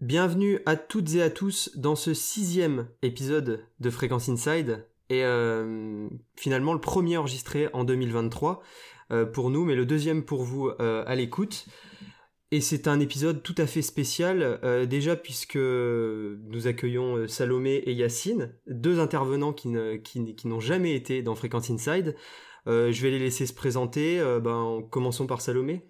Bienvenue à toutes et à tous dans ce sixième épisode de Fréquence Inside et euh, finalement le premier enregistré en 2023 euh, pour nous mais le deuxième pour vous euh, à l'écoute. Et c'est un épisode tout à fait spécial, déjà puisque nous accueillons Salomé et Yacine, deux intervenants qui, n'ont jamais été dans Fréquence Inside. je vais les laisser se présenter. ben, commençons par Salomé.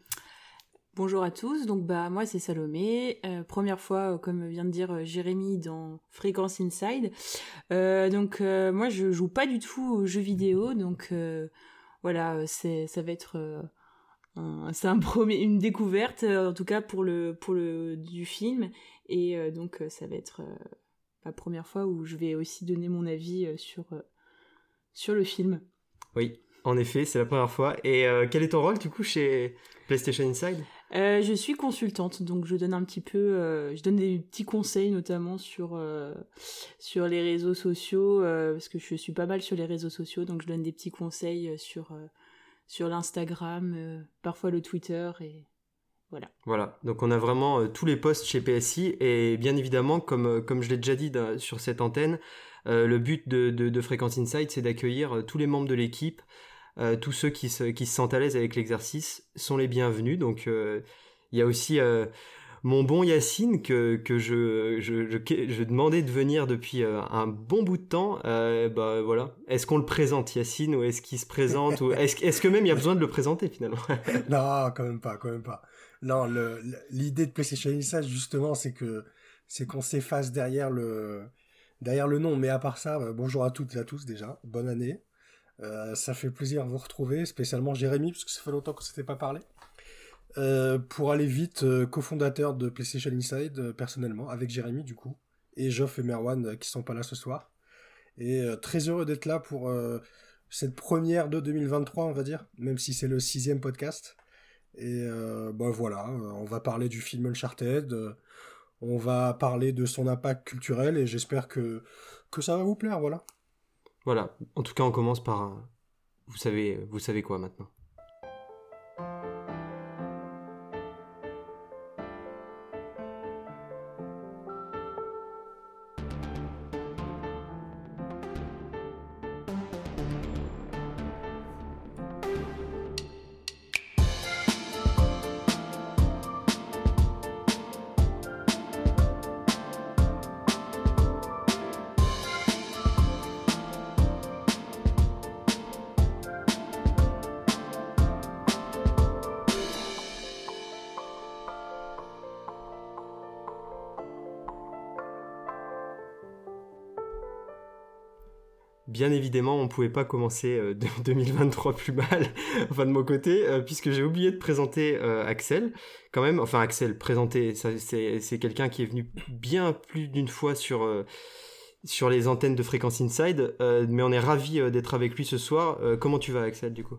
Bonjour à tous, donc bah moi c'est Salomé, euh, première fois euh, comme vient de dire euh, Jérémy dans Fréquence Inside. donc moi je joue pas du tout aux jeux vidéo, donc voilà c'est ça va être une découverte en tout cas pour le pour le du film et donc ça va être la première fois où je vais aussi donner mon avis sur sur le film. Oui, en effet c'est la première fois. Et quel est ton rôle du coup chez PlayStation Inside? Euh, je suis consultante, donc je donne un petit peu, euh, je donne des petits conseils notamment sur euh, sur les réseaux sociaux parce que je suis pas mal sur les réseaux sociaux, donc je donne des petits conseils sur sur l'Instagram, parfois le Twitter et voilà. Voilà, donc on a vraiment tous les posts chez PSI et bien évidemment, comme comme je l'ai déjà dit sur cette antenne, le but de, de, de Fréquence Insight, c'est d'accueillir tous les membres de l'équipe. Euh, tous ceux qui se, qui se sentent à l'aise avec l'exercice sont les bienvenus. Donc euh, il y a aussi euh, mon bon Yacine que, que je, je, je, demandais de venir depuis un bon bout de temps. bah voilà. Est-ce qu'on le présente Yacine ou est-ce qu'il se présente ou est-ce, est que même il y a besoin de le présenter finalement? Non, quand même pas, quand même pas. Non, l'idée de PlayStation Inside justement, c'est que c'est qu'on s'efface derrière le derrière le nom. Mais à part ça, bonjour à toutes et à tous déjà. Bonne année. Euh, ça fait plaisir de vous retrouver, spécialement Jérémy, parce que ça fait longtemps qu'on ne s'était pas parlé. Euh, pour aller vite, euh, cofondateur de PlayStation Inside, personnellement, avec Jérémy du coup, et Geoff et Merwan qui sont pas là ce soir. Et très heureux d'être là pour cette première de 2023, on va dire, même si c'est le sixième podcast. Et bah voilà, on va parler du film Uncharted, on va parler de son impact culturel, et j'espère que, que ça va vous plaire, voilà. Voilà, en tout cas on commence par... Vous savez, vous savez quoi maintenant pas commencer 2023 euh, plus mal, enfin de mon côté, euh, puisque j'ai oublié de présenter euh, Axel. Quand même, enfin Axel, présenter, c'est quelqu'un qui est venu bien plus d'une fois sur, sur les antennes de Fréquence Inside, mais on est ravi d'être avec lui ce soir. comment tu vas Axel du coup?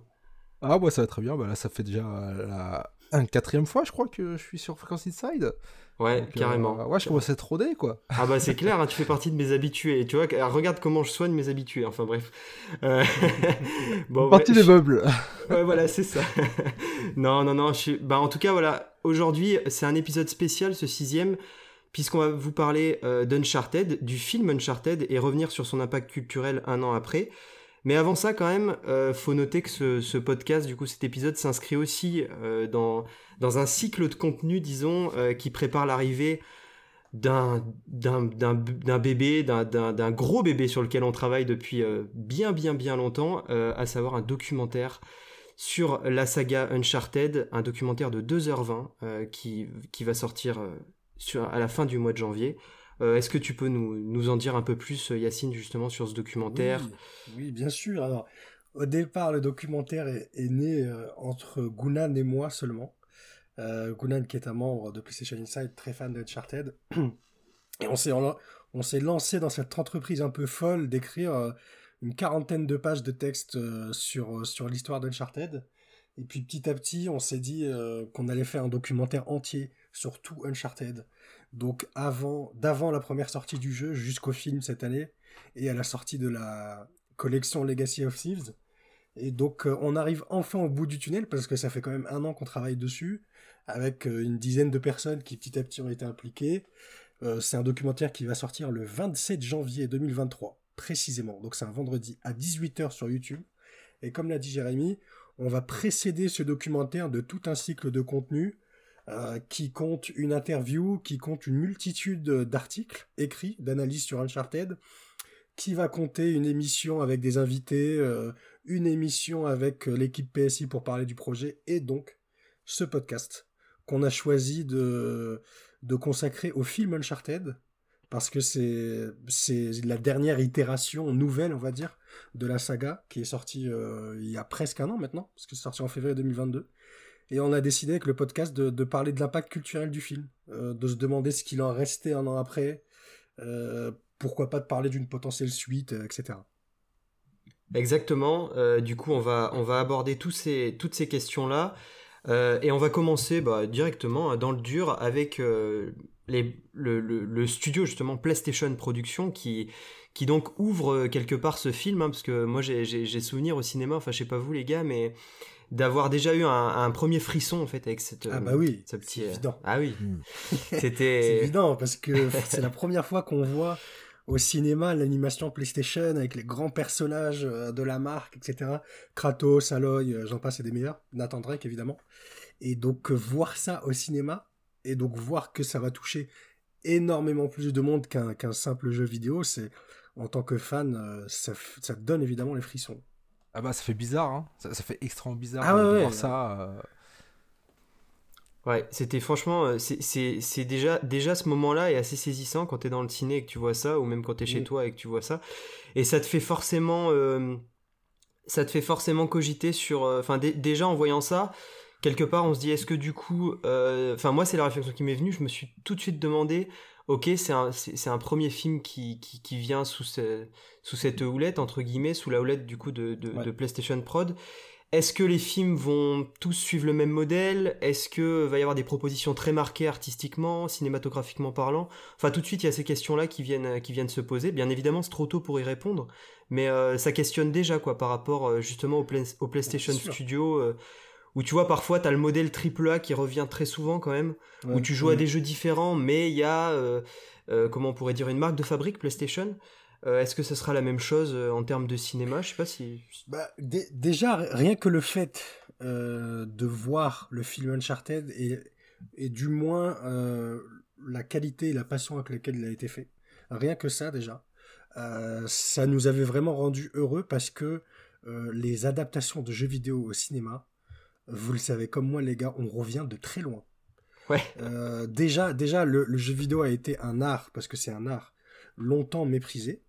Ah, moi ça va très bien, bah, là ça fait déjà la une quatrième fois, je crois, que je suis sur Fréquence Inside. Ouais, carrément. Euh, ouais, je commence à être rodé, quoi. Ah bah c'est clair, hein, tu fais partie de mes habitués. Tu vois, regarde comment je soigne mes habitués. Enfin bref. Euh... bon, partie des meubles. ouais, voilà, c'est ça. non, non, non. Je Bah en tout cas, voilà. Aujourd'hui, c'est un épisode spécial, ce sixième, puisqu'on va vous parler euh, d'Uncharted, du film Uncharted, et revenir sur son impact culturel un an après. Mais avant ça, quand même, euh, faut noter que ce, podcast, du coup, cet épisode s'inscrit aussi euh, dans, dans un cycle de contenu, disons, euh, qui prépare l'arrivée d'un bébé, d'un gros bébé sur lequel on travaille depuis euh, bien, bien, bien longtemps, à savoir un documentaire sur la saga Uncharted, un documentaire de 2h20 qui, qui va sortir à la fin du mois de janvier. Euh, est-ce que tu peux nous, en dire un peu plus, Yacine, justement, sur ce documentaire? Oui, bien sûr. Au départ, le documentaire est, né euh, entre Gunan et moi seulement. Euh, Gunan, qui est un membre de PlayStation Inside, très fan d'Uncharted. Et on s'est, lancé dans cette entreprise un peu folle d'écrire euh, une quarantaine de pages de texte sur, sur l'histoire d'Uncharted. Et puis petit à petit, on s'est dit qu'on allait faire un documentaire entier sur tout Uncharted donc avant, d'avant la première sortie du jeu jusqu'au film cette année et à la sortie de la collection Legacy of Thieves. Et donc on arrive enfin au bout du tunnel parce que ça fait quand même un an qu'on travaille dessus avec une dizaine de personnes qui petit à petit ont été impliquées. c'est un documentaire qui va sortir le 27 janvier 2023 précisément. Donc c'est un vendredi à 18h sur YouTube. Et comme l'a dit Jérémy, on va précéder ce documentaire de tout un cycle de contenu euh, qui compte une interview, qui compte une multitude d'articles écrits, d'analyses sur Uncharted, qui va compter une émission avec des invités, euh, une émission avec euh, l'équipe PSI pour parler du projet, et donc ce podcast qu'on a choisi de, de consacrer au film Uncharted, parce que c'est c'est la dernière itération nouvelle, on va dire, de la saga qui est sortie il y a presque un an maintenant, parce que c'est sorti en février 2022. Et on a décidé avec le podcast de, parler de l'impact culturel du film, euh, de se demander ce qu'il en restait un an après, euh, pourquoi pas de parler d'une potentielle suite, etc. Exactement. du coup, on va on va aborder ces toutes ces questions là. et on va commencer bah, directement hein, dans le dur avec le, studio justement PlayStation Production qui, qui donc ouvre euh, quelque part ce film, hein, parce que moi j'ai souvenir au cinéma, enfin je sais pas vous les gars, mais d'avoir déjà eu un, premier frisson en fait avec cette ah bah oui ce petit euh, évident. ah oui. Hmm. c'était c'est évident parce que c'est la première fois qu'on voit au cinéma l'animation PlayStation avec les grands personnages euh, de la marque etc Kratos Aloy j'en passe et des meilleurs. Nathan Drake évidemment. Et donc voir ça au cinéma et donc voir que ça va toucher énormément plus de monde qu'un simple jeu vidéo, c'est en tant que fan, euh, ça, ça, donne évidemment les frissons. Ah bah ça fait bizarre, hein ça, fait extrêmement bizarre ah de voir ça. Euh. Ouais, c'était franchement, euh, c'est déjà, déjà ce moment-là est assez saisissant quand t'es dans le ciné et que tu vois ça, ou même quand t'es chez mm. toi et que tu vois ça, et ça te fait forcément, ça te fait forcément cogiter sur, enfin déjà en voyant ça, quelque part, on se dit, est-ce que du coup, euh, enfin moi c'est la réflexion qui m'est venue, je me suis tout de suite demandé, ok, c'est un, c'est, un premier film qui, qui, vient sous, sous cette houlette, entre guillemets, sous la houlette du coup de, de, PlayStation Prod. Est-ce que les films vont tous suivre le même modèle? Est-ce que va y avoir des propositions très marquées artistiquement, cinématographiquement parlant? Enfin, tout de suite, il y a ces questions-là qui viennent, qui viennent se poser. Bien évidemment, c'est trop tôt pour y répondre, mais euh, ça questionne déjà quoi par rapport euh, justement au, au PlayStation Studio où tu vois parfois tu as le modèle AAA qui revient très souvent quand même, où tu joues à des jeux différents, mais il y a, euh, euh, comment on pourrait dire, une marque de fabrique PlayStation. Euh, est-ce que ce sera la même chose en termes de cinéma? Je sais pas si. Bah, déjà, rien que le fait de voir le film Uncharted et, et du moins la qualité et la passion avec laquelle il a été fait, rien que ça déjà, ça nous avait vraiment rendu heureux parce que les adaptations de jeux vidéo au cinéma, vous le savez comme moi les gars, on revient de très loin. Ouais. Euh, déjà, déjà le, jeu vidéo a été un art, parce que c'est un art longtemps méprisé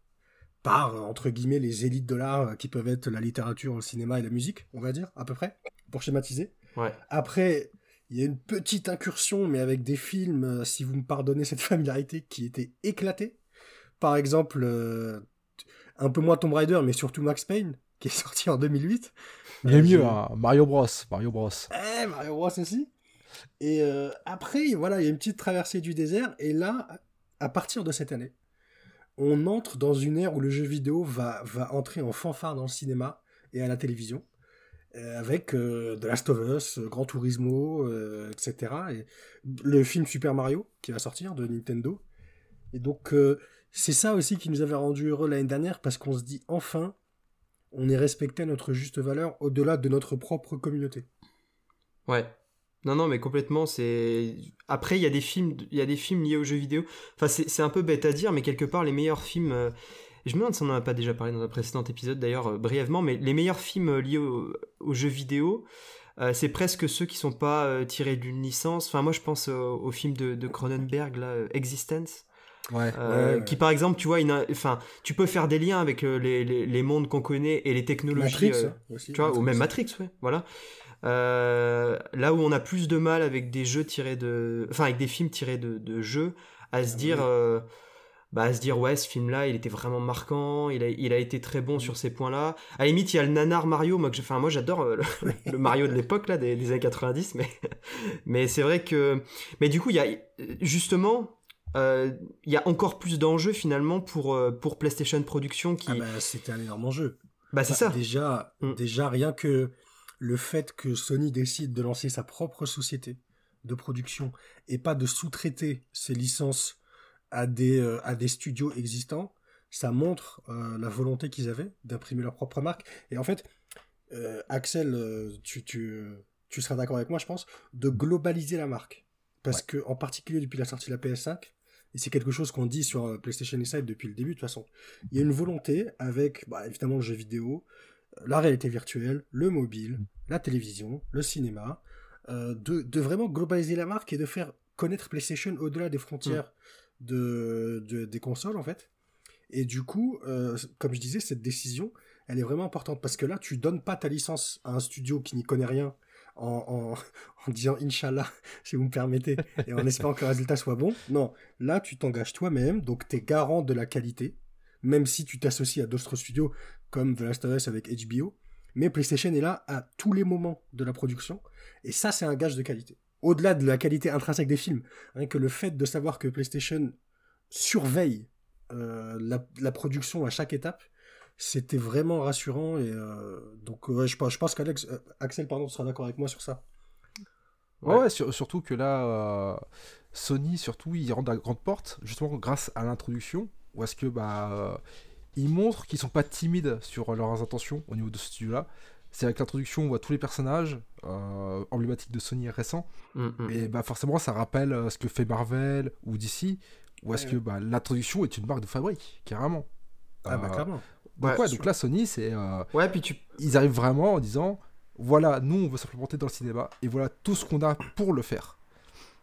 par, entre guillemets, les élites de l'art qui peuvent être la littérature, le cinéma et la musique, on va dire, à peu près, pour schématiser. Ouais. Après, il y a une petite incursion, mais avec des films, euh, si vous me pardonnez cette familiarité, qui étaient éclatés. Par exemple, euh, un peu moins Tomb Raider, mais surtout Max Payne, qui est sorti en 2008. Il est mieux, hein. Mario Bros. Mario Bros. Eh, Mario Bros aussi. Et euh, après, voilà, il y a une petite traversée du désert. Et là, à partir de cette année, on entre dans une ère où le jeu vidéo va, va entrer en fanfare dans le cinéma et à la télévision. Euh, avec euh, The Last of Us, Gran Turismo, etc. Et le film Super Mario qui va sortir de Nintendo. Et donc, c'est ça aussi qui nous avait rendu heureux l'année dernière parce qu'on se dit enfin, on est respecté à notre juste valeur au-delà de notre propre communauté. Ouais. Non, non, mais complètement, c'est... Après, il y a des films, il y a des films liés aux jeux vidéo. Enfin, c'est un peu bête à dire, mais quelque part, les meilleurs films... Euh, je me demande si on n'en a pas déjà parlé dans un précédent épisode, d'ailleurs, euh, brièvement, mais les meilleurs films euh, liés aux jeux vidéo, c'est presque ceux qui sont pas tirés d'une licence. Enfin, moi, je pense au, film de, de Cronenberg, là, Existence. Euh, ouais, Qui par exemple, tu vois, enfin, tu peux faire des liens avec euh, les, les, mondes qu'on connaît et les technologies, Matrix, euh, aussi, tu vois, ou même Matrix, ouais, voilà. là où on a plus de mal avec des jeux tirés de, enfin, avec des films tirés de, de jeux, à se ah dire, bah, à se dire, ouais, ce film-là, il était vraiment marquant, il a, il a été très bon sur ces points-là. À la limite, il y a le nanar Mario, moi, enfin, moi, j'adore le, Mario de l'époque, là, des, des, années 90, mais, mais c'est vrai que, mais du coup, il y a, justement, euh, il y a encore plus d'enjeux finalement pour, euh, pour PlayStation Production qui... Ah bah, c'était un énorme enjeu. Bah c'est Bah, ça. Déjà, Mm. déjà, rien que le fait que Sony décide de lancer sa propre société de production et pas de sous-traiter ses licences à des, euh, à des studios existants, ça montre euh, la volonté qu'ils avaient d'imprimer leur propre marque. Et en fait, Axel, tu, tu, tu seras d'accord avec moi, je pense, de globaliser la marque. Parce que, en particulier depuis la sortie de la PS5, et c'est quelque chose qu'on dit sur euh, PlayStation Inside depuis le début, de toute façon, il y a une volonté avec, bah, évidemment, le jeu vidéo, euh, la réalité virtuelle, le mobile, la télévision, le cinéma, euh, de, de vraiment globaliser la marque et de faire connaître PlayStation au-delà des frontières de, de- des consoles, en fait. Et du coup, euh, comme je disais, cette décision, elle est vraiment importante parce que là, tu donnes pas ta licence à un studio qui n'y connaît rien en, disant Inch'Allah, si vous me permettez, et en espérant que le résultat soit bon. Non, là, tu t'engages toi-même, donc tu es garant de la qualité, même si tu t'associes à d'autres studios comme The Last of Us avec HBO. Mais PlayStation est là à tous les moments de la production, et ça, c'est un gage de qualité. Au-delà de la qualité intrinsèque des films, rien que le fait de savoir que PlayStation surveille euh, la production à chaque étape, c'était vraiment rassurant. Et euh, donc, ouais, je, pense- je pense qu'Alex, euh, Axel, pardon, sera d'accord avec moi sur ça. Ouais, Ouais. ouais, sur- surtout que là, euh, Sony, surtout, ils rendent la grande porte, justement grâce à l'introduction, où est-ce que, bah, euh, ils montrent qu'ils sont pas timides sur leurs intentions au niveau de ce studio-là. C'est avec l'introduction, on voit tous les personnages euh, emblématiques de Sony récents, Mm, mm. et bah forcément, ça rappelle euh, ce que fait Marvel ou DC, où est-ce Ouais. que bah, l'introduction est une marque de fabrique, carrément. Ah, bah, Euh, clairement. Donc, Ouais, donc là, Sony, c'est. euh, Ouais, puis tu. ils arrivent vraiment en disant voilà, nous, on veut s'implémenter dans le cinéma, et voilà tout ce qu'on a pour le faire.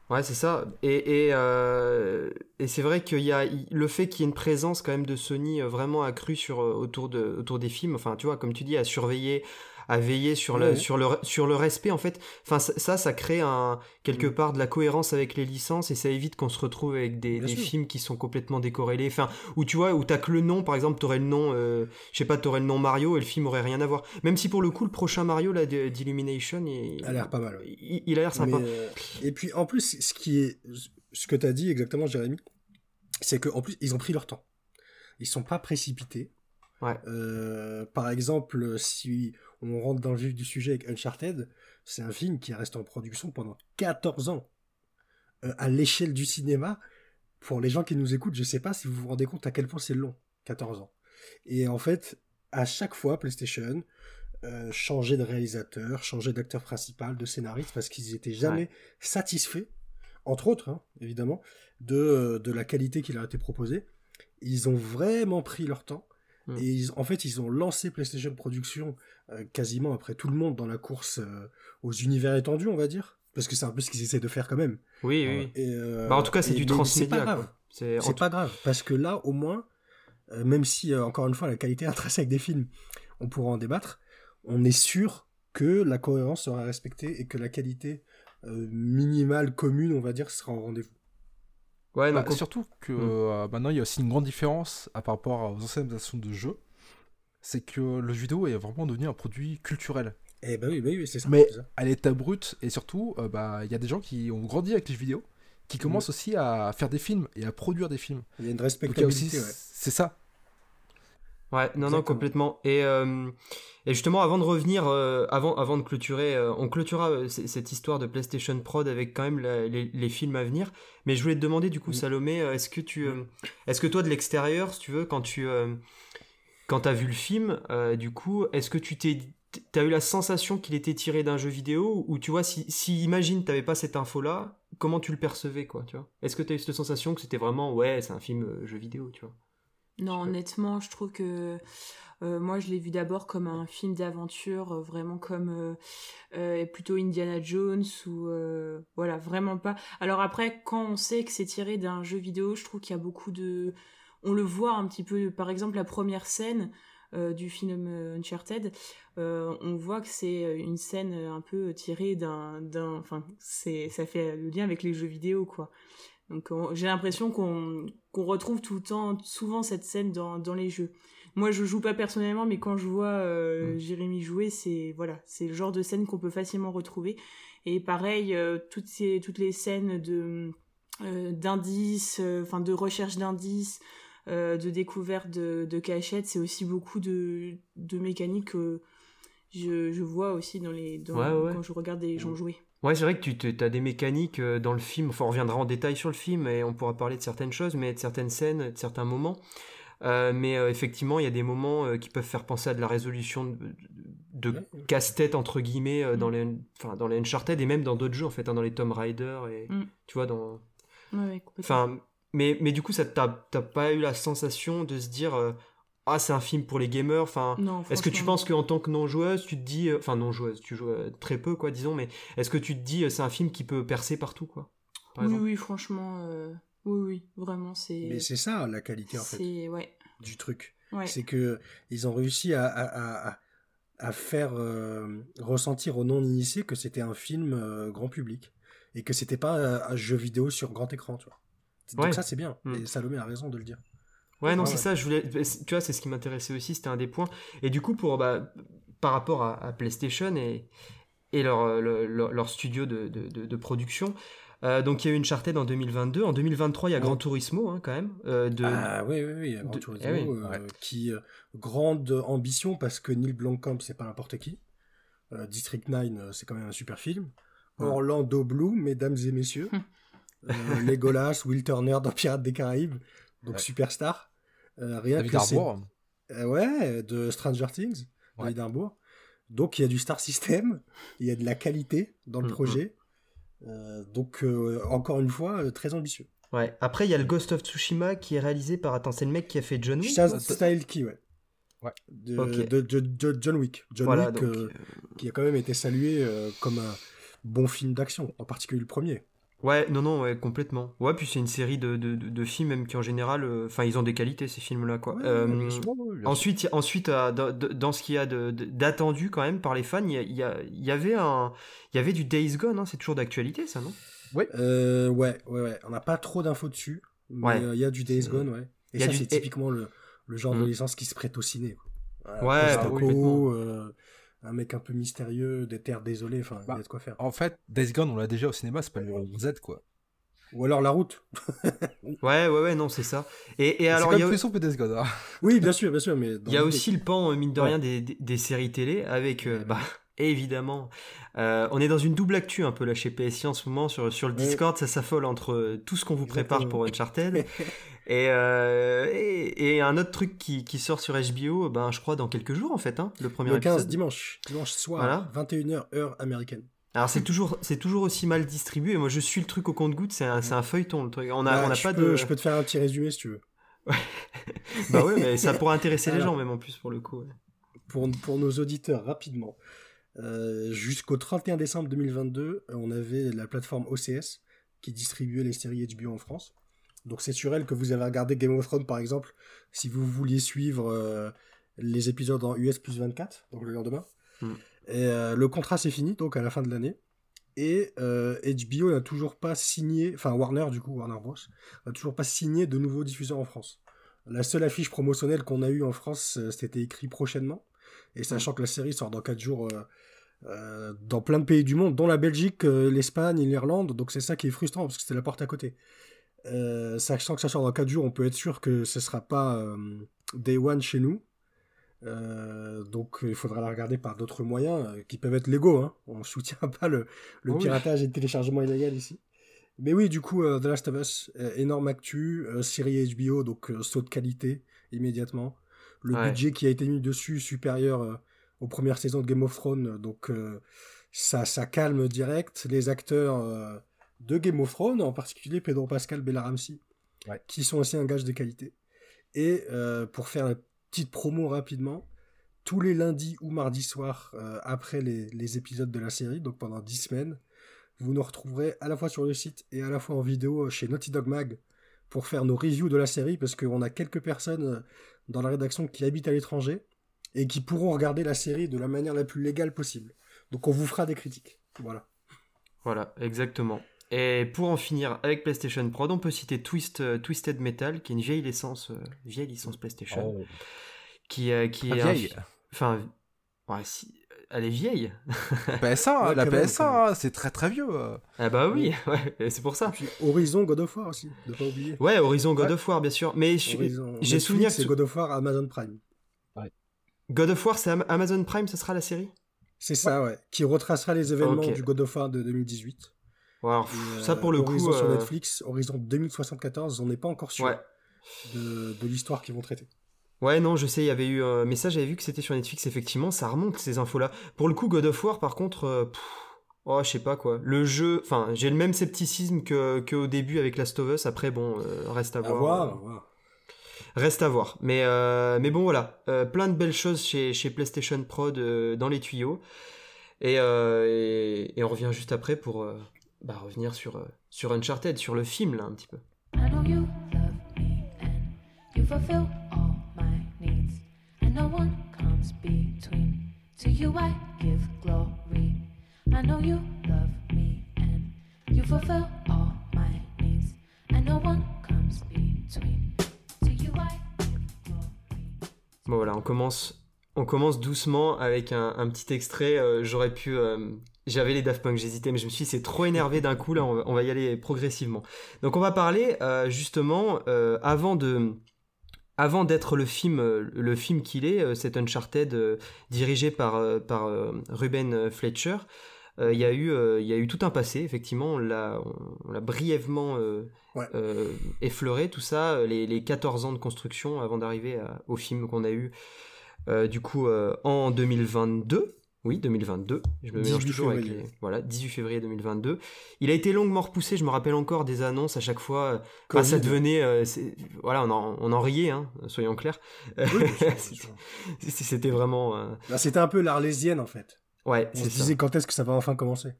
Ouais, c'est ça. Et, et, euh, et c'est vrai qu'il y a le fait qu'il y ait une présence quand même de Sony euh, vraiment accrue sur, autour, de, autour des films. Enfin, tu vois, comme tu dis, à surveiller, à veiller sur, le, sur, le, sur le respect, en fait. Enfin, ça, ça, crée un, quelque Mm. part de la cohérence avec les licences et ça évite qu'on se retrouve avec des, films qui sont complètement décorrélés. Enfin, où tu vois, où t'as que le nom, par exemple, t'aurais le nom, euh, je sais pas, t'aurais le nom Mario et le film aurait rien à voir. Même si pour le coup, le prochain Mario, là, d'Illumination, il, A l'air pas mal, ouais. il, il a l'air sympa. Euh, et puis en plus, ce qui est, ce que tu as dit exactement, Jérémy, c'est qu'en plus, ils ont pris leur temps. Ils sont pas précipités. Ouais. Euh, par exemple, si on rentre dans le vif du sujet avec Uncharted, c'est un film qui reste en production pendant 14 ans. Euh, à l'échelle du cinéma, pour les gens qui nous écoutent, je sais pas si vous vous rendez compte à quel point c'est long, 14 ans. Et en fait, à chaque fois, PlayStation euh, changeait de réalisateur, changeait d'acteur principal, de scénariste, parce qu'ils étaient jamais satisfaits, entre autres, hein, évidemment, de, de la qualité qui leur a été proposée. Ils ont vraiment pris leur temps. Mm. Et ils- en fait, ils ont lancé PlayStation Production euh, quasiment après tout le monde dans la course euh, aux univers étendus, on va dire. Parce que c'est un peu ce qu'ils essaient de faire quand même. Oui, oui. Et, euh, Bah, en tout cas, c'est du transmédia. C'est pas grave. C'est en pas grave. Parce que là, au moins, euh, même si, euh, encore une fois, la qualité intrinsèque des films, on pourra en débattre, on est sûr que la cohérence sera respectée et que la qualité euh, minimale, commune, on va dire, sera au rendez-vous. Ouais, Bah, surtout que Mm. euh, maintenant, il y a aussi une grande différence à par rapport aux anciennes versions de jeux. C'est que le jeu vidéo est vraiment devenu un produit culturel. Eh ben oui, bah oui, c'est ça. Mais à l'état brut, et surtout, euh, bah, il y a des gens qui ont grandi avec les jeux vidéo, qui commencent aussi à faire des films et à produire des films. Il y a une respectabilité, ouais. c'est ça. Ouais, non, non, complètement. Et, euh, et justement, avant de revenir, euh, avant, avant de clôturer, euh, on clôturera cette histoire de PlayStation Prod avec quand même la- les, les films à venir. Mais je voulais te demander, du coup. Salomé, est-ce que tu, est-ce que toi, de l'extérieur, si tu veux, quand tu, quand t'as vu le film, du coup, est-ce que tu t'es, t'as eu la sensation qu'il était tiré d'un jeu vidéo ou tu vois, si, si imagine t'avais pas cette info-là, comment tu le percevais, quoi, tu vois? Est-ce que t'as eu cette sensation que c'était vraiment, ouais, c'est un film jeu vidéo, tu vois? Non, honnêtement, je trouve que euh, moi, je l'ai vu d'abord comme un film d'aventure, euh, vraiment comme euh, plutôt Indiana Jones ou voilà, vraiment pas. Alors après, quand on sait que c'est tiré d'un jeu vidéo, je trouve qu'il y a beaucoup de, on le voit un petit peu. Par exemple, la première scène du film Uncharted, on voit que c'est une scène un peu tirée d'un, d'un, enfin, c'est, ça fait le lien avec les jeux vidéo, quoi. Donc on- j'ai l'impression qu'on qu'on retrouve tout le temps, souvent cette scène dans, dans les jeux. Moi je joue pas personnellement, mais quand je vois euh, Mm. Jérémy jouer, c'est voilà, c'est le genre de scène qu'on peut facilement retrouver. Et pareil, euh, toutes ces toutes les scènes de euh, d'indices, enfin de recherche d'indices, de découverte de, de cachettes, c'est aussi beaucoup de, de mécaniques que je, je vois aussi dans les, dans, quand je regarde des gens jouer. Ouais, c'est vrai que tu as des mécaniques dans le film, enfin on reviendra en détail sur le film et on pourra parler de certaines choses, mais de certaines scènes, de certains moments. Euh, mais euh, effectivement, il y a des moments euh, qui peuvent faire penser à de la résolution de, casse-tête entre guillemets dans mm. les, enfin dans les Uncharted et même dans d'autres jeux en fait, hein, dans les Tomb Raider et mm. tu vois dans. enfin, mais mais du coup, ça t'as pas eu la sensation de se dire ah c'est un film pour les gamers enfin est-ce que tu penses qu'en tant que non joueuse tu te dis enfin non joueuse tu joues très peu quoi disons mais est-ce que tu te dis c'est un film qui peut percer partout quoi oui oui franchement oui, oui, vraiment, c'est. Mais c'est ça la qualité en fait ouais. du truc. C'est que ils ont réussi à, à, à, faire euh, ressentir aux non-initiés que c'était un film euh, grand public et que c'était pas un jeu vidéo sur grand écran, tu vois. Donc ça c'est bien. Mm. Et Salomé a raison de le dire. Ouais, non, c'est ça. Je voulais, tu vois, c'est ce qui m'intéressait aussi. C'était un des points. Et du coup, pour bah, par rapport à, PlayStation et et leur, leur, leur studio de, de, de, de production, euh, donc il y a eu Uncharted en 2022. En 2023, il y a Gran Turismo hein, quand même. Euh, de... Ah oui, oui, oui, Gran Turismo, eh euh, qui grande ambition parce que Neil Blomkamp, c'est pas n'importe qui. District 9, c'est quand même un super film. Orlando Bloom, mesdames et messieurs. Legolas, Will Turner dans Pirates des Caraïbes, donc superstar. Rien David Harbour. ouais, de Stranger Things, David Harbour. Donc il y a du star system, il y a de la qualité dans le mm, mm. projet. Euh, donc, euh, encore une fois, euh, très ambitieux. Ouais. Après, il y a le Ghost of Tsushima qui est réalisé par. Attends, c'est le mec qui a fait John Wick Style Key, ouais. Ouais. De, John Wick. John Wick, qui a quand même été salué comme un bon film d'action, en particulier le premier. Ouais, non, non, ouais, complètement. Ouais, puis c'est une série de, de, de, films même qui en général, euh, enfin, ils ont des qualités ces films-là, quoi. Euh, ensuite, ensuite, euh, dans ce qu'il y a d'attendu quand même par les fans, il y, y, avait un, il y avait du Days Gone, hein, c'est toujours d'actualité, ça, non? Ouais. ouais, ouais, ouais. On n'a pas trop d'infos dessus, mais il y a du Days Gone, ouais. Et ça, c'est typiquement le, le genre de mm. licence qui se prête au ciné. Quoi. Ouais, un mec un peu mystérieux, des terres désolées, enfin, il y a bah, de quoi faire. En fait, Days Gone, on l'a déjà au cinéma, c'est pas le Z, quoi. Ou alors la route. ouais, ouais, ouais, non, c'est ça. Et, et alors, il y a son Days Gone. Hein. Oui, bien sûr, bien sûr, mais il y a aussi le pan, euh, mine de rien, des, des, séries télé avec, euh, bah, évidemment, euh, on est dans une double actu un peu là chez PSI en ce moment sur sur le Discord, ça s'affole entre tout ce qu'on vous prépare pour Uncharted Euh, et, et, un autre truc qui, qui, sort sur HBO, ben, je crois dans quelques jours en fait, hein, le premier le 15 dimanche, dimanche soir, 21h heure américaine. Alors c'est toujours c'est toujours aussi mal distribué. Moi je suis le truc au compte-goutte, c'est un, un, feuilleton le truc. On a, on a pas de. Je peux te faire un petit résumé si tu veux. bah ouais, mais ça pourrait intéresser les gens même en plus pour le coup. Pour, pour nos auditeurs rapidement. Euh, Jusqu'au 31 décembre 2022, on avait la plateforme OCS qui distribuait les séries HBO en France. Donc c'est sur elle que vous avez regardé Game of Thrones par exemple, si vous vouliez suivre euh, les épisodes en US plus 24, donc le lendemain. Hmm. Et euh, le contrat c'est fini, donc à la fin de l'année. Et HBO euh, n'a toujours pas signé, enfin Warner du coup, Warner Bros, n'a toujours pas signé de nouveaux diffuseurs en France. La seule affiche promotionnelle qu'on a eue en France, c'était écrit prochainement. Et sachant que la série sort dans 4 jours dans plein de pays du monde, dont la Belgique, l'Espagne, l'Irlande, donc c'est ça qui est frustrant parce que c'était la porte à côté. Euh, sachant que ça sort dans 4 jours, on peut être sûr que ce sera pas euh, Day One chez nous. Euh, donc il faudra la regarder par d'autres moyens qui peuvent être légaux. Hein. On soutient pas le, le piratage et le téléchargement illégal ici. Mais oui, du coup, The Last of Us, énorme actu, série HBO, donc saut de qualité immédiatement. Le budget qui a été mis dessus supérieur aux premières saisons de Game of Thrones, donc ça, ça calme direct. Les acteurs de Game of Thrones, en particulier Pedro Pascal, Bella Ramsey, qui sont aussi un gage de qualité. Et euh, pour faire une petite promo rapidement, tous les lundis ou mardis soirs, euh, après les, épisodes de la série, donc pendant 10 semaines, vous nous retrouverez à la fois sur le site et à la fois en vidéo chez Naughty Dog Mag pour faire nos reviews de la série, parce qu'on a quelques personnes euh, dans la rédaction qui habitent à l'étranger et qui pourront regarder la série de la manière la plus légale possible. Donc on vous fera des critiques. Voilà. Voilà, exactement. Et pour en finir avec PlayStation Pro, on peut citer Twist, euh, Twisted Metal, qui est une vieille licence, euh, vieille licence PlayStation, oh. qui, euh, qui est enfin, elle est vieille. PS1, hein, Ouais, la quand même, PS1, quand hein, c'est très très vieux. euh. Ah bah oui, ouais, c'est pour ça. Puis Horizon, God of War aussi, de pas oublier. Ouais, Horizon God Ouais. of War, bien sûr. Mais j'ai souvenir que et ce- God of War Amazon Prime. God of War, c'est Am- Amazon Prime, ce sera la série? C'est ça, ouais. Qui retracera les événements du God of War de 2018. Ouais, alors, Et, pff, euh, Ça, pour le Horizon coup. sur euh, Netflix, Horizon 2074, on n'est pas encore sûr Ouais. de, de l'histoire qu'ils vont traiter. Ouais, non, je sais, il y avait eu un message, j'avais vu que c'était sur Netflix, effectivement, ça remonte ces infos-là. Pour le coup, God of War, par contre, euh, pff, oh, je sais pas quoi. Le jeu, enfin, j'ai le même scepticisme que, que au début avec Last of Us, après, bon, euh, reste à À voir. voir, à voir. Reste à voir. Mais, euh, mais bon, voilà. Euh, plein de belles choses chez, chez PlayStation euh, dans les tuyaux. Et, euh, et, et on revient juste après pour euh, bah, revenir sur, euh, sur Uncharted, sur le film, là, un petit peu. I know you love me and you fulfill all my needs, and no one comes between. To you I give glory. I know you love me and you fulfill all my needs, and no one comes between. Bon voilà, on commence, on commence doucement avec un, petit extrait. euh, J'aurais pu, euh, j'avais les Daft Punk, j'hésitais, mais je me suis dit c'est trop énervé d'un coup là. On va, y aller progressivement. Donc on va parler euh, justement avant d'être le film, qu'il est, cet Uncharted dirigé par Ruben Fletcher. Euh, Il y, a eu, euh, il y a eu tout un passé, effectivement, on l'a on l'a brièvement euh, Ouais. effleuré, tout ça, les, les 14 ans de construction avant d'arriver au film qu'on a eu du coup en 2022. Oui, 2022. Je me mélange 18 toujours avec les. Voilà, 18 février 2022. Il a été longuement repoussé, je me rappelle encore des annonces à chaque fois. bah, ça devenait. euh, voilà, on en, on en riait, hein, soyons clairs. Oui. C'était- vraiment. euh, Là, C'était un peu l'arlésienne, en fait. Ouais, On se ça. disait quand est-ce que ça va enfin commencer?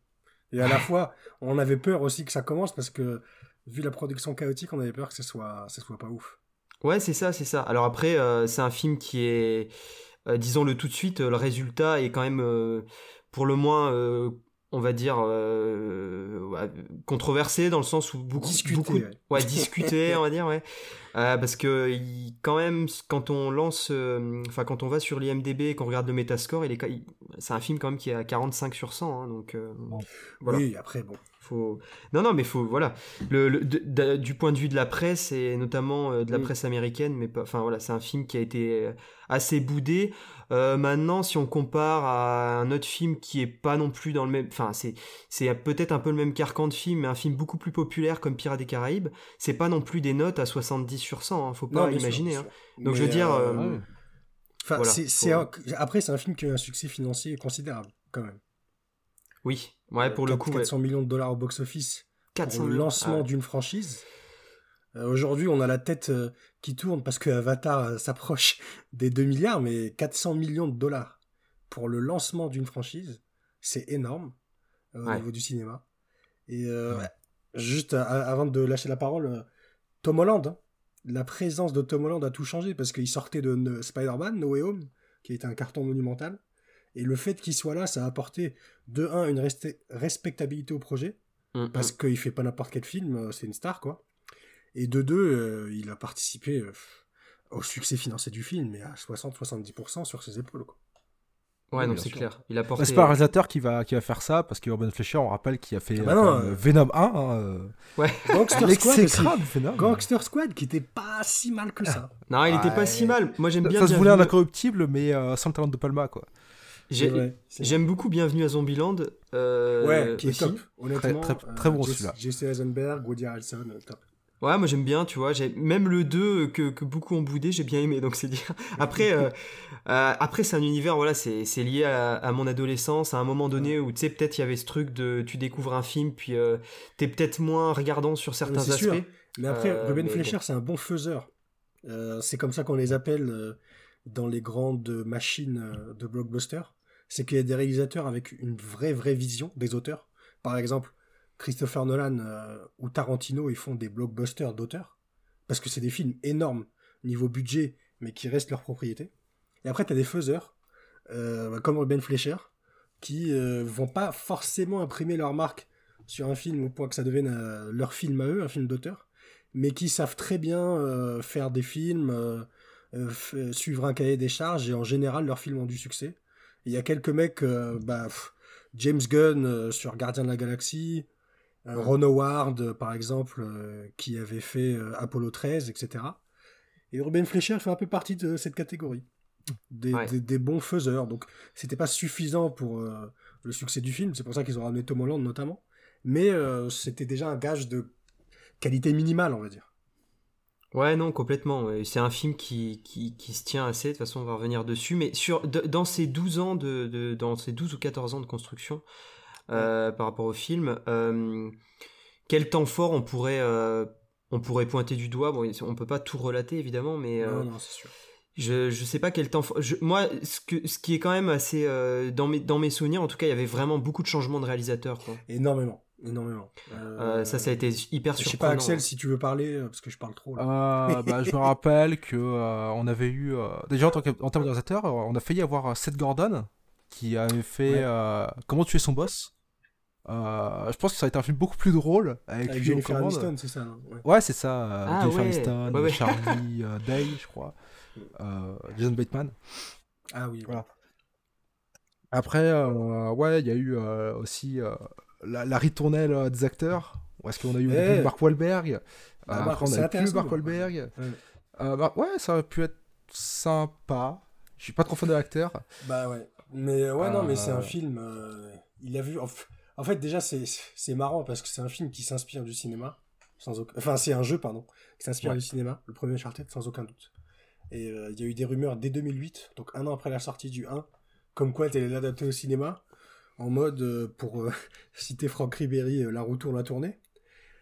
Et à la fois, on avait peur aussi que ça commence parce que, vu la production chaotique, on avait peur que ce soit, ce soit pas ouf. Ouais, c'est ça, c'est ça. Alors après, euh, c'est un film qui est, euh, disons-le tout de suite, euh, le résultat est quand même, euh, pour le moins, on va dire, euh, controversé dans le sens où beaucoup, Discuté, beaucoup, ouais. ouais, discuté, on va dire, ouais, Euh, parce que il- quand même, quand on lance, euh, enfin quand on va sur l'IMDb et qu'on regarde le Metascore, il est, c'est un film quand même qui est à 45 sur 100, hein, donc voilà. Oui, après, bon. Faut... Non, non, mais faut, voilà. Le, le- de- de- du point de vue de la presse, et notamment euh, de la Mm. presse américaine, mais pas. Enfin, voilà, c'est un film qui a été euh, assez boudé. Euh, maintenant, si on compare à un autre film qui est pas non plus dans le même. Enfin, c'est, c'est peut-être un peu le même carcan de film, mais un film beaucoup plus populaire comme Pirates des Caraïbes, c'est pas non plus des notes à 70 sur 100, hein, faut pas Non, sûr, imaginer. hein. Donc, je veux dire, euh, ouais. Enfin, Voilà, c'est, faut- c'est un- Après, c'est un film qui a eu un succès financier considérable, quand même. Oui, ouais, pour le coup, ouais. 400 millions de dollars au box-office 400 pour le lancement Ah d'une franchise. Euh, Aujourd'hui, on a la tête euh, qui tourne parce que Avatar euh, s'approche des 2 milliards, mais 400 millions de dollars pour le lancement d'une franchise, c'est énorme euh, au niveau du cinéma. Et euh, Ouais. juste euh, avant de lâcher la parole, euh, Tom Holland, hein. la présence de Tom Holland a tout changé parce qu'il sortait de Spider-Man, No Way Home, qui a été un carton monumental. Et le fait qu'il soit là, ça a apporté de un une respectabilité au projet Mm, parce mm. qu'il fait pas n'importe quel film, euh, c'est une star quoi. Et de deux, euh, il a participé euh, au succès financier du film, mais à 60-70% sur ses épaules. Quoi. Ouais, Oui, non, c'est clair. Il a Bah, porté. c'est pas un réalisateur qui va, qui va faire ça, parce que Urban Fletcher, on rappelle, qui a fait Ah bah non, euh, Venom 1. Hein, euh, Ouais. Gangster Squad Venom. Gangster Squad qui était pas si mal que ça. Non, il était pas si mal. Moi, j'aime bien. Ça se voulait un incorruptible, mais euh, sans le talent de Palma, quoi. J'aime beaucoup Bienvenue à Zombieland. euh, Ouais, qui est aussi. top. Honnêtement, Très- très- très bon, Jesse- celui-là. Jesse Eisenberg, Woody Harrelson, euh, top. Ouais, moi j'aime bien, tu vois. J'ai même le 2 que, que beaucoup ont boudé, j'ai bien aimé. Donc c'est dire. Après, euh, euh, après c'est un univers, voilà, c'est c'est lié à, à mon adolescence, à un moment donné où tu sais peut-être il y avait ce truc de tu découvres un film puis euh, t'es peut-être moins regardant sur certains aspects. sûr. Mais après, Euh, Ruben mais Fleischer, bon. c'est un bon faiseur. Euh, c'est comme ça qu'on les appelle euh, dans les grandes machines euh, de blockbuster. C'est qu'il y a des réalisateurs avec une vraie, vraie vision, des auteurs. Par exemple, Christopher Nolan euh, ou Tarantino, ils font des blockbusters d'auteurs. Parce que c'est des films énormes, niveau budget, mais qui restent leur propriété. Et après, tu as des faiseurs, euh, comme Ruben Fleischer, qui euh, vont pas forcément imprimer leur marque sur un film au point que ça devienne leur film à eux, un film d'auteur, mais qui savent très bien faire des films, suivre un cahier des charges, et en général, leurs films ont du succès. Il y a quelques mecs, euh, bah, pff, James Gunn euh, sur Gardien de la Galaxie, euh, Ron Howard, par exemple, qui avait fait Apollo 13, etc. Et Ruben Fleischer fait un peu partie de cette catégorie. Des, Ouais. des- des bons faiseurs. Donc, c'était pas suffisant pour le succès du film. C'est pour ça qu'ils ont ramené Tom Holland, notamment. Mais c'était déjà un gage de qualité minimale, on va dire. Ouais, non, complètement. C'est un film qui, qui, qui se tient assez, de toute façon, on va revenir dessus. Mais sur, de- dans ces 12 ans, de, de- dans ces 12 ou 14 ans de construction, euh, par rapport au film, euh, quel temps fort on pourrait, euh, on pourrait pointer du doigt? Bon, on peut pas tout relater, évidemment, mais Non, non, c'est sûr. je, je sais pas quel temps fort. je- moi, ce, que, ce qui est quand même assez. euh, dans, mes, dans mes souvenirs, en tout cas, il y avait vraiment beaucoup de changements de réalisateur. Quoi. Énormément. Énormément. Euh, ça, ça a été hyper Je sais surprenant. pas, Axel, si tu veux parler, euh, parce que je parle trop. Là. Euh, bah, je me rappelle que euh, on avait eu euh, déjà en, tant que, en termes euh, on a failli avoir Seth Gordon qui avait fait Ouais. euh, Comment tuer son boss. Euh, je pense que ça a été un film beaucoup plus drôle avec, Avec Jennifer. Aniston, c'est ça. non Ouais. Ouais, c'est ça. euh, Ah, Jennifer ouais. Aniston, Ouais, ouais. Charlie euh, Day, je crois. Euh, Jason Bateman. Ah oui. Voilà. Après, euh, ouais, il y a eu euh, aussi euh, la, la ritournelle euh, des acteurs. Où est-ce qu'on a eu au Eh. début Mark Wahlberg Ah, Après, on a plus Mark Wahlberg. Ouais. Euh, bah, ouais, ça aurait pu être sympa. Je suis pas trop fan de l'acteur. Bah ouais. Mais euh, ouais, non, mais c'est un film. il a vu. En, fait, déjà, c'est marrant parce que c'est un film qui s'inspire du cinéma. Sans aucun... Enfin, c'est un jeu, pardon, qui s'inspire Ouais. du cinéma. Le premier Uncharted, sans aucun doute. Et euh, il y a eu des rumeurs dès 2008, donc un an après la sortie du 1, comme quoi elle allait l'adapter au cinéma, en mode, euh, pour euh, citer Franck Ribéry, euh, la roue tourne la tournée.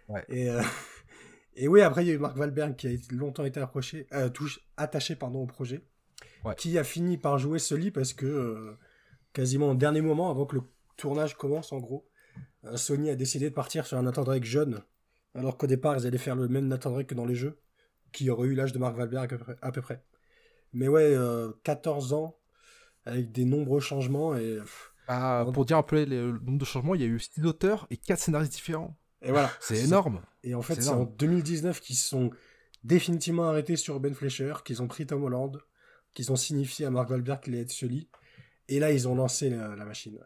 Ouais. Et, et oui, après, il y a eu Mark Wahlberg qui a longtemps été approché, touche- attaché pardon, au projet, Ouais. qui a fini par jouer ce lit parce que, quasiment au dernier moment, avant que le tournage commence, en gros, Sony a décidé de partir sur un Nathan Drake jeune, alors qu'au départ, ils allaient faire le même Nathan Drake que dans les jeux, qui aurait eu l'âge de Mark Wahlberg à peu près. à peu près. Mais ouais, euh, 14 ans, avec des nombreux changements, et, pff, Ah, On- pour dire un peu les- le nombre de changements, il y a eu 6 auteurs et 4 scénaristes différents. et voilà. C'est énorme. Et en fait, C'est en énorme. 2019 qu'ils sont définitivement arrêtés sur Ben Fleischer, qu'ils ont pris Tom Holland, qu'ils ont signifié à Mark Wahlberg qu'il allait être Sully. Et là, ils ont lancé la, la machine.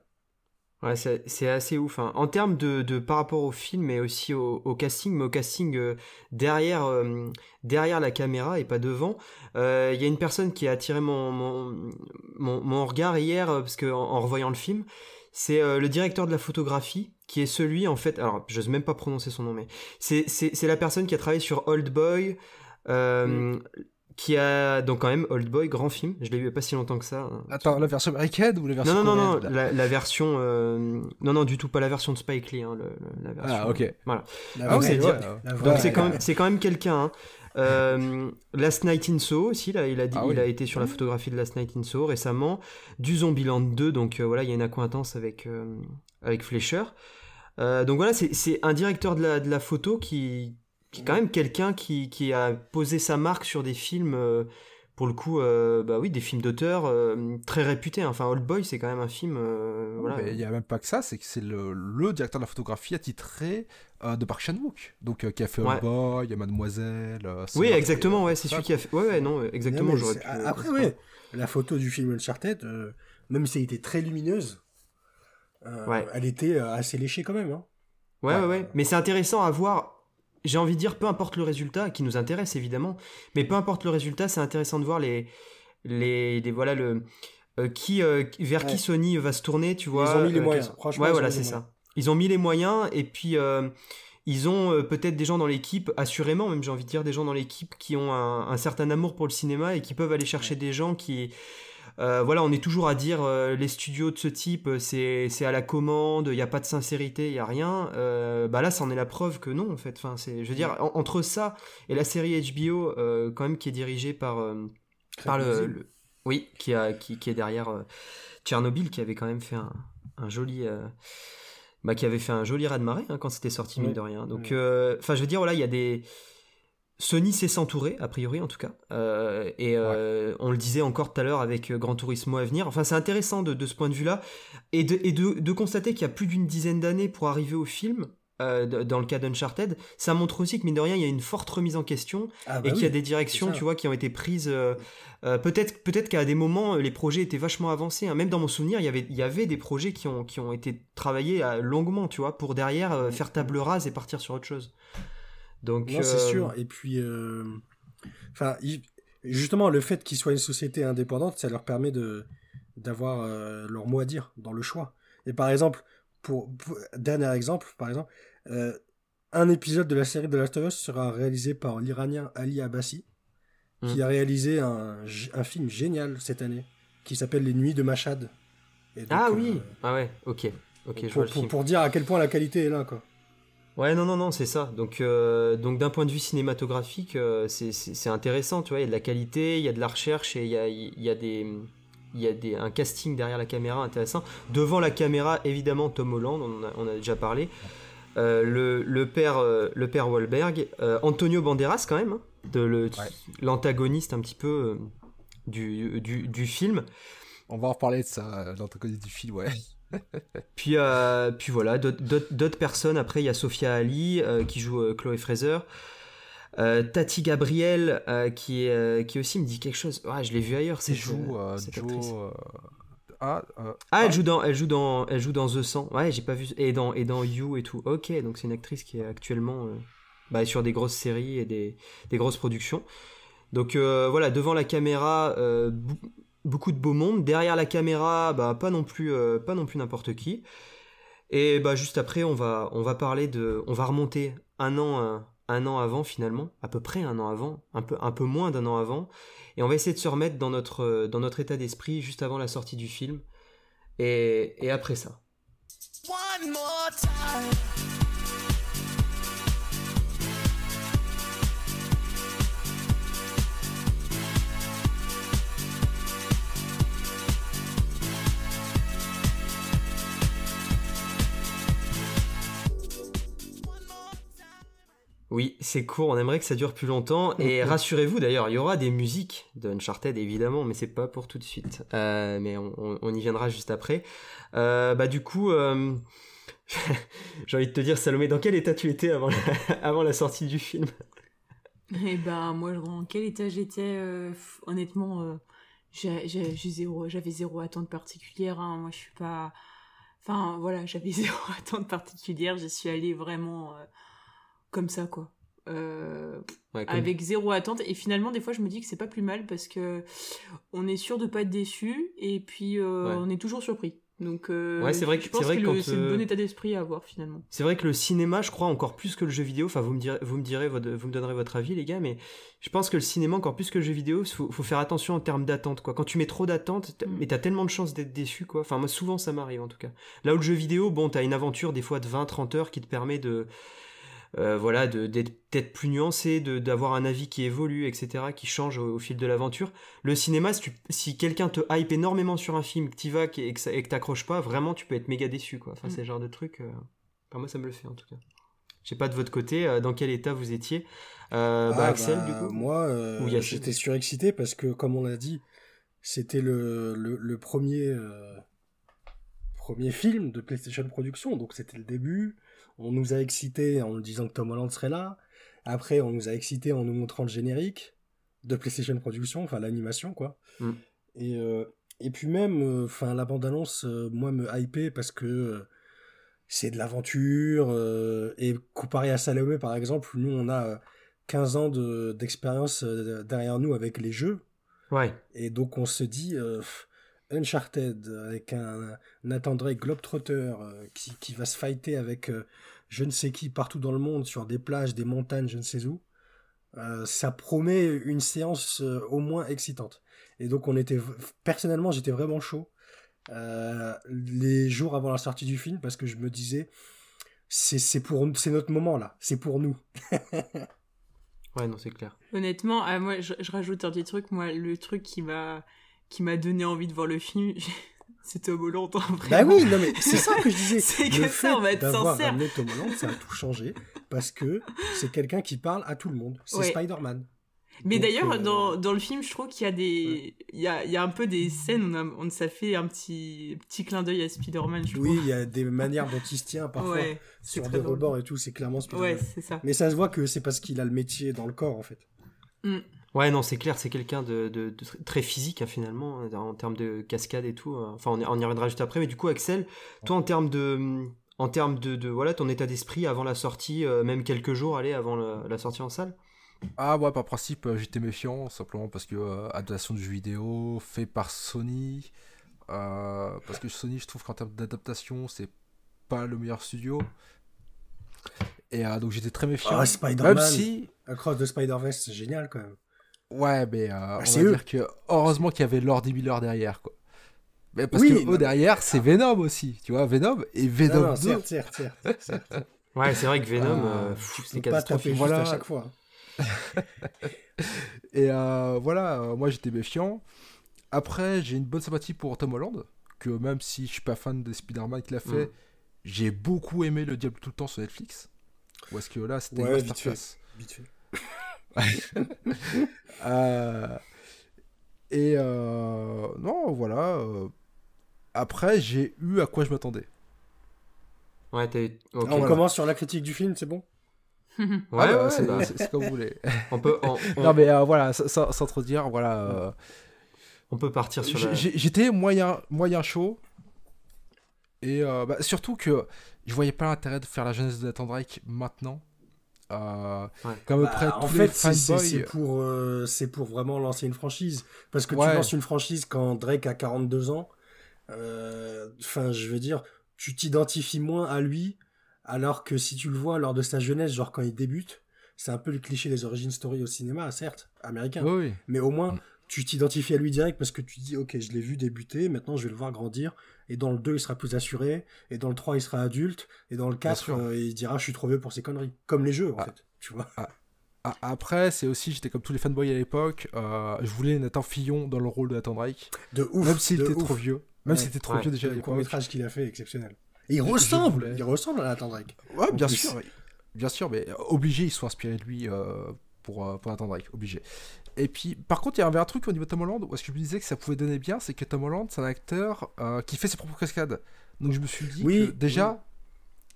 Ouais, c'est assez ouf. hein. En termes de, par rapport au film, mais aussi au, casting, mais au casting euh, derrière, euh, derrière la caméra et pas devant, euh, il y a une personne qui a attiré mon, mon, regard hier, parce que en, revoyant le film, c'est le directeur de la photographie, qui est celui, en fait, alors j'ose même pas prononcer son nom, mais c'est c'est- la personne qui a travaillé sur Old Boy, euh, qui a donc quand même Old Boy, grand film, je l'ai vu il y a pas si longtemps que ça. hein. Attends, la version américaine ou la version Non, non, non, non, la, la version. euh, non, non, du tout, pas la version de Spike Lee. hein, le- le- la version, Ah, ok. Voilà. La Ah, c'est ouais, ouais, ouais. Donc c'est Ouais. quand même, quand même quelqu'un. hein. Euh, Last Night in Soho aussi, là, il a, dit, Ah oui. il a été sur la photographie de Last Night in Soho récemment. Du Zombieland 2, donc euh, voilà, il y a une accointance avec, avec Fleischer. Donc voilà, c'est c'est un directeur de la, de la photo qui, qui est quand même quelqu'un qui, qui a posé sa marque sur des films, euh, pour le coup, euh, bah oui, des films d'auteur euh, très réputés. hein. Enfin, Old Boy, c'est quand même un film. euh, voilà. Il n'y a même pas que ça, c'est que c'est le, le directeur de la photographie attitré de Park Chan-wook. Donc, euh, qui a fait Ouais. Old Boy, il y a Mademoiselle. Oui, exactement, ouais, c'est celui qui a fait. Ouais, ouais, non, exactement, Non, pu. Après, ouais, la photo du film Uncharted, même si elle était très lumineuse, Ouais. elle était assez léchée quand même. Hein. Ouais, ouais, Ouais. ouais. Mais c'est intéressant à voir. J'ai envie de dire, peu importe le résultat, qui nous intéresse évidemment, mais peu importe le résultat, c'est intéressant de voir les, les, les- voilà le euh, qui euh, vers qui. Sony va se tourner, tu vois. ont mis les euh, moyens. Franchement, ouais, ils ont voilà, mis c'est les ça. moyens. Ils ont mis les moyens et puis euh, ils ont euh, peut-être des gens dans l'équipe, assurément, même j'ai envie de dire des gens dans l'équipe qui ont un, un certain amour pour le cinéma et qui peuvent aller chercher des gens qui euh, voilà, on est toujours à dire euh, les studios de ce type, euh, c'est c'est à la commande, il n'y a pas de sincérité, il n'y a rien. Euh, bah là, c'en est la preuve que non, en fait. Enfin, c'est, je veux dire, en- entre ça et la série HBO, quand même, qui est dirigée par, par le, oui, qui, a, qui, qui est derrière Tchernobyl, qui avait quand même fait un, un joli. bah, qui avait fait un joli raz-de-marée hein, quand c'était sorti, mine de rien. Donc, enfin, je veux dire, voilà, il y a des. Sony sait s'entourer, a priori en tout cas. Euh, et euh, on le disait encore tout à l'heure avec euh, Gran Turismo à venir. Enfin, c'est intéressant de, de ce point de vue-là. Et, de, et de, de constater qu'il y a plus d'une dizaine d'années pour arriver au film. euh, dans le cas d'Uncharted, ça montre aussi que mine de rien, il y a une forte remise en question Ah, et bah qu'il y a des directions, tu vois, qui ont été prises. peut-être, peut-être qu'à des moments, les projets étaient vachement avancés. hein. Même dans mon souvenir, il y avait, il y avait des projets qui ont, qui ont été travaillés longuement, tu vois, pour derrière euh, faire table rase et partir sur autre chose. Donc, Non, c'est euh, sûr. Et puis, euh, enfin, il- justement, le fait qu'ils soient une société indépendante, ça leur permet de d'avoir euh, leur mot à dire dans le choix. Et par exemple, pour, pour- dernier exemple, par exemple, un épisode de la série The Last of Us sera réalisé par l'Iranien Ali Abbasi, qui Mm. a réalisé un, un film génial cette année, qui s'appelle Les Nuits de Machad. Et donc, Ah euh, oui, ah ouais, ok, ok, je vois pour, le pour, film. pour dire à quel point la qualité est là, quoi. Ouais, non, non, non, c'est ça. Donc, euh, donc d'un point de vue cinématographique, euh, c'est- intéressant, tu vois. Il y a de la qualité, il y a de la recherche et il y a, il y a des, il y a des, un casting derrière la caméra intéressant. Devant la caméra, évidemment, Tom Holland, on a, on a déjà parlé. Euh, le, le père, euh, le père Wahlberg, Antonio Banderas quand même, hein, de le- l'antagoniste un petit peu du, du, du film. On va en reparler de ça, l'antagoniste du film, ouais. Puis, euh, puis voilà, d'autres- personnes. Après, il y a Sophia Ali euh, qui joue euh, Chloé Fraser. Euh, Tati Gabriel qui, est, qui aussi me dit quelque chose. Ouais, je l'ai vu ailleurs. C'est joue Joe. Ah, Ah, elle joue dans, elle joue dans, elle joue dans The 100. Ouais, j'ai pas vu. Et dans, et dans You et tout. Ok, donc c'est une actrice qui est actuellement bah, sur des grosses séries et des, des grosses productions. Donc voilà, devant la caméra, beaucoup de beau monde. Derrière la caméra, bah, pas non plus, euh, pas non plus n'importe qui. Et bah juste après, on va, on va parler de, on va remonter un an, euh, un an avant finalement, à peu près un an avant, un peu, un peu moins d'un an avant, et on va essayer de se remettre dans notre, dans notre état d'esprit juste avant la sortie du film. Et, et après ça. One more time. Oui, c'est court, on aimerait que ça dure plus longtemps. Et rassurez-vous d'ailleurs, il y aura des musiques de Uncharted évidemment, mais c'est pas pour tout de suite. Euh, mais on, on- on y viendra juste après. Euh, bah du coup, euh, j'ai envie de te dire Salomé, dans quel état tu étais avant la, avant la sortie du film? Et ben moi, dans quel état j'étais euh, Honnêtement, euh, j'ai zéro, j'avais zéro attente particulière. hein. Moi, je suis pas. Enfin, voilà, j'avais zéro attente particulière. J'y suis allée vraiment euh, comme ça, quoi. Euh, Ouais, comme- avec zéro attente. Et finalement, des fois, je me dis que c'est pas plus mal parce que on est sûr de pas être déçu et puis euh, Ouais. on est toujours surpris. Donc, euh, Ouais, c'est vrai que- je pense c'est vrai que que c'est euh, bon état d'esprit à avoir finalement. C'est vrai que le cinéma, je crois, encore plus que le jeu vidéo, enfin vous me direz, vous me direz, votre- vous me donnerez votre avis les gars, mais je pense que le cinéma, encore plus que le jeu vidéo, faut, faut faire attention en termes d'attente, quoi. Quand tu mets trop d'attente, Mm. mais t'as tellement de chances d'être déçu, quoi. Enfin moi souvent ça m'arrive en tout cas. Là où le jeu vidéo, bon, t'as une aventure des fois de 20-30 heures qui te permet de... euh, voilà, de- d'être peut-être plus nuancé, de- d'avoir un avis qui évolue, etc., qui change au, au fil de l'aventure. Le cinéma, si, quelqu'un te hype énormément sur un film, que t'y vas et que, ça- et que t'accroches pas, vraiment, tu peux être méga déçu, quoi. Enfin, Mm. c'est le genre de truc... euh, Enfin, moi, ça me le fait, en tout cas. Je sais pas de votre côté, euh, dans quel état vous étiez. Euh, bah, Ah, Axel, bah, du coup Moi, euh, j'étais surexcité parce que, comme on l'a dit, c'était le, le, le premier, euh, premier film de PlayStation Production, donc c'était le début. On nous a excités en nous disant que Tom Holland serait là. Après, on nous a excités en nous montrant le générique de PlayStation Production, enfin l'animation, quoi. Mm. Et, euh, et puis même, euh, enfin la bande-annonce, euh, moi, me hypait parce que c'est de l'aventure. et comparé à Salomé, par exemple, nous, on a euh, 15 ans de- d'expérience derrière nous avec les jeux. Ouais. Et donc, on se dit, pff, Uncharted, avec un Nathan Drake Globetrotter euh, qui, qui va se fighter avec euh, je ne sais qui partout dans le monde, sur des plages, des montagnes, je ne sais où. euh, ça promet une séance euh, au moins excitante. Et donc, on était, personnellement, j'étais vraiment chaud euh, les jours avant la sortie du film parce que je me disais, c'est c'est pour, c'est notre moment là, c'est pour nous. Ouais, non, c'est clair. Honnêtement, ah, moi, je, je rajoute un petit truc. Moi, le truc qui m'a qui m'a donné envie de voir le film, c'est Tom Holland. en vrai. Bah oui, non mais c'est ça que je disais. C'est Le que fait ça, on va être d'avoir sincère. ramené Tom Holland, ça a tout changé parce que c'est quelqu'un qui parle à tout le monde. C'est Ouais. Spider-Man. Mais d'ailleurs, euh, dans, dans le film, je trouve qu'il y a des, il y a, il y a un peu des scènes où on, a- on- ça fait un petit, petit clin d'œil à Spider-Man, je Oui, il y a des manières dont il se tient parfois ouais, sur des drôle. rebords et tout, c'est clairement Spider-Man. Ouais, c'est ça. Mais ça se voit que c'est parce qu'il a le métier dans le corps en fait. Ouais, non, c'est clair, c'est quelqu'un de, de- de tr- très physique hein, finalement, euh, en termes de cascade et tout. euh. Enfin, on y, on y reviendra juste après. Mais du coup, Axel, toi, en termes de, en termes de, de- voilà, ton état d'esprit avant la sortie, euh, même quelques jours, allez, avant la, la sortie en salle? Ah ouais, par principe, euh, j'étais méfiant, simplement parce que euh, adaptation de jeux vidéo, fait par Sony. euh, parce que Sony, je trouve qu'en termes d'adaptation, c'est pas le meilleur studio. Et euh, donc j'étais très méfiant. Ah, Spider-Man, Même si, Across the Spider-Verse, c'est génial quand même. Ouais, mais euh, on c'est va eux. dire que heureusement qu'il y avait Lord Miller derrière, quoi. Mais parce Oui, que non, eux derrière, c'est Venom aussi, tu vois, Venom et Non, Venom non, 2. certes, certes, certes. certes. Ouais, c'est vrai que Venom, euh, peux c'est catastrophique. juste Voilà. à chaque fois. Et euh, voilà, euh, moi j'étais méfiant. Après, j'ai une bonne sympathie pour Tom Holland, que même si je suis pas fan des Spider-Man qu'il a fait, Mm. j'ai beaucoup aimé Le Diable tout le temps sur Netflix. Ou est-ce que là, c'était Ouais, une vite masterclass. Vite fait. Euh, et euh, non, voilà. euh, Après, j'ai eu à quoi je m'attendais. Ouais, t'as eu- ok. On voilà. commence sur la critique du film, c'est bon? Ouais, Ah bah, ouais, c'est bah, comme vous voulez. on peut, on, on- non, mais euh, voilà, sans, trop dire, voilà. euh, on peut partir sur la. J'étais moyen, moyen chaud. Et euh, bah, surtout que je voyais pas l'intérêt de faire la jeunesse de Nathan Drake maintenant. Euh, Ouais. Comme Bah, après en tous fait, c'est- pour, euh, c'est pour vraiment lancer une franchise. Parce que Ouais. tu lances une franchise quand Drake a 42 ans. euh, Enfin, je veux dire, tu t'identifies moins à lui. Alors que si tu le vois lors de sa jeunesse, genre quand il débute, c'est un peu le cliché des origin story au cinéma, certes, américain. Oui, oui. Mais au moins, Mm. tu t'identifies à lui direct parce que tu dis, ok, je l'ai vu débuter, maintenant je vais le voir grandir. Et dans le 2, il sera plus assuré. Et dans le 3, il sera adulte. Et dans le 4, sûr. euh, il dira, je suis trop vieux pour ces conneries. Comme les jeux, en Ah. fait. Tu vois A- Après, c'est aussi, j'étais comme tous les fanboys à l'époque. euh, je voulais Nathan Fillon dans le rôle de Nathan Drake. De ouf. même s'il était ouf. trop vieux. Même Ouais. s'il était trop Ouais. vieux déjà à Le l'époque. court-métrage qu'il a fait est exceptionnel. Et il ressemble. Il ressemble à Nathan Drake. Ouais, En bien plus. sûr. Bien sûr, mais obligé, ils sont inspirés de lui euh, pour, pour Nathan Drake. Obligé. Et puis, par contre, il y avait un truc au niveau de Tom Holland où est-ce que je me disais que ça pouvait donner bien, c'est que Tom Holland, c'est un acteur euh, qui fait ses propres cascades. Donc je me suis dit Oui, que déjà,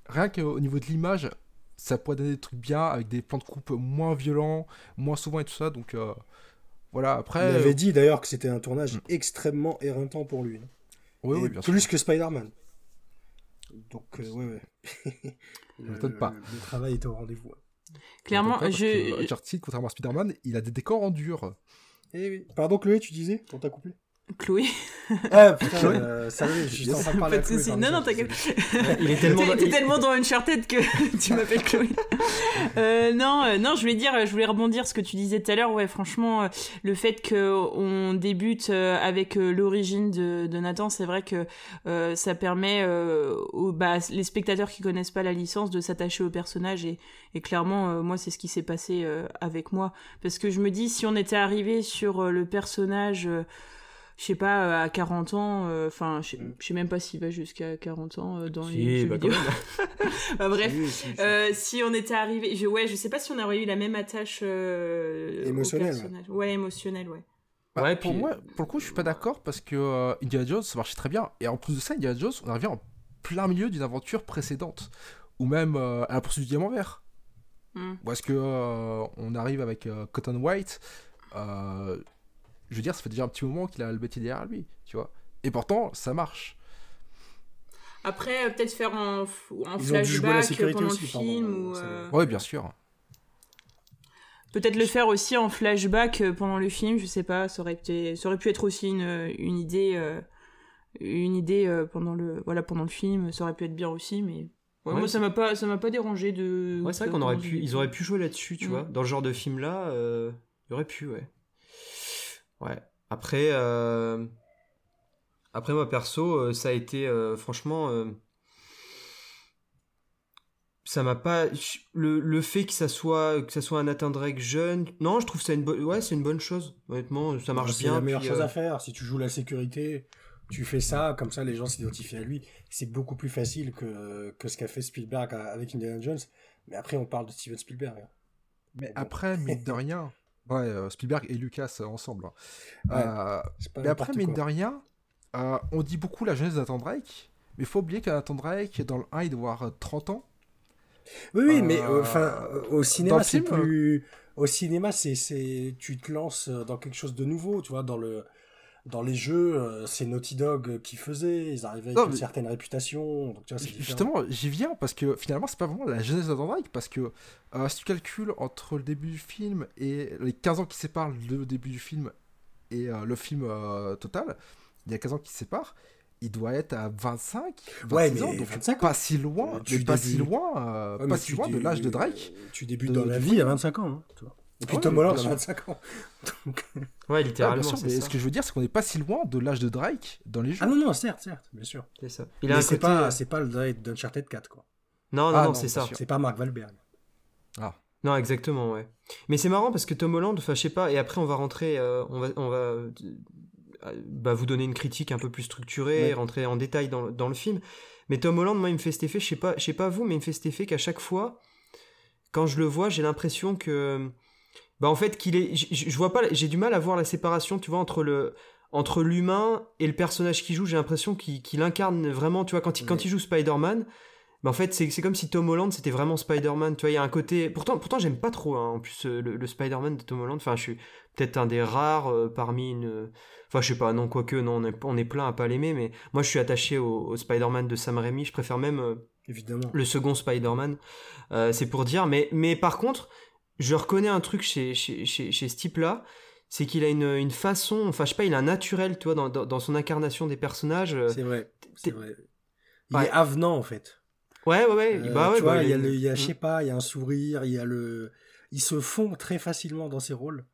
rien qu'au niveau de l'image, ça pourrait donner des trucs bien avec des plans de coupe moins violents, moins souvent et tout ça. Donc euh, voilà, après. Il avait dit d'ailleurs que c'était un tournage extrêmement éreintant pour lui. Oui, Et oui, bien sûr. plus que Spider-Man. Donc, euh, ouais, ouais. le, m'étonne pas. le- le travail était au rendez-vous. Clairement, que je, Uncharted, contrairement à Spider-Man, il a des décors en dur. Eh oui. Pardon, Chloé, tu disais On t'a coupé Chloé, Ah putain, euh, salut, je suis en train de parler à Chloé, Non, non, je- t'inquiète. Il est tellement. T'es t'es tellement dans Uncharted que tu m'appelles Chloé. Euh, non, euh, non, je voulais dire, je voulais rebondir ce que tu disais tout à l'heure. Ouais, franchement, euh, le fait que on débute avec l'origine de, de Nathan, c'est vrai que euh, ça permet euh, aux bah, les spectateurs qui connaissent pas la licence de s'attacher au personnage et, et clairement, euh, moi, c'est ce qui s'est passé euh, avec moi parce que je me dis si on était arrivé sur euh, le personnage. Euh, je sais pas, euh, à 40 ans, euh, enfin, je sais- je sais même pas s'il va jusqu'à 40 ans euh, dans les Si, jeux bah, quand vidéo. même. Bah, bref, si, si. euh, si on était arrivé, je, ouais, je sais pas si on aurait eu la même attache euh, Émotionnelle. Ouais, émotionnelle, ouais. Bah, Ouais, pour puis- moi, pour le coup, je suis pas d'accord parce que euh, Indiana Jones, ça marchait très bien. Et en plus de ça, Indiana Jones, on arrivait en plein milieu d'une aventure précédente. Ou même euh, à la poursuite du diamant vert. Ou est-ce que euh, on arrive avec euh, Cotton White euh, Je veux dire, ça fait déjà un petit moment qu'il a le métier derrière lui, tu vois. Et pourtant, ça marche. Après, euh, peut-être faire la flashback pendant aussi, le film. euh, ou, ça- euh, Ouais, bien sûr. Peut-être le faire aussi en flashback pendant le film, je sais pas, ça aurait, été- ça aurait pu être aussi une, une idée, euh, une idée euh, pendant, le, voilà, pendant le film, ça aurait pu être bien aussi, mais ouais, Ouais, moi ça m'a pas, ça m'a pas dérangé de. Ouais, c'est vrai qu'on aurait pu, ils film. auraient pu jouer là-dessus, tu Mm. vois. Dans ce genre de film-là, euh, il y aurait pu, ouais. Ouais. Après, euh, après moi perso, euh, ça a été, euh, franchement, euh, ça m'a pas, le, le fait que ça soit, que ça soit un Nathan Drake jeune, non, je trouve ça une bonne, ouais, c'est une bonne chose. Honnêtement, ça marche c'est bien. la meilleure puis, chose euh, à faire. Si tu joues la sécurité, tu fais ça, comme ça les gens s'identifient à lui. C'est beaucoup plus facile que, que ce qu'a fait Spielberg avec Indiana Jones. Mais après, on parle de Steven Spielberg. hein. Mais Bon. après, mine de rien, Ouais, euh, Spielberg et Lucas euh, ensemble. hein. Ouais, Euh, mais après, mine de rien, euh, on dit beaucoup la jeunesse de Nathan Drake, mais il faut oublier que Nathan Drake, dans le 1, il doit avoir euh, 30 ans. Oui, oui, mais enfin, au cinéma, c'est plus. Au cinéma, c'est, tu te lances dans quelque chose de nouveau, tu vois, dans le, dans les jeux, euh, c'est Naughty Dog qui faisait, ils arrivaient avec Non, une mais- certaine réputation, donc tu vois. Justement, j'y viens parce que finalement, c'est pas vraiment la jeunesse de Drake, parce que euh, si tu calcules entre le début du film et les 15 ans qui séparent le début du film et euh, le film euh, total, il y a 15 ans qui séparent, il doit être à 25, 26 Ouais, mais ans, donc 25 ans. pas si loin, Euh, tu pas débutes- si loin, euh, Ouais, pas si loin de l'âge de Drake. Tu débutes de- dans la vie à 25 ans, hein, tu vois. Et puis Ouais, Tom Holland bien à sûr. 25 ans. Donc- Ouais, littéralement, sûr, mais ça. ce que je veux dire, c'est qu'on n'est pas si loin de l'âge de Drake dans les jeux. Ah non, non, certes, certes, bien sûr. C'est ça. Il Mais c'est côté... pas, c'est pas le Drake d'Uncharted 4, quoi. Non, non, Ah, non, non, c'est ça. C'est pas Mark Wahlberg. Non, exactement, ouais. Mais c'est marrant parce que Tom Holland, enfin, je sais pas, et après on va rentrer, euh, on va, on va euh, bah, vous donner une critique un peu plus structurée, Ouais. rentrer en détail dans, le- dans le film. Mais Tom Holland, moi, il me fait cet effet, je sais pas, je sais pas vous, mais il me fait cet effet qu'à chaque fois, quand je le vois, j'ai l'impression que, bah, en fait, qu'il est, je vois pas, j'ai du mal à voir la séparation, tu vois, entre le, entre l'humain et le personnage qu'il joue. J'ai l'impression qu'il incarne vraiment, tu vois, quand il, quand il joue Spider-Man. Bah en fait, c'est comme si Tom Holland c'était vraiment Spider-Man. Tu vois, il y a un côté. Pourtant, pourtant j'aime pas trop hein, en plus euh, le, le Spider-Man de Tom Holland. Enfin, je suis peut-être un des rares euh, parmi une. Enfin, je sais pas, non, quoique, non, on est, on est plein à pas l'aimer, mais moi je suis attaché au, au Spider-Man de Sam Raimi. Je préfère même euh, Évidemment. le second Spider-Man. Euh, c'est pour dire. Mais, mais par contre, je reconnais un truc chez, chez, chez, chez ce type-là. C'est qu'il a une, une façon. Enfin, je sais pas, il a un naturel, tu vois, dans, dans, dans son incarnation des personnages. euh, C'est vrai. C'est vrai. Il Ouais. est avenant, en fait. Ouais, ouais, ouais. Euh, bah ouais, tu vois, bah, il y a, le, il y a, je Mm. sais pas, il y a un sourire, il y a le. Ils se font très facilement dans ces rôles.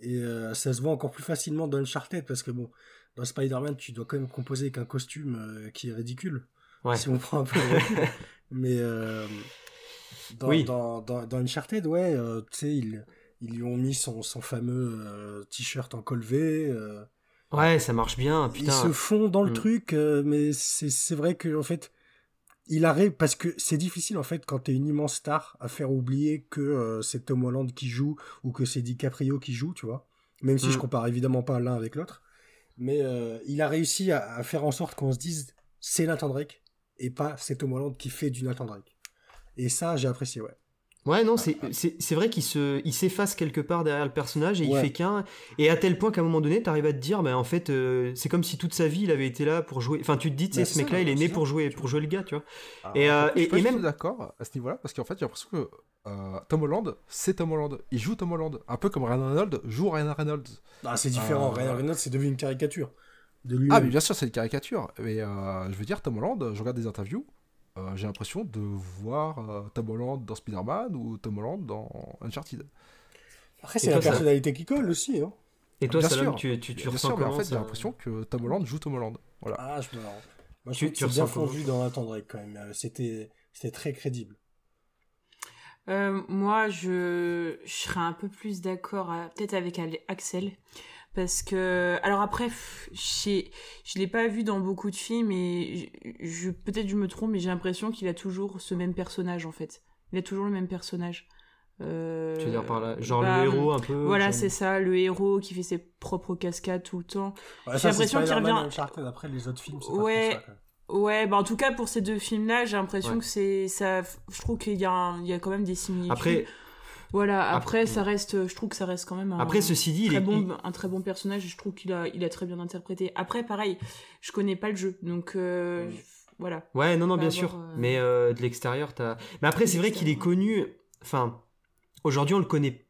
Et euh, ça se voit encore plus facilement dans Uncharted parce que bon, dans Spider-Man, tu dois quand même composer avec un costume euh, qui est ridicule. Ouais. Si on prend un peu. Mais dans, Oui. dans, dans, dans Uncharted, ouais, euh, tu sais, ils, ils lui ont mis son, son fameux euh, t-shirt en col V. euh, Ouais, ça marche bien, ils se font dans le Mm. truc, mais c'est vrai que en fait, il arrive parce que c'est difficile en fait quand t'es une immense star à faire oublier que c'est Tom Holland qui joue ou que c'est DiCaprio qui joue, tu vois. Même si Mm. je compare évidemment pas l'un avec l'autre, mais il a réussi à, à faire en sorte qu'on se dise c'est Nathan Drake et pas c'est Tom Holland qui fait du Nathan Drake. Et ça, j'ai apprécié, ouais. Ouais, non, c'est c'est- c'est vrai qu'il se, il s'efface quelque part derrière le personnage et il Ouais. fait qu'un. Et à tel point qu'à un moment donné, t'arrives à te dire, bah en fait, euh, c'est comme si toute sa vie il avait été là pour jouer. Enfin, tu te dis, tu sais, Bah, ce mec-là, il est né pour jouer, pour jouer le gars, tu vois. Alors, Et, pour euh, je et- pas même- d'accord à ce niveau-là, parce qu'en fait, j'ai l'impression que euh, Tom Holland, c'est Tom Holland. Il joue Tom Holland. Un peu comme Ryan Reynolds joue Ryan Reynolds. Ah, c'est différent. Euh, Ryan Reynolds, c'est devenu une caricature de lui. Ah, mais bien sûr, c'est une caricature. Mais euh, je veux dire, Tom Holland, je regarde des interviews, euh, j'ai l'impression de voir euh, Tom Holland dans Spider-Man ou Tom Holland dans Uncharted. Après, c'est la toi, ça- personnalité qui colle aussi. Hein. Et toi, Bien Salam, sûr. tu, tu, tu Bien ressens sûr, mais en fait, j'ai l'impression que Tom Holland joue Tom Holland. Voilà. Ah, je me Moi, je Tu- tu bien fondu dans Nathan Drake quand même. Euh, C'était, c'était très crédible. Euh, moi, je, je serais un peu plus d'accord peut-être avec Axel. Parce que, alors après, j'ai- je l'ai pas vu dans beaucoup de films et je, je- peut-être je me trompe, mais j'ai l'impression qu'il a toujours ce même personnage en fait. Il a toujours le même personnage. Euh, Tu veux dire par là, genre bah, le héros un peu. Voilà, c'est ça, le héros qui fait ses propres cascades tout le temps. Ouais, J'ai ça, c'est l'impression qu'il revient-. Après, les autres films, c'est Ouais. pas trop ça. Ouais, bah en tout cas pour ces deux films-là, j'ai l'impression Ouais. que c'est ça. Je trouve qu'il y a, un- il y a quand même des similitudes. Après, Voilà, Après- après, ça reste, je trouve que ça reste quand même un, après, ceci dit, il très est. bon, un très bon personnage et je trouve qu'il a, il a très bien interprété. Après, pareil, je connais pas le jeu, donc euh, voilà. Ouais, non, non, bien avoir, sûr. euh, Mais euh, de l'extérieur, t'as. Mais après, c'est vrai qu'il est connu. Enfin, aujourd'hui, on le connaît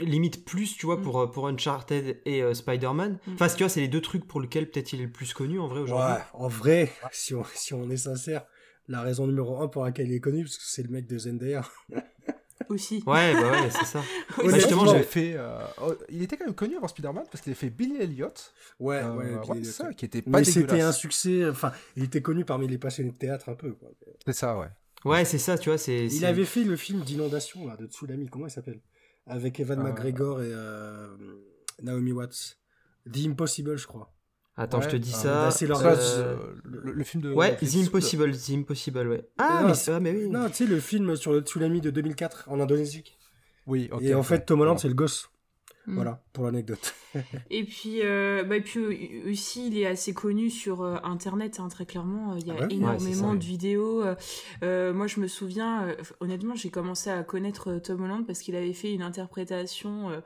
limite plus, tu vois, Mm. pour, pour Uncharted et euh, Spider-Man. Mm. Enfin, tu vois, c'est les deux trucs pour lesquels peut-être il est le plus connu en vrai aujourd'hui. Ouais, en vrai, si on, si on est sincère, la raison numéro un pour laquelle il est connu, parce que c'est le mec de Zendaya. Aussi. Ouais, bah ouais, c'est ça. Bah, justement, a fait, euh, oh, il était quand même connu avant Spider-Man parce qu'il a fait Billy Elliot. Ouais, euh, ouais, ouais, ça, qui était pas Mais c'était un succès, enfin, il était connu parmi les passionnés de théâtre un peu. C'est ça, ouais. Ouais, c'est ça, tu vois. c'est Il avait fait le film d'inondation là, de Tsunami, comment il s'appelle? Avec Evan Euh. McGregor et euh, Naomi Watts. The Impossible, je crois. Attends, je te dis euh, ça. c'est leur- Ça, euh, le, le film de. Ouais, The. Impossible, The Impossible, ouais. Ah, Non, mais, c'est- ah, mais oui. Non, tu sais, le film sur le tsunami de 2004 en Indonésie. Oui, ok. et en fait, Tom Holland, c'est le gosse. Mm. Voilà, pour l'anecdote. Et puis, euh, bah, et puis euh, aussi, il est assez connu sur euh, Internet, hein, très clairement. Il y a Ah ouais énormément ça, de vidéos. moi, je me souviens, euh, honnêtement, j'ai commencé à connaître euh, Tom Holland parce qu'il avait fait une interprétation euh,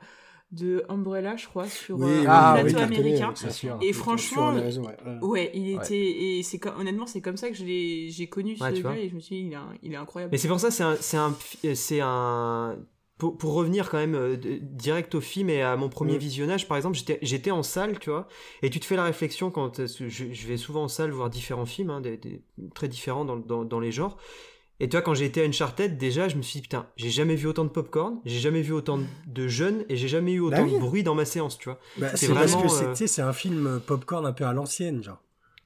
de Umbrella, je crois, sur euh, Ah, un oui, plateau américain. sûr. Et franchement, ouais. il Ouais. était et c'est comme- honnêtement c'est comme ça que je l'ai j'ai connu ce gars et je me suis dit il est, un- il est incroyable. Mais c'est pour ça, c'est un, c'est un, c'est un. Pour, pour revenir quand même euh, de- direct au film et à mon premier Mm. visionnage, par exemple, j'étais, j'étais en salle, tu vois, et tu te fais la réflexion quand que je, je vais souvent en salle voir différents films, hein, des, des- très différents dans, dans, dans les genres. Et tu vois, quand j'ai été à Uncharted, déjà, je me suis dit, putain, j'ai jamais vu autant de popcorn, j'ai jamais vu autant de- jeunes, et j'ai jamais eu autant Bah oui. de bruit dans ma séance, tu vois. Bah, c'est c'est parce vraiment, que c'est euh, tu sais, c'est un film popcorn un peu à l'ancienne, genre.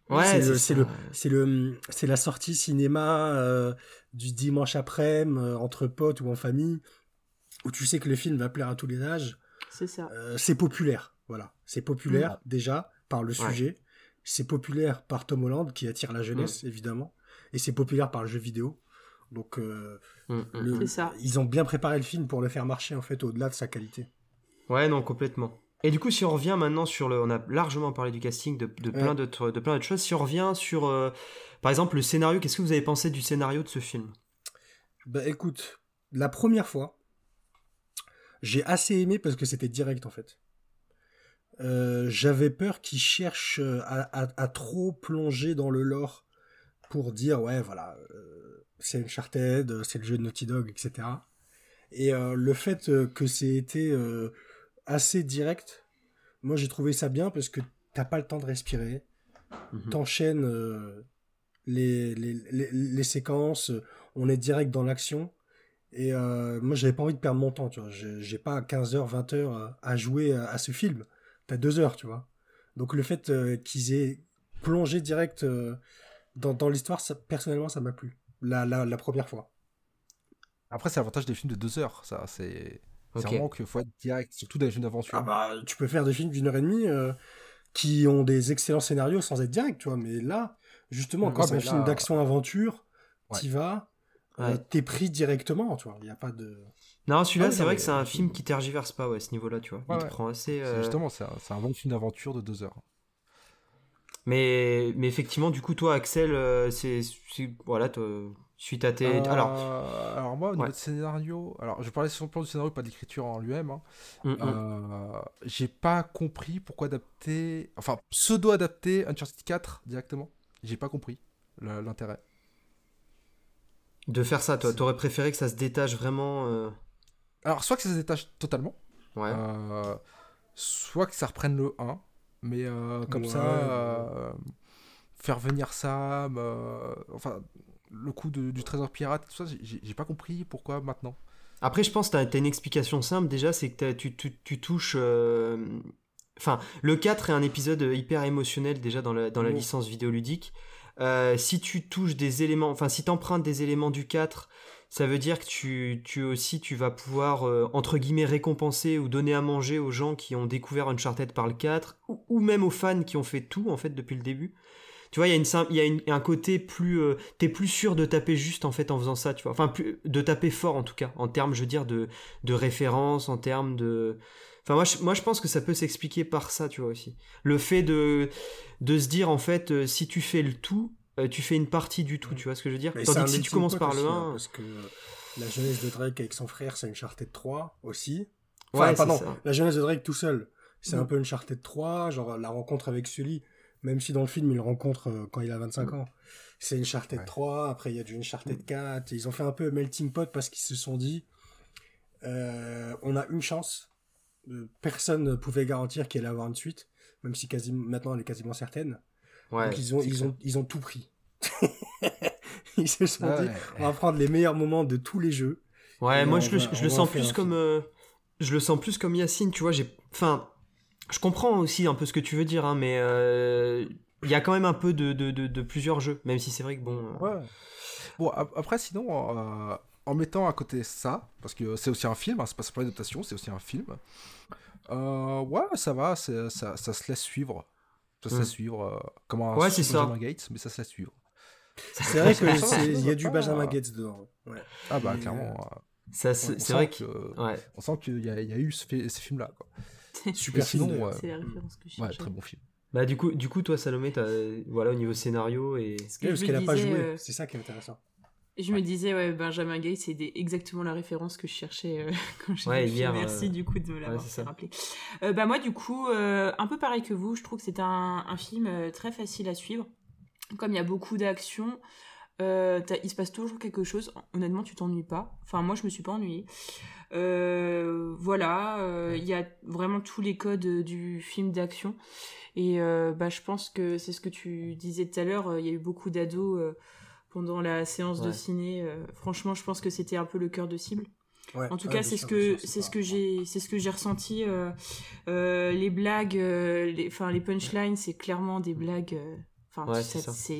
Ouais, c'est le, c'est le, la sortie cinéma euh, du dimanche après-midi euh, entre potes ou en famille, où tu sais que le film va plaire à tous les âges. C'est ça. Euh, c'est populaire, voilà. C'est populaire déjà par le Ouais. sujet. C'est populaire par Tom Holland qui attire la jeunesse évidemment, et c'est populaire par le jeu vidéo. Donc euh, Mm, mm. le- ça. ils ont bien préparé le film pour le faire marcher en fait au-delà de sa qualité. Ouais, non, complètement. Et du coup, si on revient maintenant sur le. On a largement parlé du casting, de, de plein d'autres de plein d'autres choses. Si on revient sur. euh, par exemple, le scénario, qu'est-ce que vous avez pensé du scénario de ce film? Bah écoute, la première fois, j'ai assez aimé parce que c'était direct en fait. Euh, J'avais peur qu'ils cherchent à, à- à trop plonger dans le lore pour dire ouais voilà euh, c'est Uncharted, euh, c'est le jeu de Naughty Dog, etc. Et euh, le fait euh, que c'est été euh, assez direct, moi j'ai trouvé ça bien parce que t'as pas le temps de respirer, Mhm. t'enchaînes euh, les, les, les, les séquences, on est direct dans l'action. Et moi, j'avais pas envie de perdre mon temps, tu vois. J'ai pas 15 heures, 20 heures euh, à jouer à, à ce film. T'as deux heures, tu vois. Donc le fait qu'ils aient plongé direct dans, dans l'histoire, personnellement, ça m'a plu. La, la, la première fois. Après, c'est l'avantage des films de deux heures, ça. C'est c'est Ok. vraiment qu'il faut être direct, surtout dans les films d'aventure. Ah bah, tu peux faire des films d'une heure et demie euh, qui ont des excellents scénarios sans être direct, tu vois. Mais là, justement, Ouais, quand c'est un film d'action-aventure, Ouais. t'y vas, euh, Ouais. t'es pris directement, tu vois. Il n'y a pas de... Non, celui-là, Ah oui, c'est vrai que c'est un film qui tergiverse pas, ouais, à ce niveau-là, tu vois. Ouais, Il te ouais. prend assez. C'est euh, Justement, c'est un, c'est un bon film d'aventure de deux heures. Mais, mais effectivement, du coup, toi, Axel, euh, c'est. Voilà, suite à tes. Euh, Alors. alors moi, au niveau Ouais. de scénario, alors je parlais sur le plan du scénario, pas de l'écriture en lui-même. hein. mm, mm. Euh, j'ai pas compris pourquoi adapter, enfin pseudo-adapter Uncharted 4 directement. J'ai pas compris l'intérêt. De faire ça, toi, t'aurais préféré que ça se détache vraiment. euh, Alors soit que ça se détache totalement, Ouais. soit que ça reprenne le 1, mais euh, comme Ouais, ça, euh, faire venir Sam, euh, enfin le coup de- du trésor pirate, tout ça, j'ai pas compris pourquoi maintenant. Après, je pense que tu as, une explication simple déjà, c'est que tu, tu- tu touches. Enfin, le 4 est un épisode hyper émotionnel déjà dans la, dans la licence vidéoludique. Euh, si tu touches des éléments, enfin, si tu empruntes des éléments du 4, ça veut dire que tu, tu aussi tu vas pouvoir, euh, entre guillemets, récompenser ou donner à manger aux gens qui ont découvert Uncharted par le 4, ou, même aux fans qui ont fait tout, en fait, depuis le début. Tu vois, il y a, une, y a un côté plus. euh, T'es plus sûr de taper juste en fait en faisant ça, tu vois. Enfin, de taper fort en tout cas, en termes, je veux dire, de, de référence, en termes de. Enfin, moi je, moi, je pense que ça peut s'expliquer par ça, tu vois aussi. Le fait de, de se dire, en fait, euh, si tu fais le tout, euh, tu fais une partie du tout, tu vois ce que je veux dire Mais Tandis c'est un que si tu commences par le hein, 1. parce que la jeunesse de Drake avec son frère, c'est Uncharted 3 aussi. Ouais, Enfin, c'est pardon, ça. la jeunesse de Drake tout seul, c'est Mm. un peu Uncharted 3, genre la rencontre avec Sully, même si dans le film il le rencontre euh, quand il a 25 Mm. ans. C'est Uncharted Ouais. 3, après il y a du Uncharted 4, et ils ont fait un peu melting pot parce qu'ils se sont dit, euh, on a une chance, personne ne pouvait garantir qu'il allait avoir une suite, même si maintenant elle est quasiment certaine. Ouais, Donc ils ont, ils, ont, ils ont tout pris. ils se sont Ah dit, ouais. on va prendre les meilleurs moments de tous les jeux. Ouais, moi je le, je sens plus comme. euh, je le sens plus comme Yacine, tu vois. J'ai. Enfin, je comprends aussi un peu ce que tu veux dire, hein, mais euh, il y a quand même un peu de, de, de, de plusieurs jeux, même si c'est vrai que bon. euh, Ouais. Bon, ap- après, sinon, euh, en mettant à côté ça, parce que c'est aussi un film, hein, c'est pas simplement une adaptation, c'est aussi un film. Euh, ouais, ça va, ça se laisse suivre. Ça Mm. suivre, euh, comme un Ouais, c'est ça. Benjamin Gates, mais ça se laisse suivre. C'est vrai Ça qu'il ça y a du. Benjamin Gates dedans. Ouais. Ah bah, clairement. euh, Ça, c'est c'est vrai que- que. Ouais. On sent qu'il y, a- il y a eu ce ces films-là. quoi. Super film, euh, C'est la référence que je ouais, cherchais. très bon film. Bah, du coup, du coup toi, Salomé, t'as, voilà, au niveau scénario et. Ce que Oui, je parce me qu'elle a pas joué, euh, c'est ça qui est intéressant. Je me disais, ouais, Benjamin Gates, c'est exactement la référence que je cherchais euh, quand j'ai Ouais, hier. Merci euh, du coup de me l'avoir rappeler. Euh, bah moi, du coup, un peu pareil que vous, je trouve que c'est un, un film très facile à suivre. Comme il y a beaucoup d'action, t'as- il se passe toujours quelque chose. Honnêtement, tu t'ennuies pas. Enfin, moi, je me suis pas ennuyée. Voilà, il y a vraiment tous les codes du film d'action. Et bah, je pense que c'est ce que tu disais tout à l'heure. Il y a eu beaucoup d'ados pendant la séance de ciné. euh, franchement, je pense que c'était un peu le cœur de cible. Ouais. En tout Ouais, cas, c'est ce que c'est ce que j'ai c'est ce que j'ai ressenti. euh, euh, les blagues, euh, les enfin les punchlines, c'est clairement des blagues. euh, Enfin, Ouais, c'est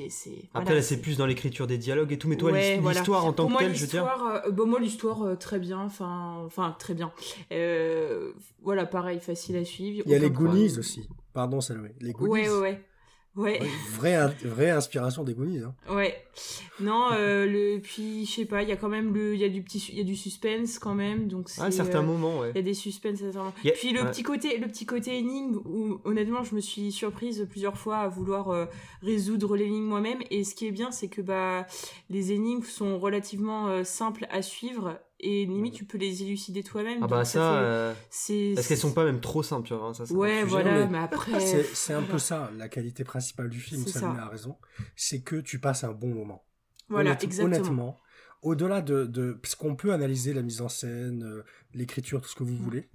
c'est. Après, voilà, là, c'est plus dans l'écriture des dialogues et tout, mais toi, Ouais, l'his- voilà. l'histoire en tant Pour que telle, je veux dire. euh, bon, moi, l'histoire, euh, très bien. Enfin, enfin, très bien. Euh, voilà, pareil, facile à suivre. Il y a les Goonies aussi. Pardon, Salomé. Les Goonies. Ouais, ouais, ouais. Ouais. Ouais, vraie, in- vraie inspiration des Goonies. Hein. Ouais. Non, euh, le puis je sais pas, il y a quand même le il y a du petit il y a du suspense quand même donc c'est Ah, à certains euh, moments, ouais. il y a des suspens à certains moments. Il y a- Puis le ouais. petit côté le petit côté énigme où honnêtement, je me suis surprise plusieurs fois à vouloir euh, résoudre l'énigme moi-même et ce qui est bien c'est que bah les énigmes sont relativement euh, simples à suivre et limite tu peux les élucider toi-même. Ah, bah, ça. euh, c'est Est-ce qu'elles sont pas même trop simples, tu vois, hein, ça, Ouais, sujet. voilà, mais mais après C'est un peu ça, la qualité principale du film, ça. a raison. C'est que tu passes un bon moment. Voilà, Honnête- exactement. Honnêtement, au-delà de, de parce qu'on peut analyser la mise en scène, euh, l'écriture, tout ce que vous Mm. voulez,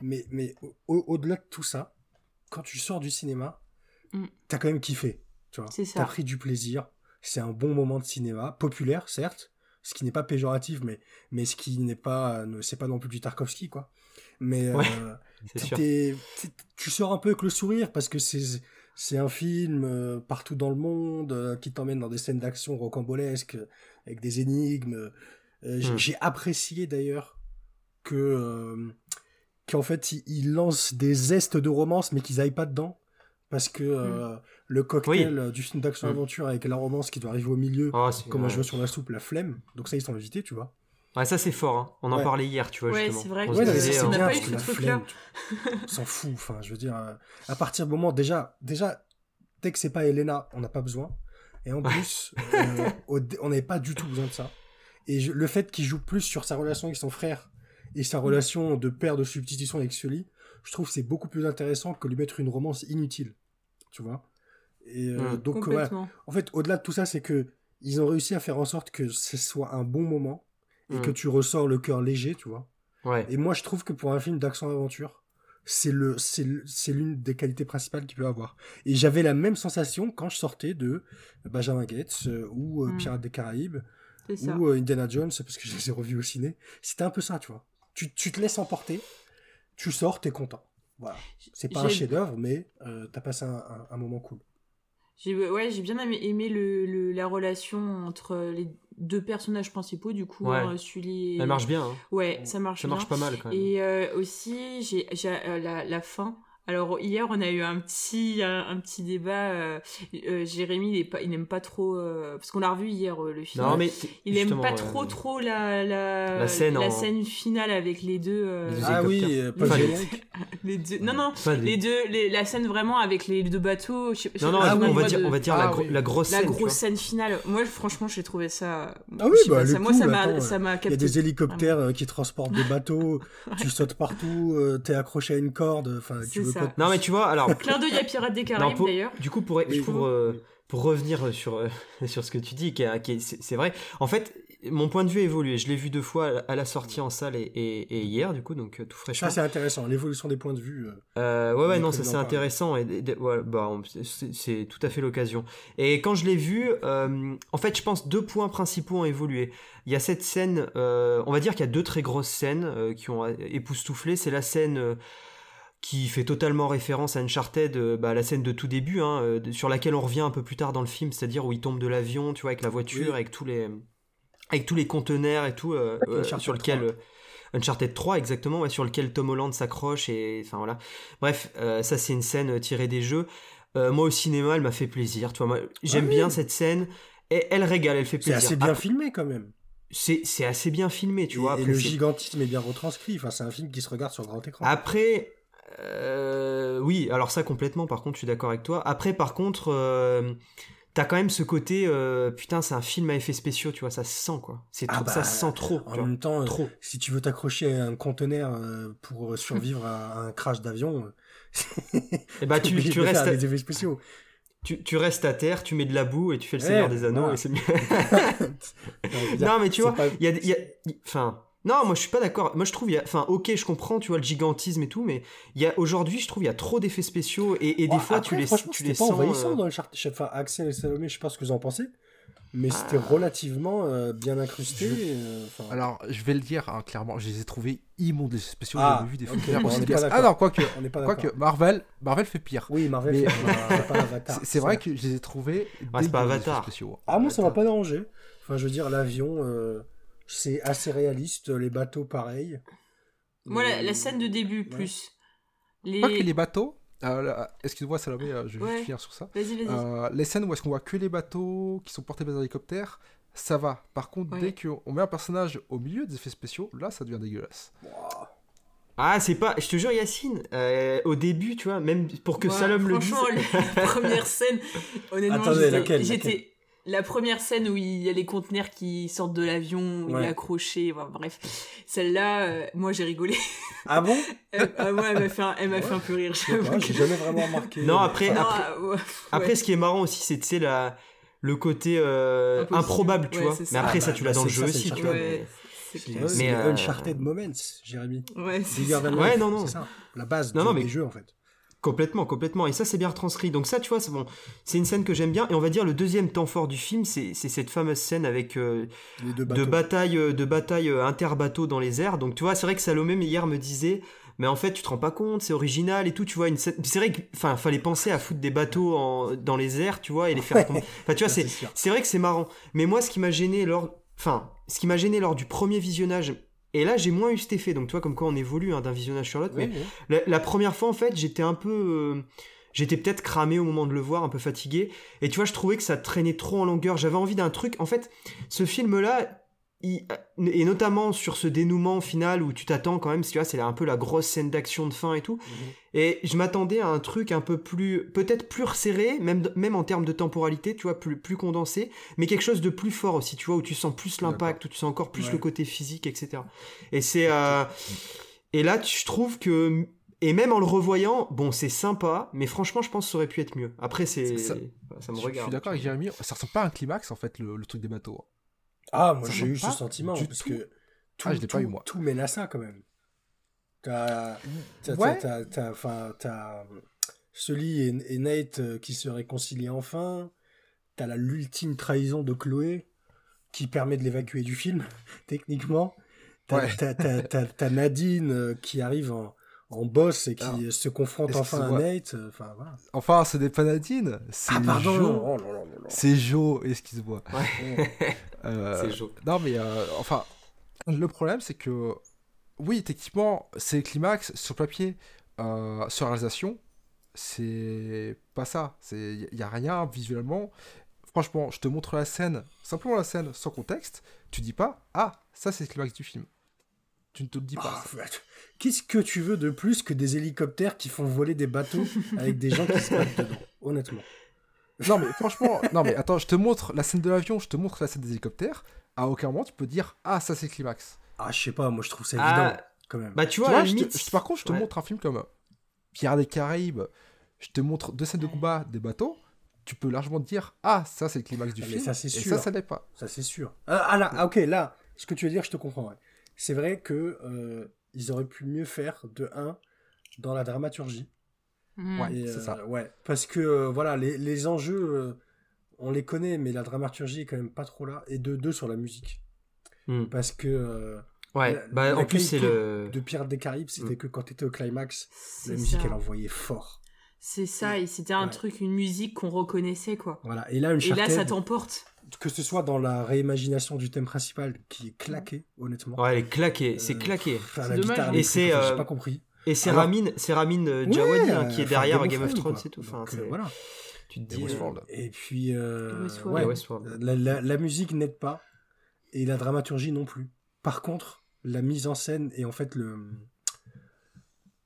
mais mais au- au-delà de tout ça, quand tu sors du cinéma, Mm. t'as quand même kiffé, tu vois. C'est ça. T'as pris du plaisir. C'est un bon moment de cinéma, populaire certes, ce qui n'est pas péjoratif, mais mais ce qui n'est pas, ne- c'est pas non plus du Tarkovsky quoi. Mais Ouais, euh, tu sors un peu avec le sourire parce que c'est c'est un film euh, partout dans le monde euh, qui t'emmène dans des scènes d'action rocambolesques euh, avec des énigmes. Euh, j'ai Hmm. j'ai apprécié d'ailleurs que euh, qu'en fait ils, ils lancent des zestes de romance mais qu'ils aillent pas dedans parce que euh, le cocktail euh, du film d'action Hmm. aventure avec la romance qui doit arriver au milieu Oh, comme un jeu sur la soupe la flemme donc ça ils sont invités tu vois Ouais, ça c'est fort, hein. on en Ouais. parlait hier, tu vois, Ouais, c'est vrai On Ouais, disait, on euh, n'a pas eu ce truc-là. on s'en fout. Enfin, je veux dire, euh, à partir du moment déjà, déjà, dès que c'est pas Elena, on n'a pas besoin. Et en plus, euh, on n'avait pas du tout besoin de ça. Et je- le fait qu'il joue plus sur sa relation avec son frère et sa relation de père de substitution avec Sully, je trouve que c'est beaucoup plus intéressant que lui mettre une romance inutile. Tu vois Et euh, Mm. donc. Complètement. En fait, au-delà de tout ça, c'est que ils ont réussi à faire en sorte que ce soit un bon moment et que tu ressors le cœur léger, tu vois. Ouais. Et moi, je trouve que pour un film d'action-aventure, c'est le, c'est le- c'est l'une des qualités principales qu'il peut avoir. Et j'avais la même sensation quand je sortais de Benjamin Gates euh, ou euh, Mm. Pirates des Caraïbes ou euh, Indiana Jones, parce que je les ai revus au ciné. C'était un peu ça, tu vois. Tu, tu te laisses emporter, tu sors, t'es content. Voilà. C'est pas un chef-d'œuvre, mais euh, t'as passé un, un- un moment cool. J'ai ouais, j'ai bien aimé, aimé le, le- la relation entre les deux personnages principaux, du coup, Ouais. hein, Sully et... Elle marche bien, hein. Ouais, ça marche ça marche bien. pas mal quand même. Et euh, aussi, j'ai j'ai, euh, la, la fin. Alors hier, on a eu un petit un, un petit débat. euh, euh, Jérémy, il pas, il n'aime pas trop euh, parce qu'on l'a revu hier euh, le film. Non, mais il aime justement, pas trop trop la la, La scène en- scène finale avec les deux. euh, Les deux Ah oui, pas Enfin, les- deux. Non non, Pas les deux, les- la scène vraiment avec les deux bateaux. je sais- Non, non, Ah oui, on, va dire, de- on va dire la, Ah gro- oui. la grosse la scène. tu grosse scène finale. Moi, franchement, j'ai trouvé ça. Ah oui, bah, pas, le ça, moi, coup, ça m'a, attends, ça m'a Il y a capté. des hélicoptères euh, qui transportent des bateaux, tu sautes partout, euh, t'es accroché à une corde, enfin, tu C'est veux ça. pas... Non, mais tu vois, alors. Clin d'œil à Pirates des Caraïbes d'ailleurs. Du coup, pour, euh, pour revenir sur, euh, sur ce que tu dis, qui qui c'est vrai, en fait, mon point de vue a évolué. Je l'ai vu deux fois à la- sortie en salle et, et- et hier, du coup, donc euh, tout fraîchement. Ça, c'est intéressant, l'évolution des points de vue. euh, Euh, ouais, ouais, non, ça c'est intéressant. Et, ouais, bah, c'est- tout à fait l'occasion. Et quand je l'ai vu, euh, en fait, je pense deux points principaux ont évolué. Il y a cette scène, euh, on va dire qu'il y a deux très grosses scènes qui ont époustouflé. C'est la scène qui fait totalement référence à Uncharted, bah, la scène de tout début, hein, sur laquelle on revient un peu plus tard dans le film, c'est-à-dire où il tombe de l'avion, tu vois, avec la voiture, Oui. avec tous les, avec tous les conteneurs et tout, euh, euh, Uncharted sur lequel. 3. euh, Uncharted 3 exactement, ouais, sur lequel Tom Holland s'accroche et enfin voilà. Bref, ça c'est une scène tirée des jeux. Moi au cinéma, elle m'a fait plaisir. Tu vois, moi j'aime Ah oui. bien cette scène. Et elle régale, elle fait C'est plaisir. assez bien Après- filmé quand même. c'est c'est assez bien filmé, tu et, vois. et le c'est- gigantisme est bien retranscrit. Enfin, c'est un film qui se regarde sur grand écran. Après, euh, oui, alors ça complètement, par contre, je suis d'accord avec toi. Après, par contre, euh, t'as quand même ce côté, euh, putain, c'est un film à effets spéciaux, tu vois, ça se sent, quoi. C'est Ah trop, bah, ça se sent trop, en tu vois. même temps, euh, Trop. si tu veux t'accrocher à un conteneur euh, pour survivre à un crash d'avion, Et bah, t'es tu, restes, à, des effets spéciaux. tu, tu restes à terre, tu mets de la boue et tu fais le Ouais, Seigneur des Anneaux et c'est mieux. Non, mais tu vois, il y a, y a- il- enfin, non, moi je suis pas d'accord. Moi je trouve, il y a- enfin, ok, je comprends, tu vois, le gigantisme et tout, mais il y a aujourd'hui, je trouve, il y a trop d'effets spéciaux et, et des Ouais, fois, après, tu les, tu c'était les pas sens. envahissant euh, dans le chart. Enfin, Axel et Salomé, je sais pas ce que vous en pensez, mais Ah. c'était relativement euh, bien incrusté. Je- euh, Alors, je vais le dire hein, clairement, je les ai trouvés immondes les effets spéciaux. Ah, J'avais vu des films bon, aussi d'accord. Ah non, quoique, quoique. Marvel, Marvel fait pire. Oui, Marvel, Mais- c'est pas, Avatar. Vrai que je les ai trouvés. c'est pas Avatar. spéciaux. Ah, moi, ça m'a pas dérangé. Enfin, je veux dire, l'avion, euh, c'est assez réaliste, les bateaux, pareil. Moi, la, la scène de début, ouais. plus. Les... Pas que les bateaux. euh, là, Excuse-moi, Salomé, euh, je vais Ouais. juste finir sur ça. Vas-y, vas-y. Euh, les scènes où est-ce qu'on voit que les bateaux qui sont portés par des hélicoptères, ça va. Par contre, Ouais. dès qu'on met un personnage au milieu des effets spéciaux, là, ça devient dégueulasse. Ah, c'est pas, je te jure, Yacine, euh, au début, tu vois, même pour que Ouais, Salom le dise. Franchement, la première scène, honnêtement, j'étais. La première scène où il y a les conteneurs qui sortent de l'avion, où il est accroché, enfin, bref. Celle-là, euh, moi j'ai rigolé. Ah bon? Elle, ah, moi, elle m'a fait, un, elle m'a Ouais. fait un peu rire. J'ai que- jamais vraiment remarqué. Non, après- après- ah, ouais, Après, ouais. ce qui est marrant aussi, c'est, tu sais, la, le côté euh, improbable, tu Ouais, vois. Mais après, Ah ça, tu l'as bah, dans le jeu ça, aussi, tu vois. C'est euh, Uncharted Moments, Jérémy. Ouais, c'est Ouais, non, non. C'est ça, la base Non, du- non, mais- des jeux, en fait. Complètement, complètement. Et ça, c'est bien retranscrit. Donc ça, tu vois, c'est bon. C'est une scène que j'aime bien. Et on va dire le deuxième temps fort du film, c'est cette fameuse scène avec euh, deux de bataille, euh, de bataille euh, interbateau dans les airs. Donc tu vois, c'est vrai que Salomé hier me disait, mais en fait, tu te rends pas compte, c'est original et tout. Tu vois, une scène. C'est vrai que, enfin, fallait penser à foutre des bateaux en- dans les airs, tu vois, et les faire. tomber. Enfin, tu vois, c'est c'est vrai que c'est marrant. Mais moi, ce qui m'a gêné lors, enfin, ce qui m'a gêné lors du premier visionnage. Et là, j'ai moins eu cet effet. Donc, tu vois, comme quoi on évolue hein, d'un visionnage sur l'autre. Oui, Mais oui. la, la première fois, en fait, j'étais un peu. euh, J'étais peut-être cramé au moment de le voir, un peu fatigué. Et tu vois, je trouvais que ça traînait trop en longueur. J'avais envie d'un truc. En fait, ce film-là, il- et notamment sur ce dénouement final où tu t'attends quand même, tu vois, c'est un peu la grosse scène d'action de fin et tout. Mhm. Et je m'attendais à un truc un peu plus, peut-être plus resserré, même, même en termes de temporalité, tu vois, plus, plus condensé, mais quelque chose de plus fort aussi, tu vois, où tu sens plus l'impact, où tu sens encore plus Ouais. le côté physique, etc. Et c'est, euh, et là, je trouve que, et même en le revoyant, bon, c'est sympa, mais franchement, je pense que ça aurait pu être mieux. Après, c'est, Ça- ça, me Je- Je regarde. suis d'accord avec Jérémy, ça ressemble pas à un climax en fait, le, le truc des bateaux. Ah, moi j'ai eu ce sentiment, parce tout. que tout, Ah, je l'ai pas tout- eu, moi. tout mène à ça quand même. T'as, Ouais. Sully et, et Nate euh, qui se réconcilient enfin. T'as l'ultime trahison de Chloé qui permet de l'évacuer du film, techniquement. T'as, Ouais. Nadine euh, qui arrive en, en boss et qui Alors, se confronte enfin à. Nate. euh, Enfin, voilà. Enfin, c'est des panadines, c'est Ah, pardon! C'est Jo, excuse-moi. Ouais. Euh, C'est chaud. Non, mais euh, enfin, le problème, c'est que oui, techniquement, c'est le climax sur papier, euh, sur réalisation, c'est pas ça. Il y a rien visuellement. Franchement, je te montre la scène, simplement la scène, sans contexte. Tu dis pas, ah, ça c'est le climax du film. Tu ne te le dis pas. Ah, Qu'est-ce que tu veux de plus que des hélicoptères qui font voler des bateaux avec des gens qui se battent dedans? Honnêtement. Non, mais franchement, non, mais attends, je te montre la scène de l'avion, je te montre la scène des hélicoptères. À aucun moment, tu peux dire, ah, ça c'est le climax. Ah, je sais pas, moi je trouve ça Ah, évident quand même. Bah, tu Tu vois, à je te- limite, je te- par contre, je te ouais. montre un film comme Pierre des Caraïbes, je te montre deux scènes de combat des bateaux, tu peux largement te dire Ah, ça c'est le climax du Ah, mais film. ça, c'est et sûr. ça, ça l'est pas. Ça c'est sûr. Ah, ah, là, ah, ok, là, ce que tu veux dire, je te comprends. ouais. C'est vrai que euh, ils auraient pu mieux faire de 1 dans la dramaturgie. Mm. Ouais. Et, c'est euh, ça. Ouais, parce que euh, voilà, les, les enjeux, euh, on les connaît, mais la dramaturgie est quand même pas trop là. Et de 2 sur la musique. Hmm. Parce que euh, Ouais, la- bah, la en plus, c'est le. de Pirates des Caraïbes, c'était que quand t'étais au climax, la musique ça. elle envoyait fort. C'est ça, et c'était un Ouais. truc, une musique qu'on reconnaissait, quoi. Voilà. Et là, Et Uncharted, là, ça t'emporte. que ce soit dans la réimagination du thème principal, qui est claqué, honnêtement. Ouais, elle est claquée, c'est Euh, claqué. Enfin, la dommage, guitare. Et c'est, euh, J'ai pas compris. Et c'est Alors- Ramin, c'est Ramin euh, Ouais, Djawadi hein, euh, qui est derrière Game Game of of Thrones, c'est tout. Enfin, euh, voilà. Tu te Et dis. Westworld. Et puis, euh, Westworld. ouais, Et Westworld. la, la- la musique n'aide pas. et la dramaturgie non plus. Par contre, la mise en scène et en fait le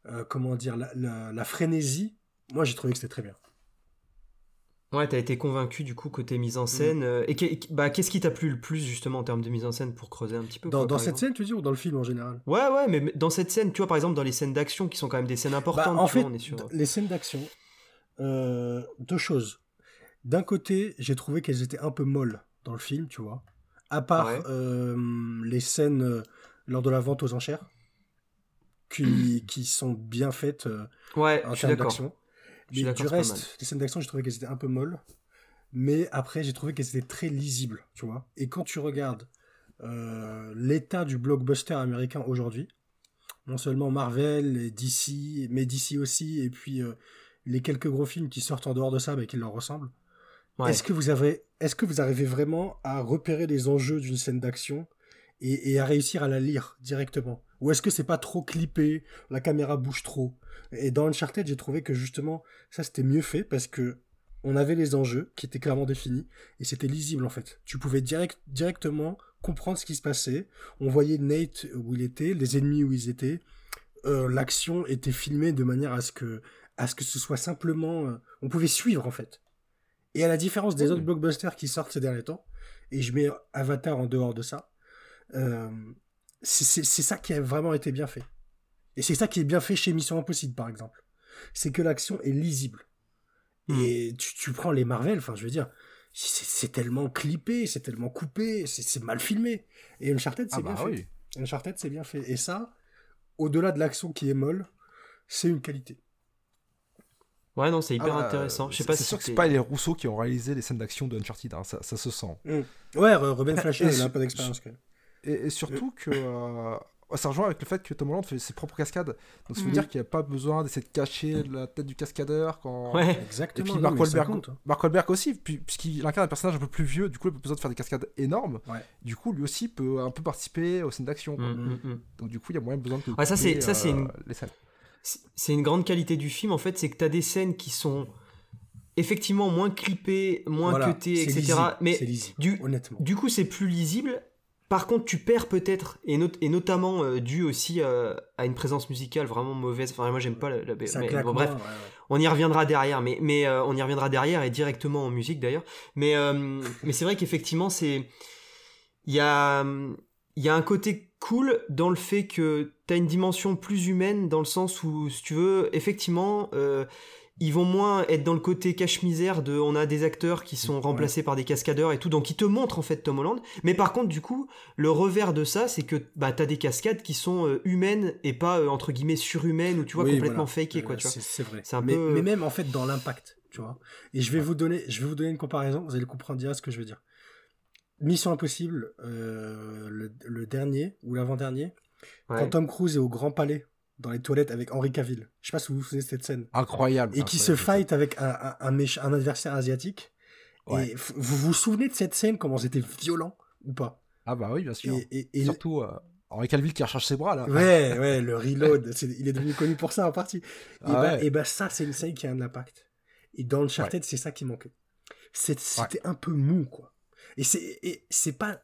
euh, comment dire la, la- la frénésie, moi j'ai trouvé que c'était très bien. Ouais, t'as été convaincu du coup côté mise en Mm. scène. euh, et bah, qu'est-ce qui t'a plu le plus justement en termes de mise en scène pour creuser un petit peu Dans, quoi, dans cette exemple scène, tu dire, ou dans le film en général? Ouais, ouais, mais dans cette scène, tu vois, par exemple, dans les scènes d'action qui sont quand même des scènes Bah, importantes, en tu fait, vois, on est sur. d- les scènes d'action, euh, deux choses. D'un côté, j'ai trouvé qu'elles étaient un peu molles dans le film, tu vois. À part Ouais. euh, les scènes euh, lors de la vente aux enchères, qui, qui sont bien faites Ouais, en je suis termes d'accord. d'action. Mais du reste, les scènes d'action, j'ai trouvé qu'elles étaient un peu molles. Mais après, j'ai trouvé qu'elles étaient très lisibles, tu vois. Et quand tu regardes euh, l'état du blockbuster américain aujourd'hui, non seulement Marvel et DC, mais DC aussi, et puis euh, les quelques gros films qui sortent en dehors de ça, mais qui leur ressemblent. Ouais. Est-ce que vous avez, est-ce que vous arrivez vraiment à repérer les enjeux d'une scène d'action et, et à réussir à la lire directement? Ou est-ce que c'est pas trop clippé, la caméra bouge trop? Et dans Uncharted, j'ai trouvé que justement ça c'était mieux fait parce que on avait les enjeux qui étaient clairement définis et c'était lisible en fait. Tu pouvais direct, directement comprendre ce qui se passait. On voyait Nate où il était, les ennemis où ils étaient. Euh, L'action était filmée de manière à ce que à ce que ce soit simplement, euh, on pouvait suivre en fait. Et à la différence des autres blockbusters qui sortent ces derniers temps, et je mets Avatar en dehors de ça, euh, c'est c'est- c'est ça qui a vraiment été bien fait. Et c'est ça qui est bien fait chez Mission Impossible, par exemple. C'est que l'action est lisible. Hmm. Et tu, tu prends les Marvel, enfin, je veux dire, c'est tellement clippé, c'est tellement coupé, c'est mal filmé. Et Uncharted, c'est Ah bien bah fait. oui. Uncharted, c'est bien fait. Et ça, au-delà de l'action qui est molle, c'est une qualité. Ouais, non, c'est hyper Ah bah, intéressant. Je sais c'est- pas C'est si sûr que c'est pas les Rousseau qui ont réalisé les scènes d'action de Uncharted, hein, ça, ça se sent. Ouais, Re- Ruben Fleischer, Et il a un peu d'expérience quand même. Et, et surtout que euh, ça rejoint avec le fait que Tom Holland fait ses propres cascades. Donc ça veut Mhm. dire qu'il n'y a pas besoin d'essayer de cacher la tête du cascadeur quand. Ouais. Et Exactement. puis non, Mark ça Wahlberg, hein. Mark Wahlberg aussi, puis- puisqu'il incarne un personnage un peu plus vieux, du coup il a pas besoin de faire des cascades énormes. Ouais. Du coup lui aussi peut un peu participer aux scènes d'action. Mm, mm, mm. Donc du coup il y a moyen besoin de. Ouais, ça, c'est- couper, ça, c'est euh, une- les scènes. C'est- une grande qualité du film, en fait, c'est que t'as des scènes qui sont effectivement moins clippées, moins Voilà, etc. lisible, mais c'est lisible, du, honnêtement. du coup, c'est plus lisible. Par contre, tu perds peut-être, et, not- et notamment euh, dû aussi euh, à une présence musicale vraiment mauvaise. Enfin, moi, j'aime pas la, la mais bon, bref, moins, ouais, ouais. on y reviendra derrière, mais, mais euh, on y reviendra derrière et directement en musique d'ailleurs. Mais, mais c'est vrai qu'effectivement, c'est. Il y a, il y a un côté cool dans le fait que tu as une dimension plus humaine, dans le sens où, si tu veux, effectivement. euh, ils vont moins être dans le côté cache-misère de on a des acteurs qui sont remplacés par des cascadeurs et tout, donc ils te montrent en fait Tom Holland. Mais par contre, du coup, le revers de ça, c'est que bah, t'as des cascades qui sont euh, humaines et pas euh, entre guillemets surhumaines ou tu vois Oui, complètement voilà. fakées quoi, Euh, tu vois. C'est vrai. Un mais, peu- mais même en fait dans l'impact, tu vois. Et je vais vous donner, je vais vous donner une comparaison. Vous allez comprendre direct ce que je veux dire. Mission Impossible, euh, le, le dernier ou l'avant-dernier, Ouais. quand Tom Cruise est au Grand Palais dans les toilettes avec Henri Cavill. Je sais pas si vous vous souvenez de cette scène. Incroyable. Et qui se fight avec un, un, un, méch- un adversaire asiatique. Ouais. Et vous vous souvenez de cette scène, comment c'était violent ou pas? Ah bah oui bien sûr. Et, et- et- Surtout euh, Henri Calville qui recherche ses bras là. Ouais, ouais, le reload, il est devenu connu pour ça en partie. Et, Ah bah, ouais. et bah ça, c'est une scène qui a un impact. Et dans Uncharted, c'est ça qui manquait. C'était un peu mou, quoi. Et c'est pas...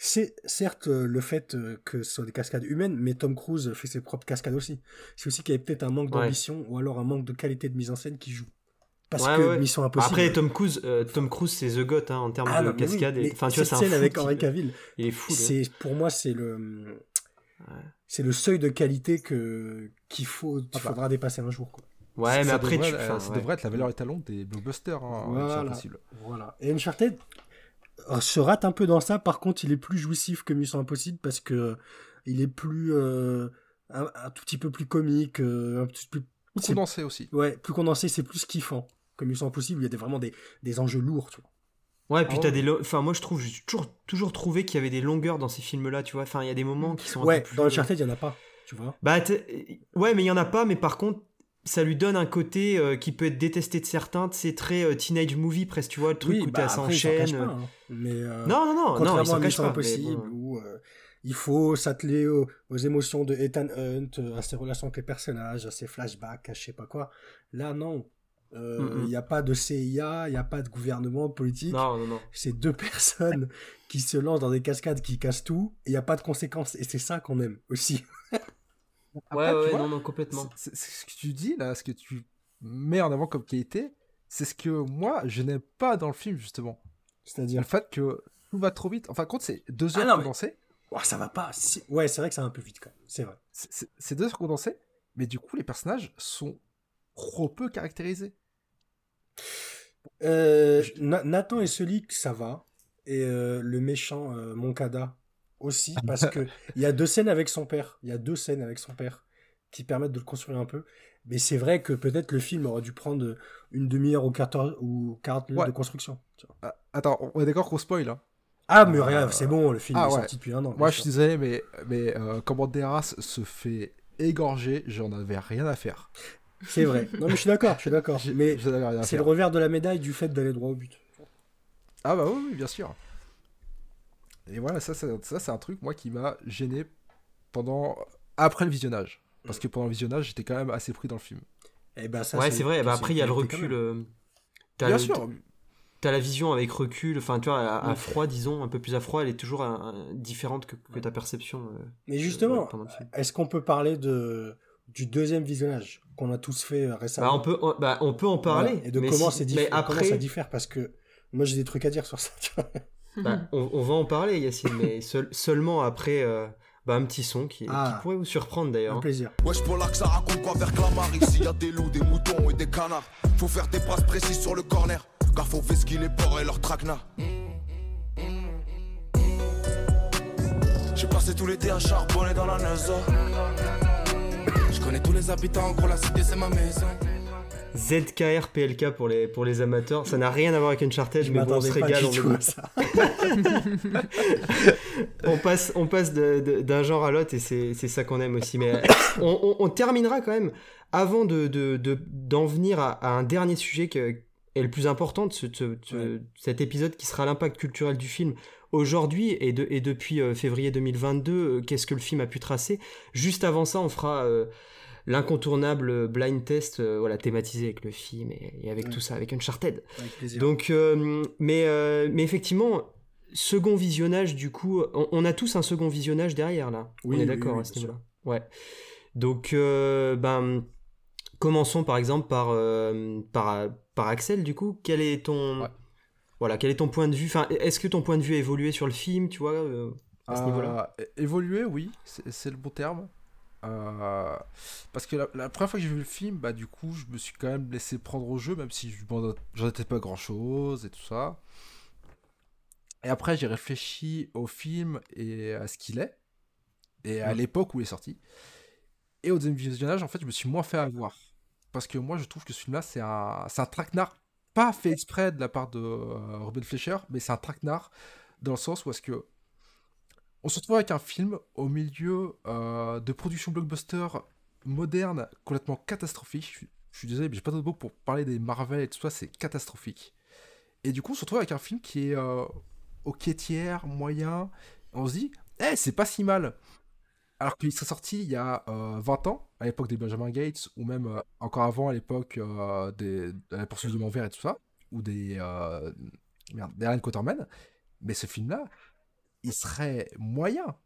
C'est certes euh, le fait euh, que ce soit des cascades humaines, mais Tom Cruise fait ses propres cascades aussi. C'est aussi qu'il y avait peut-être un manque Ouais. d'ambition ou alors un manque de qualité de mise en scène qui joue. Parce Ouais, que ouais. Mission Impossible... Après, Tom Cruise, euh, Tom Cruise, c'est The Goat hein, en termes Ah de oui, cascade. et- mais Enfin, tu vois, scène fou avec Henri Cavill, Il est fou. c'est pour moi c'est le c'est le seuil de qualité que qu'il faut qu'il Ah bah. faudra dépasser un jour quoi. Ouais, Ça mais après, devrait, tu. euh, enfin, ça ouais. devrait être la valeur étalon des blockbusters. Hein, Voilà. impossible. Voilà. Et Uncharted se rate un peu dans ça. Par contre, il est plus jouissif que Mission Impossible parce que il est plus euh, un, un tout petit peu plus comique, euh, un petit peu Plus condensé aussi. ouais, plus condensé, c'est plus kiffant. Que Mission Impossible, il y a des, vraiment des, des enjeux lourds, tu vois. Ouais, puis Ah t'as des. lo- Enfin, moi, je trouve, j'ai toujours, toujours trouvé qu'il y avait des longueurs dans ces films-là, tu vois. Enfin, il y a des moments qui sont un Ouais, peu plus. dans Uncharted, il y en a pas, tu vois. Bah, ouais, mais il y en a pas, mais par contre, ça lui donne un côté euh, qui peut être détesté de certains, c'est très euh, teenage movie presque, tu vois, le truc oui, où bah, ça après, il s'en cache enchaîne. pas, hein. Mais euh, Non, non, non, non, Contrairement il s'en cache Mission pas. Impossible, bon. où euh, il faut s'atteler aux, aux émotions de Ethan Hunt, euh, à ses relations avec les personnages, à ses flashbacks, à je sais pas quoi. Là, non. Euh, mm. Il n'y a pas de CIA, il n'y a pas de gouvernement politique. Non, non, non. C'est deux personnes qui se lancent dans des cascades qui cassent tout. et Il n'y a pas de conséquences. Et c'est ça qu'on aime aussi. Après, ouais, ouais, vois, non, non, complètement. c'est- c'est ce que tu dis là, ce que tu mets en avant comme qualité, c'est ce que moi je n'aime pas dans le film justement. Le C'est-à-dire. fait que tout va trop vite. Enfin, compte, c'est deux Ah heures non, mais- condensées. Oh, ça va pas. Ouais, c'est vrai que ça va un peu vite quand même. C'est vrai. C'est- C'est c'est deux heures condensées, mais du coup, les personnages sont trop peu caractérisés. Euh, Na- Nathan et Sulik, ça va. Et euh, le méchant euh, Moncada aussi, parce que il y a deux scènes avec son père. Il y a deux scènes avec son père qui permettent de le construire un peu. Mais c'est vrai que peut-être le film aurait dû prendre une demi-heure ou 14 ou 40 minutes Ouais. de construction. Ah, attends, on est d'accord qu'on spoil. Hein. Ah, mais Euh, regarde, c'est bon, le film ah est ouais. sorti depuis un an. Moi, je désolé, mais, mais euh, comment Deras se fait égorger, j'en avais rien à faire. C'est vrai. Non, mais je suis d'accord, je suis d'accord. Mais rien c'est le revers de la médaille du fait d'aller droit au but. Ah bah oui, oui, bien sûr. Et voilà, ça, ça, ça, c'est un truc, moi, qui m'a gêné pendant... après le visionnage. Parce que pendant le visionnage, j'étais quand même assez pris dans le film. Et ben ça, ouais, c'est vrai. Bah, après, il y a le recul. euh, t'as Bien le- sûr, T'as la vision avec recul. Enfin, tu vois, à, à Mm. froid, disons, un peu plus à froid, elle est toujours un- différente que, que ta perception. euh, Mais justement, est-ce qu'on peut parler de du deuxième visionnage qu'on a tous fait euh, récemment? Bah, on peut, on, bah, on peut en parler. Voilà. Et de mais comment, si- c'est mais diffère, comment après, ça diffère parce que moi j'ai des trucs à dire sur ça. tu vois. Bah, on, on va en parler, Yacine, mais seul- seulement après euh, bah, un petit son qui, Ah. qui pourrait vous surprendre d'ailleurs. Un hein. plaisir. Wesh pour là que ça raconte quoi vers Clamart Ici? Y a des loups, des moutons et des canards Faut faire des passes précises sur le corner Car faut vesquiller les porcs et leurs traquenards J'ai passé tout l'été à charbonner dans la neige Je connais tous les habitants, gros la cité c'est ma maison ZKR PLK pour les, pour les amateurs, ça n'a rien à voir avec Uncharted, Je mais bon, on se régale. on, tout à ça. on passe, on passe d'un genre à l'autre et c'est c'est ça qu'on aime aussi. Mais on, on- on terminera quand même, avant d'en de, de, venir à, à un dernier sujet qui est le plus important de ce, de ce- Ouais. cet épisode qui sera l'impact culturel du film aujourd'hui et, de- et depuis euh, février 2022, euh, qu'est-ce que le film a pu tracer. Juste avant ça, on fera euh, l'incontournable blind test euh, voilà, thématisé avec le film et, et avec Ouais. tout ça, avec Uncharted. Avec plaisir. Donc, euh, mais, euh, mais effectivement, second visionnage, du coup, on, on a tous un second visionnage derrière, là. Oui, on est oui, d'accord oui, à ce niveau-là. Ouais. Donc, ben, commençons par exemple par, par, par Axel, du coup. Quel est ton. Ouais. Voilà, quel est ton point de vue? Enfin, est-ce que ton point de vue a évolué sur le film, tu vois, à ce niveau-là? é- Évoluer, oui, c'est le bon terme. Euh, parce que la, la première fois que j'ai vu le film, bah du coup, je me suis quand même laissé prendre au jeu, même si je j'en étais pas grand chose et tout ça. Et après, j'ai réfléchi au film et à ce qu'il est, et à l'époque où il est sorti. Et au deuxième visionnage, en fait, je me suis moins fait avoir. Parce que moi, je trouve que ce film-là, c'est un, un traquenard, pas fait exprès de la part de euh, Robin Fleischer, mais c'est un traquenard dans le sens où est-ce que on se retrouve avec un film au milieu euh, de production blockbuster moderne complètement catastrophique. Je suis, désolé, mais j'ai pas d'autre mot pour parler des Marvel et tout ça, c'est catastrophique. Et du coup, on se retrouve avec un film qui est euh, tiers, moyen. On se dit, eh, c'est pas si mal. Alors qu'il serait sorti il y a euh, 20 ans, à l'époque des Benjamin Gates, ou même euh, encore avant, à l'époque euh, de la poursuite du Mont et tout ça, ou des, euh, merde, des Allen Quatermain. Mais ce film-là, il serait moyen.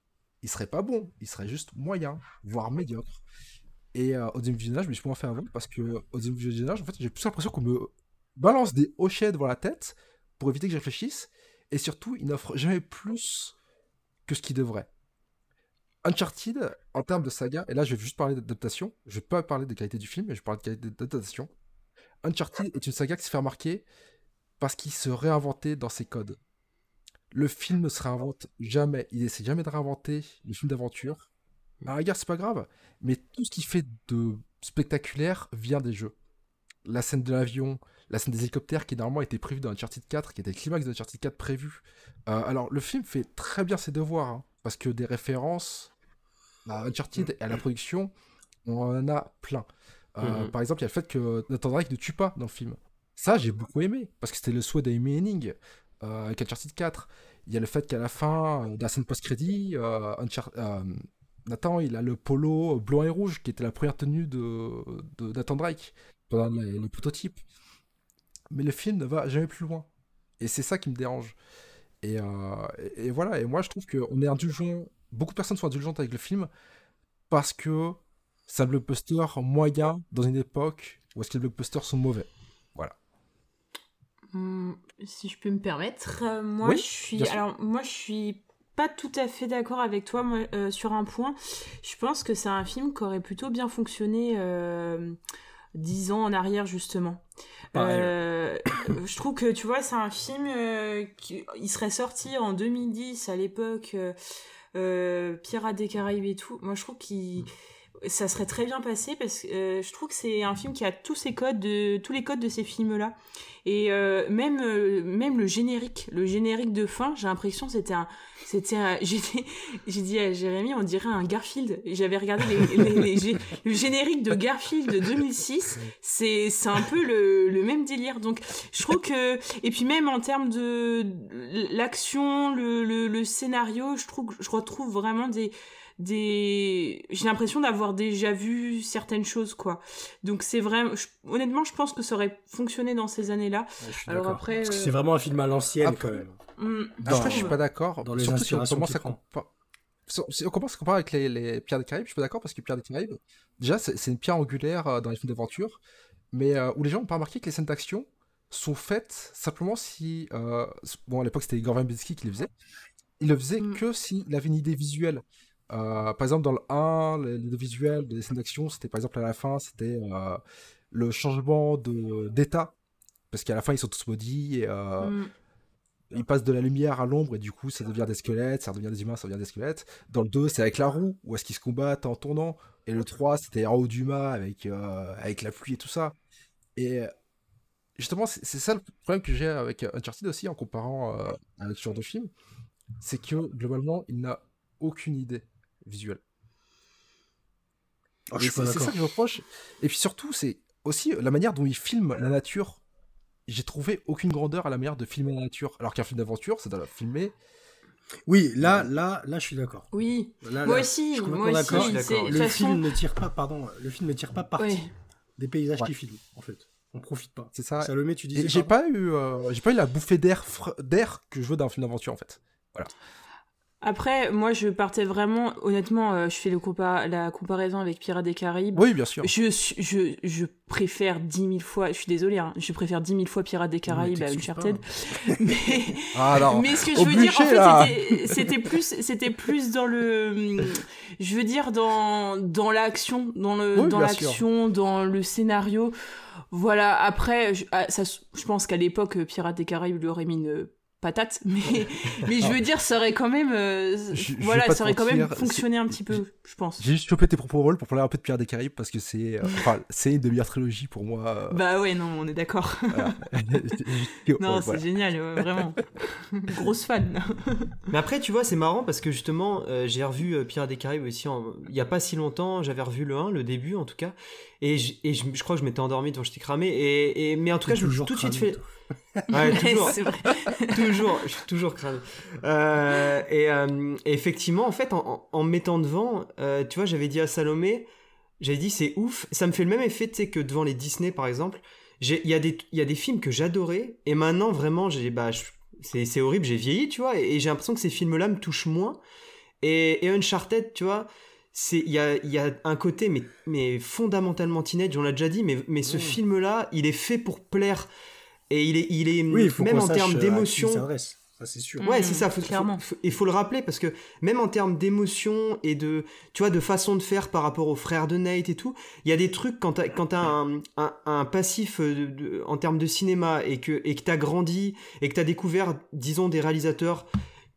Il serait pas bon. Il serait juste moyen, voire médiocre. Et euh, au deuxième visionnage, je me suis moins fait avant parce que au deuxième visionnage, en fait, j'ai plus l'impression qu'on me balance des hochets devant la tête pour éviter que je réfléchisse. Et surtout, il n'offre jamais plus que ce qu'il devrait. Uncharted, en termes de saga, et là je vais juste parler d'adaptation, je vais pas parler des qualités du film, mais je vais parler de qualité d'adaptation. Uncharted est une saga qui se fait remarquer parce qu'il se réinventait dans ses codes. Le film ne se réinvente jamais, il essaie jamais de réinventer les films d'aventure. À la rigueur, c'est pas grave, mais tout ce qui fait de spectaculaire vient des jeux. La scène de l'avion, la scène des hélicoptères qui normalement était prévue dans Uncharted 4, qui était le climax de Uncharted 4 prévu. Euh, alors, le film fait très bien ses devoirs, hein, parce que des références à Uncharted et à la production, on en a plein. Euh, Mhm. Par exemple, il y a le fait que Nathan Drake ne tue pas dans le film. Ça, j'ai beaucoup aimé, parce que c'était le souhait d'Amy Henning avec Uncharted 4. Il y a le fait qu'à la fin de la scène post-crédit, euh, euh, Nathan, il a le polo blanc et rouge, qui était la première tenue de, Nathan Drake pendant les, prototypes. mais le film ne va jamais plus loin. Et c'est ça qui me dérange. Et, euh, et- voilà, et moi je trouve qu'on est indulgent, beaucoup de personnes sont indulgentes avec le film parce que c'est un blockbuster moyen dans une époque où est-ce que les blockbusters sont mauvais. Hum, si je peux me permettre, euh, moi Oui, je suis, bien sûr. alors moi je suis pas tout à fait d'accord avec toi moi, euh, sur un point. Je pense que c'est un film qui aurait plutôt bien fonctionné euh, dix ans en arrière justement. Euh, je trouve que tu vois c'est un film euh, qui il serait sorti en 2010 à l'époque euh, euh, Pirates des Caraïbes et tout. Moi je trouve qu'il ça serait très bien passé parce que euh, je trouve que c'est un film qui a tous ces codes de tous les codes de ces films là et euh, même euh, même le générique le générique de fin j'ai l'impression c'était un c'était j'ai dit- à Jérémy on dirait un Garfield. J'avais regardé le générique de Garfield de 2006 c'est c'est un peu le, le même délire. Donc je trouve que et puis même en termes de l'action le, le, le scénario je trouve je retrouve vraiment des des j'ai l'impression d'avoir déjà vu certaines choses quoi donc c'est vraiment je- honnêtement je pense que ça aurait fonctionné dans ces années là suis alors après euh, c'est vraiment un film à l'ancienne quand même. Dans- Après, je suis pas d'accord. dans les Surtout si on commence à compa- si on commence à comparer avec les, les Pierres des Caraïbes, je suis pas d'accord parce que Pierre des Caraïbes, déjà, c'est une pierre angulaire euh, dans les films d'aventure, mais euh, où les gens n'ont pas remarqué que les scènes d'action sont faites simplement si. euh, bon, à l'époque, c'était Igor Verbinski qui les faisait. Il le faisait Mm. que s'il avait une idée visuelle. Euh, par exemple, dans le 1, l'idée visuelle des scènes d'action, c'était par exemple à la fin, c'était euh, le changement d'état. Parce qu'à la fin, ils sont tous maudits et. euh, hum. ils passent de la lumière à l'ombre et du coup ça devient des squelettes, ça devient des humains, ça devient des squelettes. Dans le 2, c'est avec la roue, où est-ce qu'ils se combattent en tournant. Et le 3, c'était en haut du mât avec, avec la pluie et tout ça. Et justement, c'est ça le problème que j'ai avec Uncharted aussi en comparant avec ce genre de film. C'est que globalement, il n'a aucune idée visuelle. Oh, je Et suis pas c'est ça que je reproche. Et puis surtout, c'est aussi la manière dont il filme la nature. J'ai trouvé aucune grandeur à la manière de filmer la nature. Alors qu'un film d'aventure, ça doit la filmer. Oui, là, là, là, je suis d'accord. oui Là, moi là, aussi je suis moi aussi je Le film ne tire pas, pardon, le film ne tire pas parti des paysages Ouais. qu'il filme, en fait. On profite pas. C'est ça. Salomé, tu disais. J'ai pas eu, euh, j'ai pas eu la bouffée d'air, fr- d'air que je veux d'un film d'aventure en fait. Après moi je partais vraiment honnêtement euh, je fais le compa- la comparaison avec Pirates des Caraïbes Oui, bien sûr. Je, je, je préfère 10 000 fois, je suis désolée, hein, je préfère 10 000 fois Pirates des Caraïbes à Uncharted. Mais, Ah mais ce que je veux dire, en fait, c'était- plus, c'était plus dans le, je veux dire dans dans l'action, dans le, Oui, dans l'action, dans le scénario. Voilà. Après, je, ah, ça, je pense qu'à l'époque, Pirates des Caraïbes lui aurait mis une patate, mais mais je veux dire, ça aurait quand même, euh, Je- voilà, ça aurait quand même fonctionné un petit peu, je pense. J'ai juste chopé tes propos rôles pour parler un peu de Pierre des Caraïbes parce que c'est, euh, enfin, c'est une des meilleures trilogies pour moi. euh, Bah ouais, non, on est d'accord. voilà. Non, c'est voilà. génial, ouais, vraiment. Grosse fan. Mais après, tu vois, c'est marrant parce que justement, euh, j'ai revu Pirates des Caraïbes aussi en- il y a pas si longtemps. J'avais revu le 1, le début en tout cas. Et, et je, crois que je m'étais endormi devant j'étais cramé. Et, et- mais en tout cas, je me suis toujours tout de suite fait. toi. Ouais, toujours. toujours, je suis toujours cramé. Euh, et, euh, et effectivement, en fait, en, en- en me mettant devant, euh, tu vois, j'avais dit à Salomé, j'avais dit c'est ouf. Ça me fait le même effet, tu sais, que devant les Disney, par exemple. Il y, a des- il y a des films que j'adorais, et maintenant, vraiment, j'ai, bah, c'est, horrible, j'ai vieilli, tu vois, et, et j'ai l'impression que ces films-là me touchent moins. Et, et Uncharted, tu vois, il y a, il y a un côté mais, mais fondamentalement teenage, on l'a déjà dit, mais, mais ce Mm. film-là, il est fait pour plaire. Et il est, il est Oui, il faut même en termes euh, d'émotion. Ça, c'est sûr. Ouais, c'est ça. Faut, clairement. faut- faut- il faut le rappeler parce que même en termes d'émotion et de, tu vois, de façon de faire par rapport aux frères de Nate et tout, il y a des trucs quand t'as, quand t'as un, un, un passif euh, de- de- en termes de cinéma et que, et que t'as grandi et que t'as découvert, disons, des réalisateurs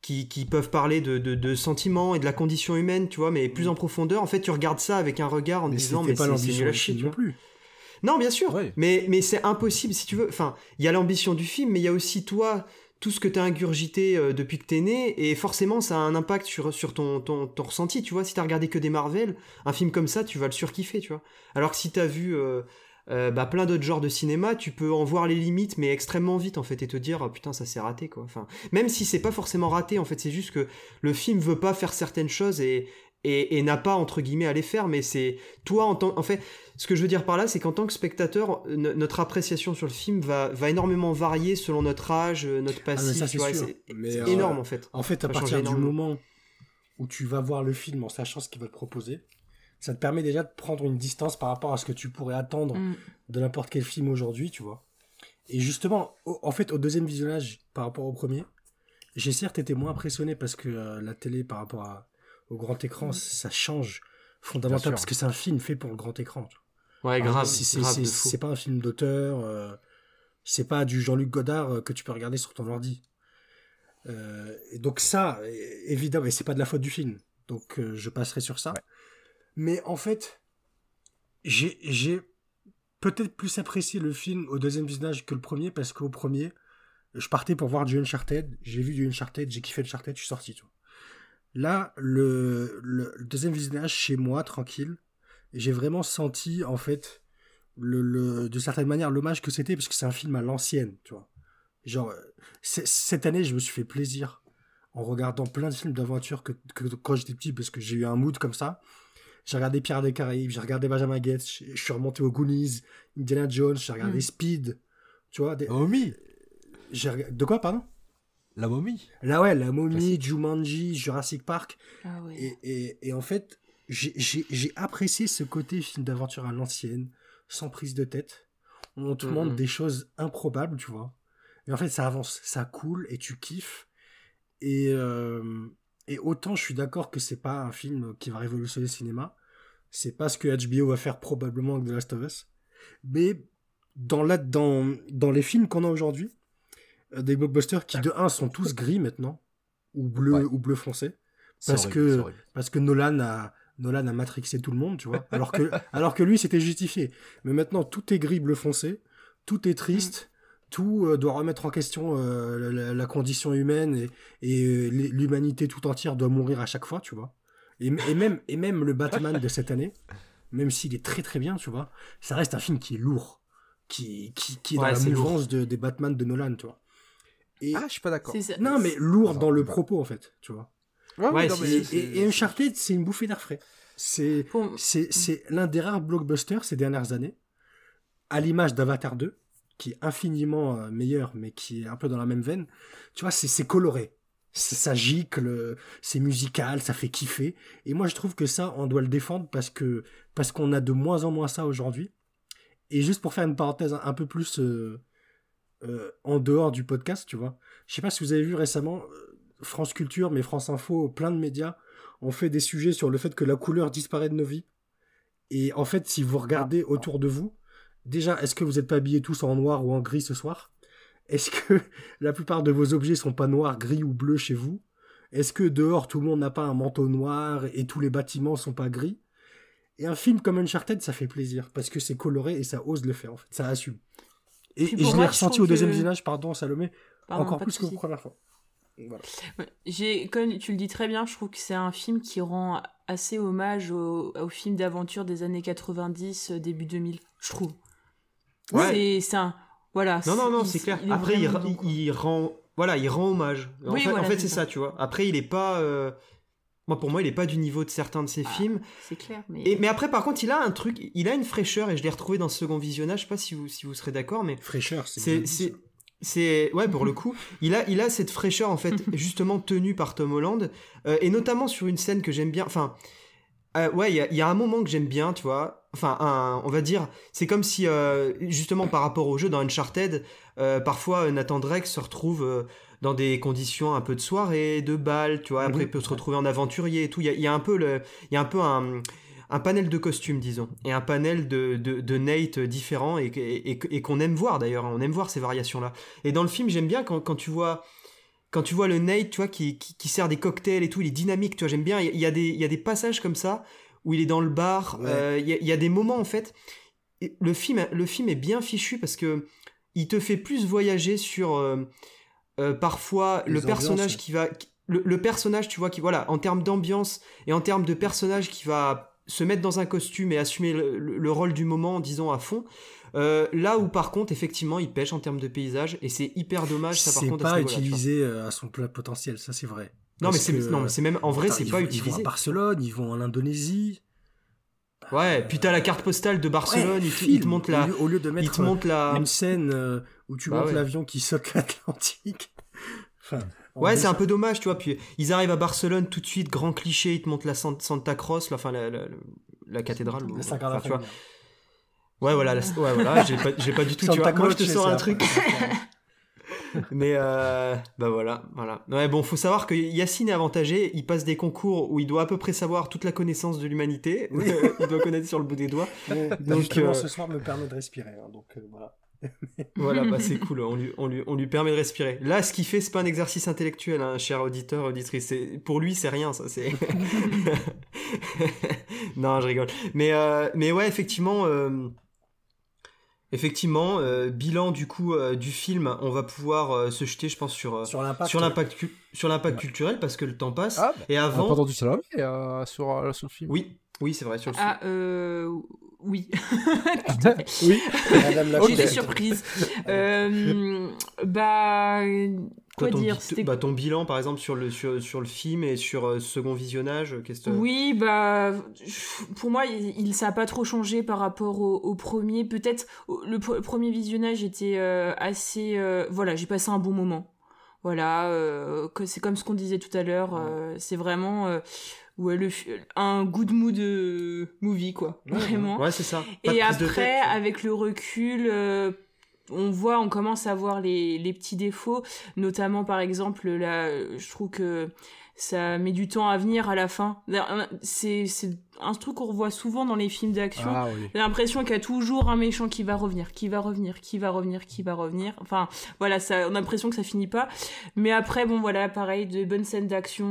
qui, qui peuvent parler de, de, de sentiments et de la condition humaine, tu vois, mais plus en profondeur. En fait, tu regardes ça avec un regard en Mais disant, mais pas c'est, nul à chier, tu vois. plus. Non, bien sûr. Mais, mais c'est impossible si tu veux. Enfin, il y a l'ambition du film, mais il y a aussi toi, tout ce que tu as ingurgité euh, depuis que t'es né, et forcément, ça a un impact sur, sur ton, ton, ton ressenti. Tu vois, si t'as regardé que des Marvel, un film comme ça, tu vas le surkiffer, tu vois. Alors que si t'as vu euh, euh, bah, plein d'autres genres de cinéma, tu peux en voir les limites, mais extrêmement vite, en fait, et te dire, oh, putain, ça s'est raté, quoi. Enfin, même si c'est pas forcément raté, en fait, c'est juste que le film veut pas faire certaines choses et. et, et n'a pas entre guillemets à les faire. Mais c'est toi en tant, en fait, ce que je veux dire par là, c'est qu'en tant que spectateur, no- notre appréciation sur le film va, va énormément varier selon notre âge, euh, notre Ah, tu c'est c'est euh, énorme en fait. En fait, à partir du moment où tu vas voir le film en sachant ce qu'il va te proposer, ça te permet déjà de prendre une distance par rapport à ce que tu pourrais attendre Mm. de n'importe quel film aujourd'hui, tu vois. Et justement, au- en fait, au deuxième visionnage par rapport au premier, j'ai certes été moins impressionné parce que euh, la télé par rapport à- au grand écran, Mm. ça change fondamentalement parce que c'est un film fait pour le grand écran. tu vois. Ouais, grave, C'est- pas un film d'auteur, euh, c'est pas du Jean-Luc Godard euh, que tu peux regarder sur ton ordi. Euh, et donc ça, évidemment, et c'est pas de la faute du film, donc euh, je passerai sur ça. Ouais. Mais en fait, j'ai j'ai peut-être plus apprécié le film au deuxième visionnage que le premier parce qu'au premier, je partais pour voir du Uncharted, j'ai vu du Uncharted, j'ai kiffé Uncharted, je suis sorti. tu vois. Là, le, le, le deuxième visionnage chez moi, tranquille, j'ai vraiment senti en fait le, le de certaine manière l'hommage que c'était parce que c'est un film à l'ancienne, tu vois. Genre euh, cette année, je me suis fait plaisir en regardant plein de films d'aventure que, que quand j'étais petit parce que j'ai eu un mood comme ça. J'ai regardé Pierre des Caraïbes, j'ai regardé Benjamin Gates, je suis remonté aux Goonies, Indiana Jones, j'ai regardé Mm. Speed, tu vois. des- La momie De quoi, pardon? La momie Là ouais, La Momie, Classique. Jumanji, Jurassic Park. Ah ouais. Et, et, et en fait, j'ai- apprécié ce côté film d'aventure à l'ancienne, sans prise de tête. On te montre des choses improbables, tu vois. Mais en fait, ça avance, ça coule et tu kiffes. Et, euh, et autant je suis d'accord que c'est pas un film qui va révolutionner le cinéma. C'est pas ce que HBO va faire probablement avec The Last of Us. Mais dans, la, dans, dans les films qu'on a aujourd'hui, euh, des blockbusters qui de un sont tous gris maintenant, ou bleu, Ouais. ou bleu foncé, Parce horrible, que- parce que Nolan a Nolan a matrixé tout le monde, tu vois. Alors que alors que lui c'était justifié. Mais maintenant tout est gris bleu foncé, tout est triste, tout euh, doit remettre en question euh, la, condition humaine et, et euh, l'humanité tout entière doit mourir à chaque fois, tu vois. Et, et même et même le Batman de cette année, même s'il est très très bien, tu vois, ça reste un film qui est lourd, qui qui, qui est dans la mouvance de, des Batman de Nolan, tu vois. Et Ah, je suis pas d'accord. Non mais lourd dans le propos en fait, tu vois. Ouais, Ouais, non, si, mais Et, et, Uncharted, c'est une bouffée d'air frais. C'est Pour- c'est c'est l'un des rares blockbusters ces dernières années, à l'image d'Avatar 2, qui est infiniment euh, meilleur, mais qui est un peu dans la même veine. Tu vois, c'est c'est coloré. C'est- Ça gicle, c'est musical, ça fait kiffer. Et moi, je trouve que ça, on doit le défendre parce que parce qu'on a de moins en moins ça aujourd'hui. Et juste pour faire une parenthèse un, peu plus euh, euh, en dehors du podcast, tu vois. Je sais pas si vous avez vu récemment France Culture, mais France Info, plein de médias ont fait des sujets sur le fait que la couleur disparaît de nos vies. Et en fait, si vous regardez autour de vous, déjà, est-ce que vous n'êtes pas habillés tous en noir ou en gris ce soir? Est-ce que la plupart de vos objets sont pas noirs, gris ou bleus chez vous? Est-ce que dehors, tout le monde n'a pas un manteau noir et tous les bâtiments sont pas gris? Et un film comme Uncharted, ça fait plaisir parce que c'est coloré et ça ose le faire, en fait. Ça assume. Et, je l'ai ressenti au deuxième que- visionnage, pardon Salomé, Pardon, encore plus que la première fois. Voilà. Ouais, J'ai, comme tu le dis très bien, je trouve que c'est un film qui rend assez hommage au, au film d'aventure des années 90, euh, début 2000, je trouve. Ouais. C'est, un, voilà. Non, non, non, c'est clair. il Après, il, bon, rend, voilà, il rend hommage. En Oui, fait, voilà, en fait, c'est ça. ça, tu vois. Après, il est pas, euh, moi, pour moi, il est pas du niveau de certains de ses Ah. films. C'est clair, mais. Et, mais après, par contre, il a un truc, il a une fraîcheur et je l'ai retrouvé dans ce second visionnage. Je sais pas si vous, si vous serez d'accord, mais Fraîcheur, c'est c'est, ouais, pour le coup, il a, il a cette fraîcheur en fait, justement tenue par Tom Holland, euh, et notamment sur une scène que j'aime bien. Enfin, euh, ouais, il y a, il y a un moment que j'aime bien, tu vois. Enfin, un- on va dire, c'est comme si, euh, justement, par rapport au jeu dans Uncharted, parfois Nathan Drake se retrouve dans des conditions un peu de soirée, de bal, tu vois. Après, il peut se retrouver en aventurier et tout. Il y a, y a un peu le, il y a un peu un un panel de costumes, disons, et un panel de, de, de Nate différents et, et, et- et qu'on aime voir d'ailleurs, on aime voir ces variations-là. Et dans le film, j'aime bien quand, quand tu vois quand tu vois le Nate, tu vois, qui, qui, qui sert des cocktails et tout, il est dynamique, tu vois, j'aime bien. Il y, a- des, il y a des passages comme ça où il est dans le bar. Ouais. euh, il, y a, il y a des moments en fait. Le film, le film est bien fichu parce que il te fait plus voyager sur euh, euh, parfois Les le ambiances, personnage ouais. qui va le personnage tu vois qui voilà en termes d'ambiance et en termes de personnage qui va se mettre dans un costume et assumer le, le- le rôle du moment disons à fond Euh, là où par contre effectivement il pêche en termes de paysage et c'est hyper dommage ça par contre à pas utilisé euh, à son plein potentiel, ça c'est vrai. Non, mais Parce c'est mais même en vrai, c'est pas vont- Ils vont utilisé. à Barcelone, ils vont en Indonésie. Ouais, puis t'as la carte postale de Barcelone, Ouais, il, te- il montre la, Au lieu de il mettre te montre la. une scène euh, où tu Bah montes ouais. l'avion qui saute l'Atlantique. enfin, en Ouais, c'est un peu dommage, tu vois. Puis ils arrivent à Barcelone tout de suite, grand cliché, ils te montrent la San- Santa Cross, la, enfin la, la, la cathédrale. Le enfin, tu vois. Ouais, voilà, la- ouais, voilà, j'ai pas, du tout, tu vois. Santa Moi, je te Croce, sors un truc. Mais euh, bah voilà, voilà. Ouais, bon, faut savoir que Yacine est avantagé. Il passe des concours où il doit à peu près savoir toute la connaissance de l'humanité. Il doit connaître sur le bout des doigts. Donc, justement, euh, ce soir me permet de respirer. hein, donc euh, voilà. Voilà, bah c'est cool. On lui, on, lui, on lui permet de respirer. Là, ce qu'il fait, c'est pas un exercice intellectuel, hein, cher auditeur, auditrice. Pour lui, c'est rien, ça. C'est. non, je rigole. Mais, euh, mais ouais, effectivement. euh, Effectivement, euh, bilan du coup euh, du film, on va pouvoir euh, se jeter, je pense, sur, euh, Sur l'impact. sur l'impact cu- sur l'impact culturel parce que le temps passe. Ah, bah, Et On a avant, pas entendu Salomé euh, sur, euh, sur le film. oui, oui, c'est vrai sur le film. Ah, euh, oui. oui. Madame la J'étais surprise. Euh, bah, quoi ton, dire bah, ton bilan, par exemple, sur le sur, sur le film et sur euh, second visionnage, que Oui, bah, pour moi, il, il- ça n'a pas trop changé par rapport au, au premier. Peut-être le pr- premier visionnage était euh, assez. euh, voilà, j'ai passé un bon moment. Voilà, euh, c'est comme ce qu'on disait tout à l'heure. euh, c'est vraiment euh, ouais, le, un good mood euh, movie, quoi. Ouais, vraiment. Ouais, c'est ça. Pas Et après, avec le recul, euh, on voit, on commence à voir les, les petits défauts, notamment par exemple, là, je trouve que ça met du temps à venir à la fin. C'est un truc qu'on revoit souvent dans les films d'action. Ah oui. L'impression qu'il y a toujours un méchant qui va revenir, qui va revenir, qui va revenir, qui va revenir. Enfin, voilà, ça, on a l'impression que ça finit pas. Mais après, bon, voilà, pareil, de bonnes scènes d'action.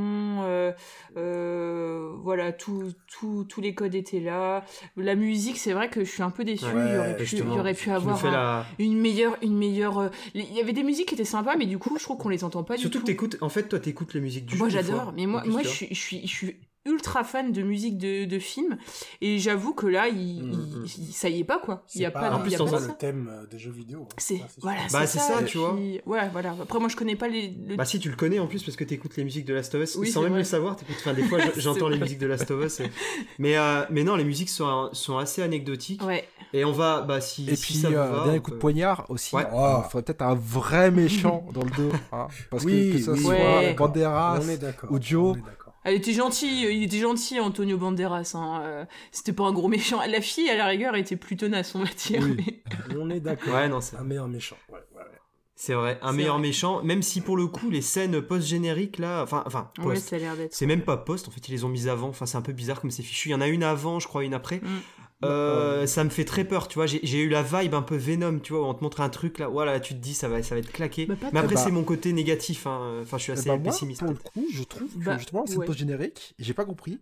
euh, euh, voilà, tout, tout, tous les codes étaient là. La musique, c'est vrai que je suis un peu déçue. Ouais, il, y aurait pu, il aurait pu avoir fais un- la- une meilleure, une meilleure. euh, Il y avait des musiques qui étaient sympas, mais du coup, je trouve qu'on les entend pas Surtout du que tout. t'écoutes, en fait, toi, t'écoutes les musiques du Moi j'adore, mais moi, moi suis, je suis, je suis ultra fan de musique de, de film et j'avoue que là, il, Mm, il- mm. il- ça y est pas quoi. Il y a C'est pas, en plus, y a pas le thème euh, des jeux vidéo. hein. C'est voilà, Bah, c'est ça, tu vois. puis- Ouais, voilà. Après, moi, je connais pas les. le- Bah si, tu le connais en plus parce que t'écoutes les musiques de Last of Us Oui, sans même vrai. le savoir. t'écoutes- Enfin, des fois, j'entends les musiques de Last of Us. et- Mais, euh, mais non, les musiques sont, sont assez anecdotiques. Ouais. Et on va, bah si, Et si puis, ça euh, va, dernier coup de poignard aussi. Ouais. Il Oh. faudrait peut-être un vrai méchant dans le dos. hein, parce Oui, que, que ça oui, soit. Banderas ou Joe. Elle était gentille, il était gentil, Antonio Banderas. Hein. euh, C'était pas un gros méchant. La fille, à la rigueur, était plus tenace, on va dire. Oui. mais- On est d'accord. Ouais, non, c'est Un meilleur méchant. Ouais, ouais, ouais. c'est vrai. Un meilleur vrai. méchant, même si pour le coup, les scènes post-génériques là, enfin, enfin, Ouais, post. ça a l'air d'être. c'est même pas post, en fait, ils les ont mis avant. Enfin, c'est un peu bizarre comme c'est fichu. Il y en a une avant, je crois, une après. Mm. Euh, ça me fait très peur, tu vois. J'ai eu la vibe un peu Venom, tu vois, où on te montre un truc là, voilà, tu te dis ça va, ça va être claqué. Bah, Mais après, bah- c'est mon côté négatif. hein. Enfin, je suis Eh assez ben, moi, pessimiste. pour le coup, je trouve que Bah, justement, c'est ouais. post-générique, j'ai pas compris.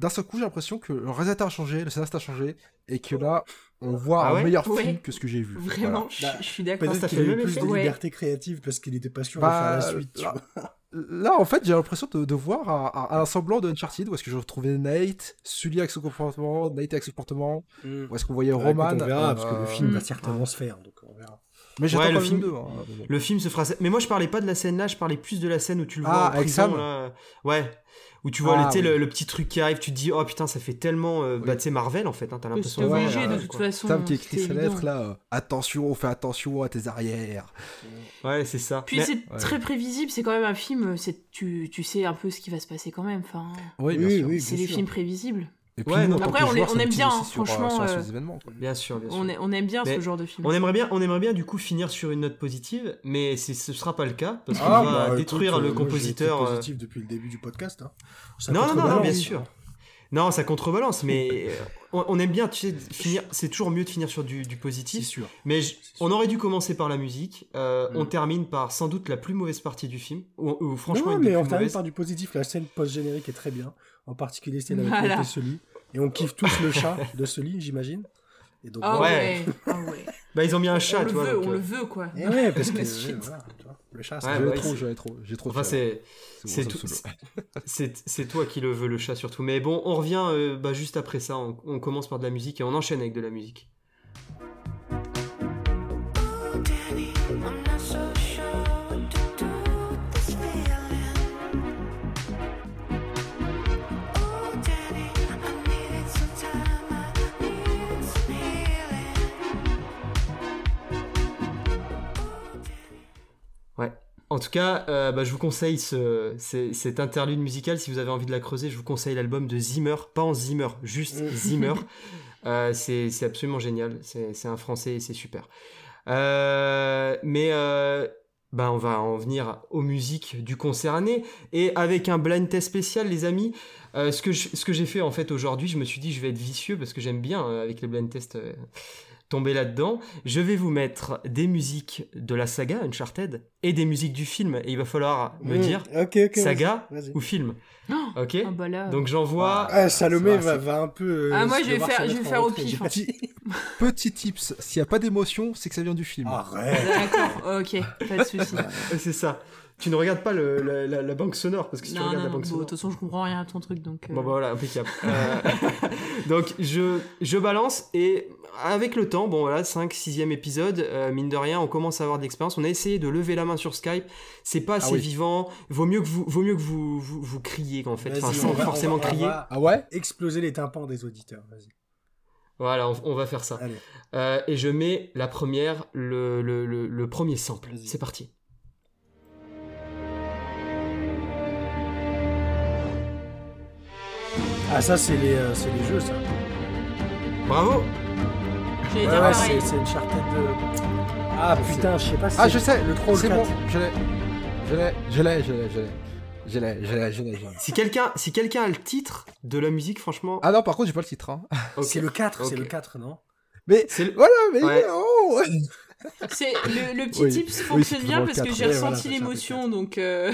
D'un seul coup, j'ai l'impression que le réalisateur a changé, le scénariste a changé, et que là, on voit Ah un ouais meilleur Ouais. film que ce que j'ai vu. Vraiment, je, Bah, je suis d'accord. Peut-être ça qu'il fait a eu même plus de Ouais. liberté créative parce qu'il n'était pas sûr Bah, de faire la suite. tu vois. Là, en fait, j'ai l'impression de, de voir un, un- un semblant de Uncharted, où est-ce que je retrouvais Nate, Sully avec son comportement, Nate avec son comportement, où est-ce qu'on voyait Ouais, Roman. écoute, on verra, parce que euh, le film va Mm. certainement se faire, donc on verra. Mais j'attends Ouais, pas le film- 2. Hein. Le film se fera. Mais moi, je parlais pas de la scène là, je parlais plus de la scène où tu le vois Ah, en avec Sam là. Ouais. Où tu vois Ah, le, tu sais, oui. le, le petit truc qui arrive, tu te dis oh putain ça fait tellement euh, bah Oui. tu sais Marvel en fait, hein, t'as l'impression. Ouais, obligé ouais, de ouais, toute quoi. façon. Sam qui a écrit sa lettre là, euh, attention, fais attention à tes arrières. Ouais c'est ça. Puis Mais- c'est Ouais. très prévisible, c'est quand même un film, c'est tu, tu sais un peu ce qui va se passer quand même. Enfin, Oui, bien Oui, c'est des sûr. films prévisibles. Et puis, Ouais, nous, non, après, on joueurs, est- on aime bien, sur, euh, franchement, sur euh, des événements. quoi. Bien sûr, bien sûr. On, est- on aime bien Mais ce genre de film. On aimerait bien, on aimerait bien du coup finir sur une note positive, mais c'est- ce sera pas le cas parce qu'on Ah, va bah, écoute, détruire euh, le moi, compositeur. Été positif depuis le début du podcast. hein. Non, non, non, bien sûr. Non, ça contrebalance, mais on, on aime bien, tu sais, finir. C'est toujours mieux de finir sur du, du C'est positif. sûr. Mais je- on aurait dû commencer par la musique. Euh, Mm. On termine par sans doute la plus mauvaise partie du film, ou, ou franchement non, mais on termine par du positif. La scène post-générique est très bien. En particulier celle avec Voilà. Sully. Et on kiffe tous le chat de Sully, j'imagine. Et donc, Ah Ouais. ouais. ah ouais. Bah ils ont mis un chat, on tu le vois. veut, donc, on euh, le veut quoi. Et ouais, parce que euh, suite. voilà, le chat, Ouais, c'est ouais, trop, c'est- j'avais trop, j'ai trop. Enfin c'est C'est c'est bon, tout- ça me saoule. c'est c'est toi qui le veux le chat surtout. Mais bon, on revient euh, bah, juste après ça. On, on commence par de la musique et on enchaîne avec de la musique. En tout cas, euh, bah, je vous conseille ce, cet interlude musical. Si vous avez envie de la creuser, je vous conseille l'album de Zimmer. Pas en Zimmer, juste Mm. Zimmer. Euh, c'est absolument génial. C'est un français et c'est super. Euh, mais bah, on va en venir aux musiques du concert année. Et avec un blind test spécial, les amis, ce que je- ce que j'ai fait en fait aujourd'hui, je me suis dit je vais être vicieux parce que j'aime bien avec les blind tests tomber là-dedans. Je vais vous mettre des musiques de la saga Uncharted et des musiques du film. Et il va falloir me Mmh. dire Ok, ok. saga vas-y. ou film. Oh, Ok ah bah là. Donc j'envoie. Ah, Salomé Ah, va, un peu. euh, Ah, moi, je vais faire- je vais faire au pif. Vas-y. Petit tips, s'il n'y a pas d'émotion, c'est que ça vient du film. Arrête. D'accord, ok, pas de souci. Ouais, C'est ça. Tu ne regardes pas le- la, la- la banque sonore parce que si tu non, regardes non, la banque bon, de sonore. toute façon, je comprends rien à ton truc, donc. euh, Bon bah voilà, impeccable. Euh, donc je, je balance et avec le temps, bon voilà, 5 6e épisode, euh, mine de rien, on commence à avoir de l'expérience. On a essayé de lever la main sur Skype, c'est pas assez oui. vivant, vaut mieux que vous vaut mieux que vous vous, vous criez en fait, enfin sans va- forcément on va- on crier. va Ah ouais Exploser les tympans des auditeurs. Vas-y. Voilà, on, on va faire ça. Euh, et je mets la première, le, le, le, le premier sample. C'est parti. Ah, ça, c'est les, euh, c'est les jeux, ça. Bravo J'allais Ouais, dire ouais, pareil. c'est c'est une Uncharted de. Ah, putain, je sais pas si Ah, je sais, le 3 ou le c'est 4. bon, je l'ai. Je l'ai, je l'ai, je l'ai, je l'ai. Je l'ai, je l'ai, je l'ai, je l'ai. Si quelqu'un si quelqu'un a le titre de la musique, franchement, Ah non, par contre, j'ai pas le titre. Hein. ok. C'est le 4, c'est Ok. le 4, non? Mais C'est le- voilà, mais Ouais. oh C'est le, le petit Oui, tips oui, fonctionne c'est bien parce que quatre. j'ai Ouais, voilà, ressenti c'est l'émotion, donc euh,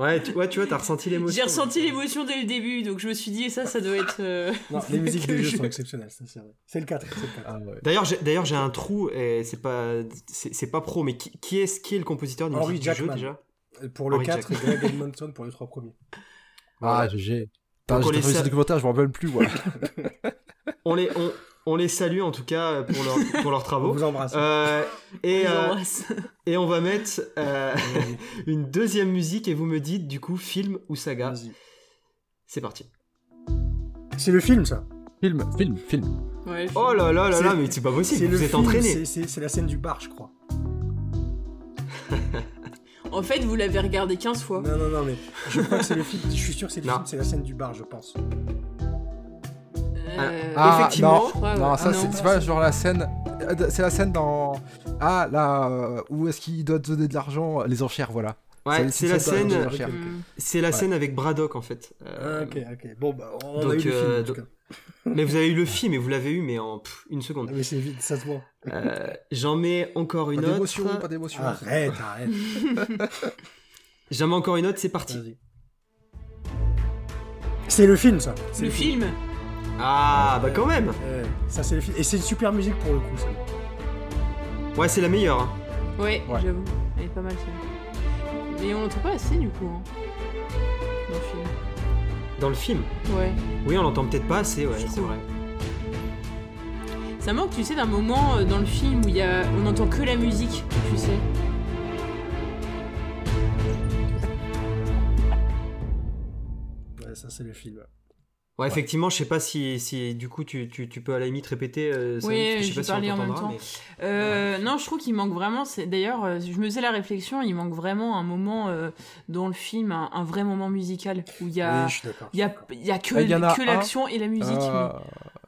Ouais, tu, ouais, tu vois, t'as ressenti l'émotion. j'ai ressenti l'émotion dès le début, donc je me suis dit ça, ça doit être. euh, Non, les musiques que des jeux je- sont exceptionnelles, ça, c'est vrai. C'est le 4, c'est le 4. Ah ouais. D'ailleurs, j'ai, d'ailleurs, j'ai un trou et c'est pas, c'est, c'est pas pro, mais qui, qui est, qui est le compositeur du Henry musique du jeu Jackman. déjà? Euh, Pour le Henry 4 et Greg Edmonton pour les 3 premiers. Ah, GG. J'ai les trouvé ce documentaire, je m'en rappelle plus, voilà. on les, on, on les salue en tout cas pour, leur, pour leurs On travaux. vous embrasse. Euh, et, je vous euh, embrasse. et on va mettre euh, une deuxième musique et vous me dites du coup film ou saga. Vas-y. C'est parti. C'est le film, ça. film, film, film. Ouais, Oh là là là là, mais c'est pas possible, le vous êtes film, entraîné. c'est- la scène du bar, je crois. En fait, vous l'avez regardé 15 fois. Non, non, non, mais je crois que c'est le film. Je suis sûr que c'est le Non. film, c'est la scène du bar, je pense. Euh, Ah, effectivement, non, je crois, non, ouais. ça Ah, c'est pas genre la scène. euh, C'est la scène dans. Ah, là, euh, où est-ce qu'il doit donner de l'argent Les enchères, voilà. Ouais, c'est la scène c'est la Ouais. scène avec Braddock en fait. Ah, Euh, ok, ok. Bon, bah, on donc, a eu le film, euh, en tout donc- cas. Mais vous avez eu le film et vous l'avez eu mais en pff, une Ah, seconde. mais c'est vite, ça se voit. Euh, J'en mets encore une Pas d'émotion, autre. pas d'émotion. Arrête, arrête. J'en mets encore une autre, c'est parti. C'est le film, ça. C'est Le film Ah bah quand même. Ouais, ça, c'est le film. Et c'est une super musique pour le coup, ça. Ouais, c'est la meilleure. hein. Ouais, Ouais. j'avoue. Elle est pas mal celle Mais on l'entend pas assez du coup. Hein. Dans le film. Dans le film. Ouais. Oui, on l'entend peut-être pas assez, ouais, c'est vrai. Ça manque, tu sais, d'un moment euh, dans le film où il y a... on entend que la musique, tu sais. Ouais, ça, c'est le film. Ouais, effectivement, je sais pas si, si du coup tu, tu, tu peux à la limite répéter. euh, ça, Oui, je sais je pas vais si on parler en même temps. mais- Euh, Non, je trouve qu'il manque vraiment. c'est- D'ailleurs, euh, je me faisais la réflexion, il manque vraiment un moment euh, dans le film, un, un vrai moment musical où il y a, Oui, il y a, il y a que, il y en a que un. l'action et la musique. Euh,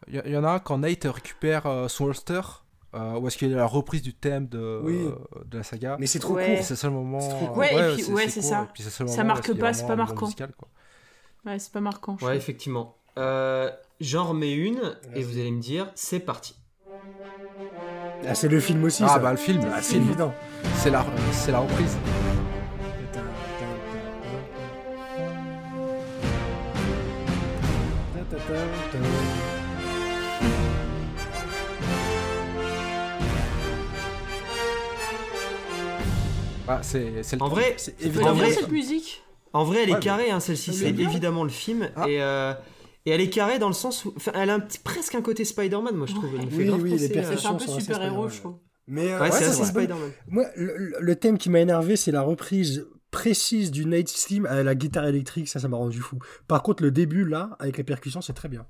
Il y, y en a un quand Nate récupère euh, son holster, euh, où est-ce qu'il y a la reprise du thème de, Oui. euh, de la saga. Mais c'est trop Ouais. Court. c'est le seul moment. Court. Ouais, et puis- ouais, c'est ça. le Ça marque pas, c'est pas marquant. musical, quoi. Ouais, c'est pas marquant. Ouais, effectivement. Euh, J'en remets une et vous allez me dire, c'est parti. Ah, c'est le film aussi, Ah ça. bah le film, Ah, le c'est film, évident. c'est la, c'est la reprise. Ah, c'est c'est le En vrai, C'est vrai- cette musique en vrai, elle est Ouais, carrée, hein, celle-ci. Elle C'est évidemment le film. Ah. Et, euh, et elle est carrée dans le sens où. enfin, elle a un petit, presque un côté Spider-Man, moi je trouve. Elle me fait Oui, grave oui, penser les personnages C'est un peu super-héros, je trouve. Mais euh, Ouais, c'est ouais, assez c'est. Spider-Man. Moi, le, thème qui m'a énervé, c'est la reprise précise du Night Steam à la guitare électrique. Ça, ça m'a rendu fou. Par contre, le début, là, avec les percussions, c'est très bien.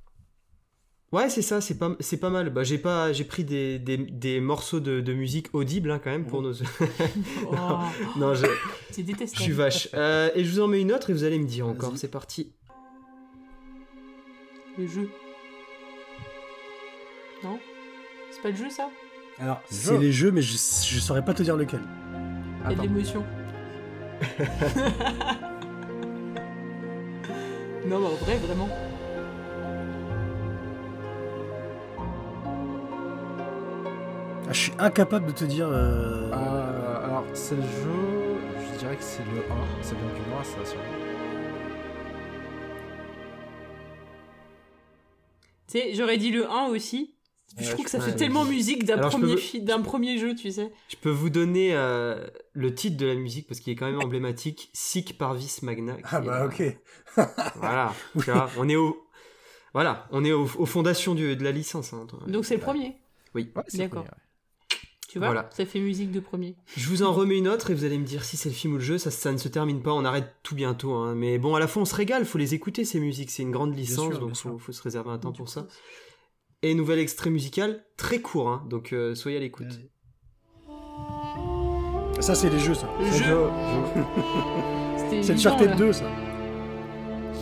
Ouais, c'est ça, c'est pas, c'est pas mal. Bah, j'ai pas, j'ai pris des, des, des morceaux de, de musique audibles hein, quand même pour nos. Oh, non, je, c'est je détestable. suis vache. Euh, et je vous en mets une autre et vous allez me dire encore. C'est parti. Le jeu. Non? C'est pas le jeu ça? Alors, c'est les jeux, mais je, je saurais pas te dire lequel. Il y a de Attends. l'émotion. non, mais en vrai, vraiment. Ah, je suis incapable de te dire. euh, Euh, alors, c'est le jeu. Je dirais que c'est le 1. Ça vient du 1, ça, sûrement. Tu sais, j'aurais dit le 1 aussi. Je Ouais, trouve je que ça fait tellement musique d'un je premier, peux- fi- d'un premier jeu, tu sais. Je peux vous donner euh, le titre de la musique parce qu'il est quand même emblématique. Sic Parvis Magna. Ah bah ok. Voilà. vois, on est au. Voilà, on est au- aux fondations du- de la licence. hein. Donc c'est le premier? Oui. Ouais, c'est D'accord. Tu vois Voilà. Ça fait musique de premier. Je vous en remets une autre et vous allez me dire si c'est le film ou le jeu. Ça, ça ne se termine pas, on arrête tout bientôt. hein. Mais bon, à la fois, on se régale, faut les écouter ces musiques. C'est une grande licence, sûr, donc faut, faut se réserver un temps pour ça. Et nouvel extrait musical, très court, hein, donc euh, soyez à l'écoute. Ça, c'est les jeux, ça. Le C'est jeu. le- C'est là. 2, ça.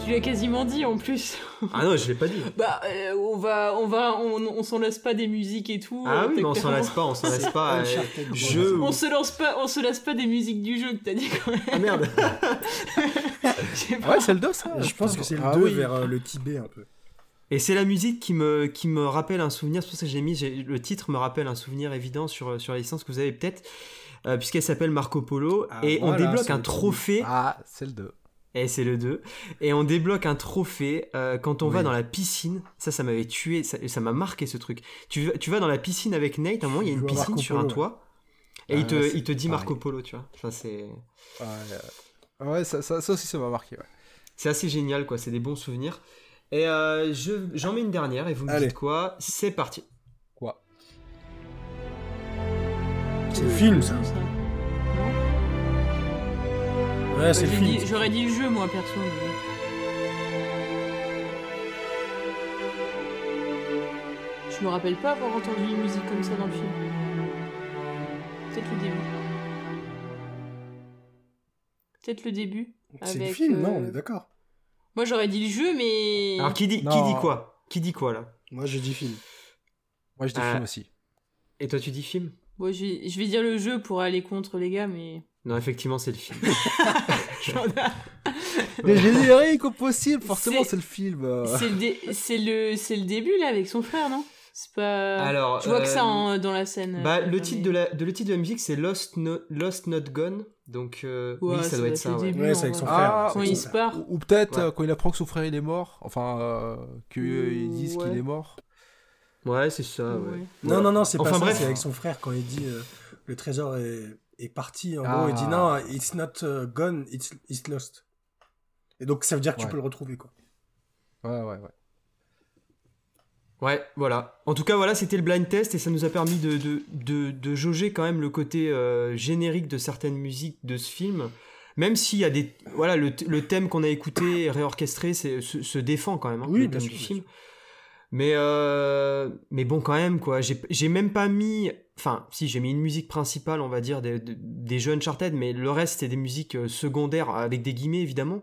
Tu l'as quasiment dit en plus. Ah non, je l'ai pas dit. Bah, euh, on va, on va, on, on s'en lasse pas des musiques et tout. Ah euh, oui, mais on s'en lasse pas, on s'en lasse pas. euh, jeu On se lance pas, on se lasse pas des musiques du jeu que t'as dit quand même. Ah merde pas. Ouais, c'est le 2, ça. Je pense que c'est le Ah 2 oui. vers euh, le Tibet un peu. Et c'est la musique qui me, qui me rappelle un souvenir, c'est pour ça que j'ai mis, le titre me rappelle un souvenir évident sur, sur la licence que vous avez peut-être, euh, puisqu'elle s'appelle Marco Polo, Ah, et on débloque un trophée, Ah, c'est le 2. Et c'est le 2, et on débloque un trophée euh, quand on Oui. va dans la piscine, ça ça m'avait tué, ça ça m'a marqué ce truc. Tu, vas- tu vas dans la piscine avec Nate, à un moment il y a une piscine Marco sur un Polo, toit, et Ah, il, te, c'est il te dit pareil. Marco Polo, tu vois. Enfin, c'est... Ouais, euh, ouais ça, ça, ça aussi, ça m'a marqué. Ouais. C'est assez génial, quoi. C'est des bons souvenirs. Et euh, je, j'en mets une dernière et vous me Allez. dites quoi C'est parti. Quoi? C'est le film, ça. Non Ouais, c'est le j'ai film. dit- J'aurais dit le jeu, moi, perso. mais- Je me rappelle pas avoir entendu une musique comme ça dans le film. Peut-être le début. Peut-être le début. C'est le avec, film, non, euh, on est d'accord. Moi, j'aurais dit le jeu, mais. Alors, qui dit, qui Non. dit quoi? Qui dit quoi, là? Moi, j'ai dit film. Moi, je dis Ah. film aussi. Et toi, tu dis film? Bon, je vais, je vais dire le jeu pour aller contre les gars, mais. Non, effectivement, c'est le film. Les génériques au possible, forcément, C'est- le film. c'est le, dé- c'est le, c'est le début, là, avec son frère, non? C'est pas. Alors, Je vois que ça euh, en- dans la scène. Bah, euh, le mais- titre de la, de, le titre de la musique, c'est Lost, No- Lost Not Gone. Donc, euh, Ouais, oui, ça, doit être ça, ouais. début, Ouais, en c'est avec son frère. Ah, Quand il se part. Ou, ou peut-être Ouais. quand il apprend que son frère il est mort, enfin, euh, qu'ils disent ouais. qu'il est mort. Ouais, c'est ça, ouais. Ouais. Non, non, non, c'est Enfin, pas ça, bref. c'est avec son frère quand il dit le trésor est, est parti. En Ah. gros, il dit non, it's not uh, gone, it's, it's lost. Et donc, ça veut dire que tu peux le retrouver, quoi. Ouais, ouais, ouais. Ouais, voilà. En tout cas, voilà, c'était le blind test et ça nous a permis de, de, de, de jauger quand même le côté euh, générique de certaines musiques de ce film. Même s'il y a des. Voilà, le, le thème qu'on a écouté, réorchestré, c'est- se, se défend quand même, hein, Oui, le thème sûr, du film. Mais, euh, mais bon, quand même, quoi. J'ai même pas mis. Enfin, si, j'ai mis une musique principale, on va dire, des, des- jeux Uncharted, mais le reste, c'était des musiques euh, secondaires, avec des guillemets, évidemment.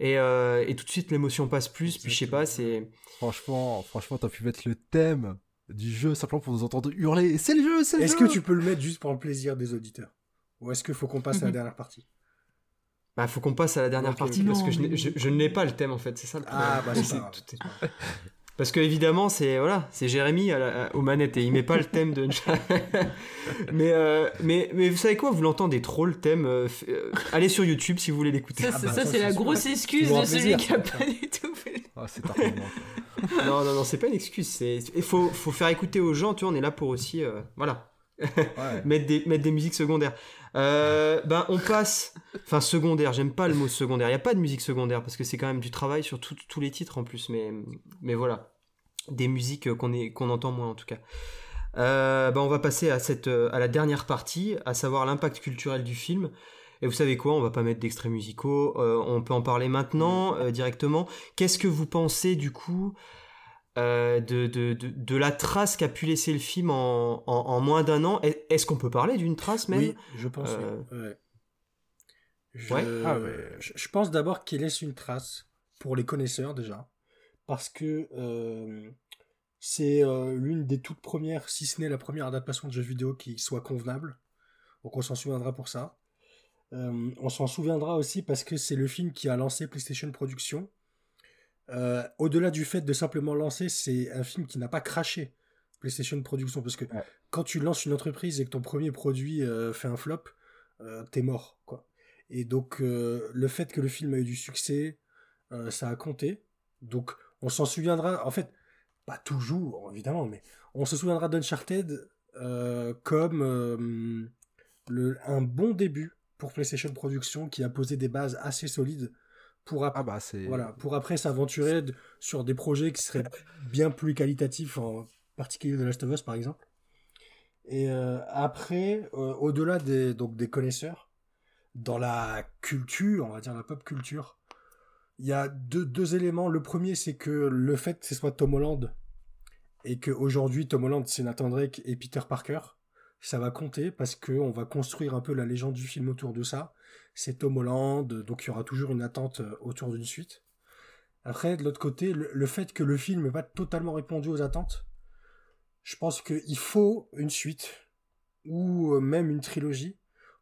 Et, euh, et tout de suite, l'émotion passe plus, puis je sais pas, c'est. Franchement, franchement, t'as pu mettre le thème du jeu simplement pour nous entendre hurler. C'est le jeu, c'est le jeu. Est-ce que tu peux le mettre juste pour le plaisir des auditeurs? Ou est-ce qu'il faut qu'on passe à la Mhm. dernière partie? Bah, faut qu'on passe à la dernière partie parce que je, mais- n'ai- je, l'ai pas le thème en fait, c'est ça le problème. Ah, bah, c'est Parce que évidemment, c'est voilà, c'est Jérémy à la- à- aux manettes et il met pas le thème de. mais, euh, mais mais vous savez quoi, vous l'entendez trop le thème. euh, euh, allez sur YouTube si vous voulez l'écouter. Ça, Ah c'est bah, ça, ça, c'est la grosse excuse de celui qui a pas du tout fait. Ah, c'est. Non non non, c'est pas une excuse. C'est il faut faut faire écouter aux gens. Tu vois, on est là pour aussi euh, voilà Ouais. mettre des mettre des musiques secondaires. Euh, ben on passe. Enfin secondaire, j'aime pas le mot secondaire. Il y a pas de musique secondaire parce que c'est quand même du travail sur tout- tous les titres en plus. Mais mais voilà, des musiques qu'on entend moins en tout cas. Euh, ben on va passer à cette à la dernière partie, à savoir l'impact culturel du film. Et vous savez quoi, on va pas mettre d'extraits musicaux, euh, on peut en parler maintenant euh, directement. Qu'est-ce que vous pensez du coup euh, de, de, de, de la trace qu'a pu laisser le film en, en, en moins d'un an. Est- Est-ce qu'on peut parler d'une trace même? Oui, je pense. Euh, oui. Ouais. Je, Ouais. Ah ouais. je, je pense d'abord qu'il laisse une trace pour les connaisseurs déjà, parce que euh, c'est euh, l'une des toutes premières, si ce n'est la première adaptation de jeu vidéo qui soit convenable. Donc on s'en souviendra pour ça. Euh, on s'en souviendra aussi parce que c'est le film qui a lancé PlayStation Productions. Euh, Au-delà du fait de simplement lancer, c'est un film qui n'a pas craché PlayStation Productions parce que Ouais. quand tu lances une entreprise et que ton premier produit euh, fait un flop, euh, t'es mort quoi. Et donc le fait que le film a eu du succès, ça a compté. Donc on s'en souviendra. En fait, pas toujours évidemment, mais on se souviendra d'Uncharted comme le, un bon début pour PlayStation Productions qui a posé des bases assez solides pour, Ah bah voilà, pour après s'aventurer de- sur des projets qui seraient bien plus qualitatifs, en particulier de Last of Us par exemple. Et euh, après, euh, au-delà des, donc, des connaisseurs, dans la culture, on va dire la pop culture, il y a deux, deux éléments. Le premier, c'est que le fait que ce soit Tom Holland et qu'aujourd'hui Tom Holland c'est Nathan Drake et Peter Parker, ça va compter parce qu'on va construire un peu la légende du film autour de ça. C'est Tom Holland, donc il y aura toujours une attente euh, autour d'une suite. Après, de l'autre côté, le, fait que le film n'ait pas totalement répondu aux attentes, je pense qu'il faut une suite ou euh, même une trilogie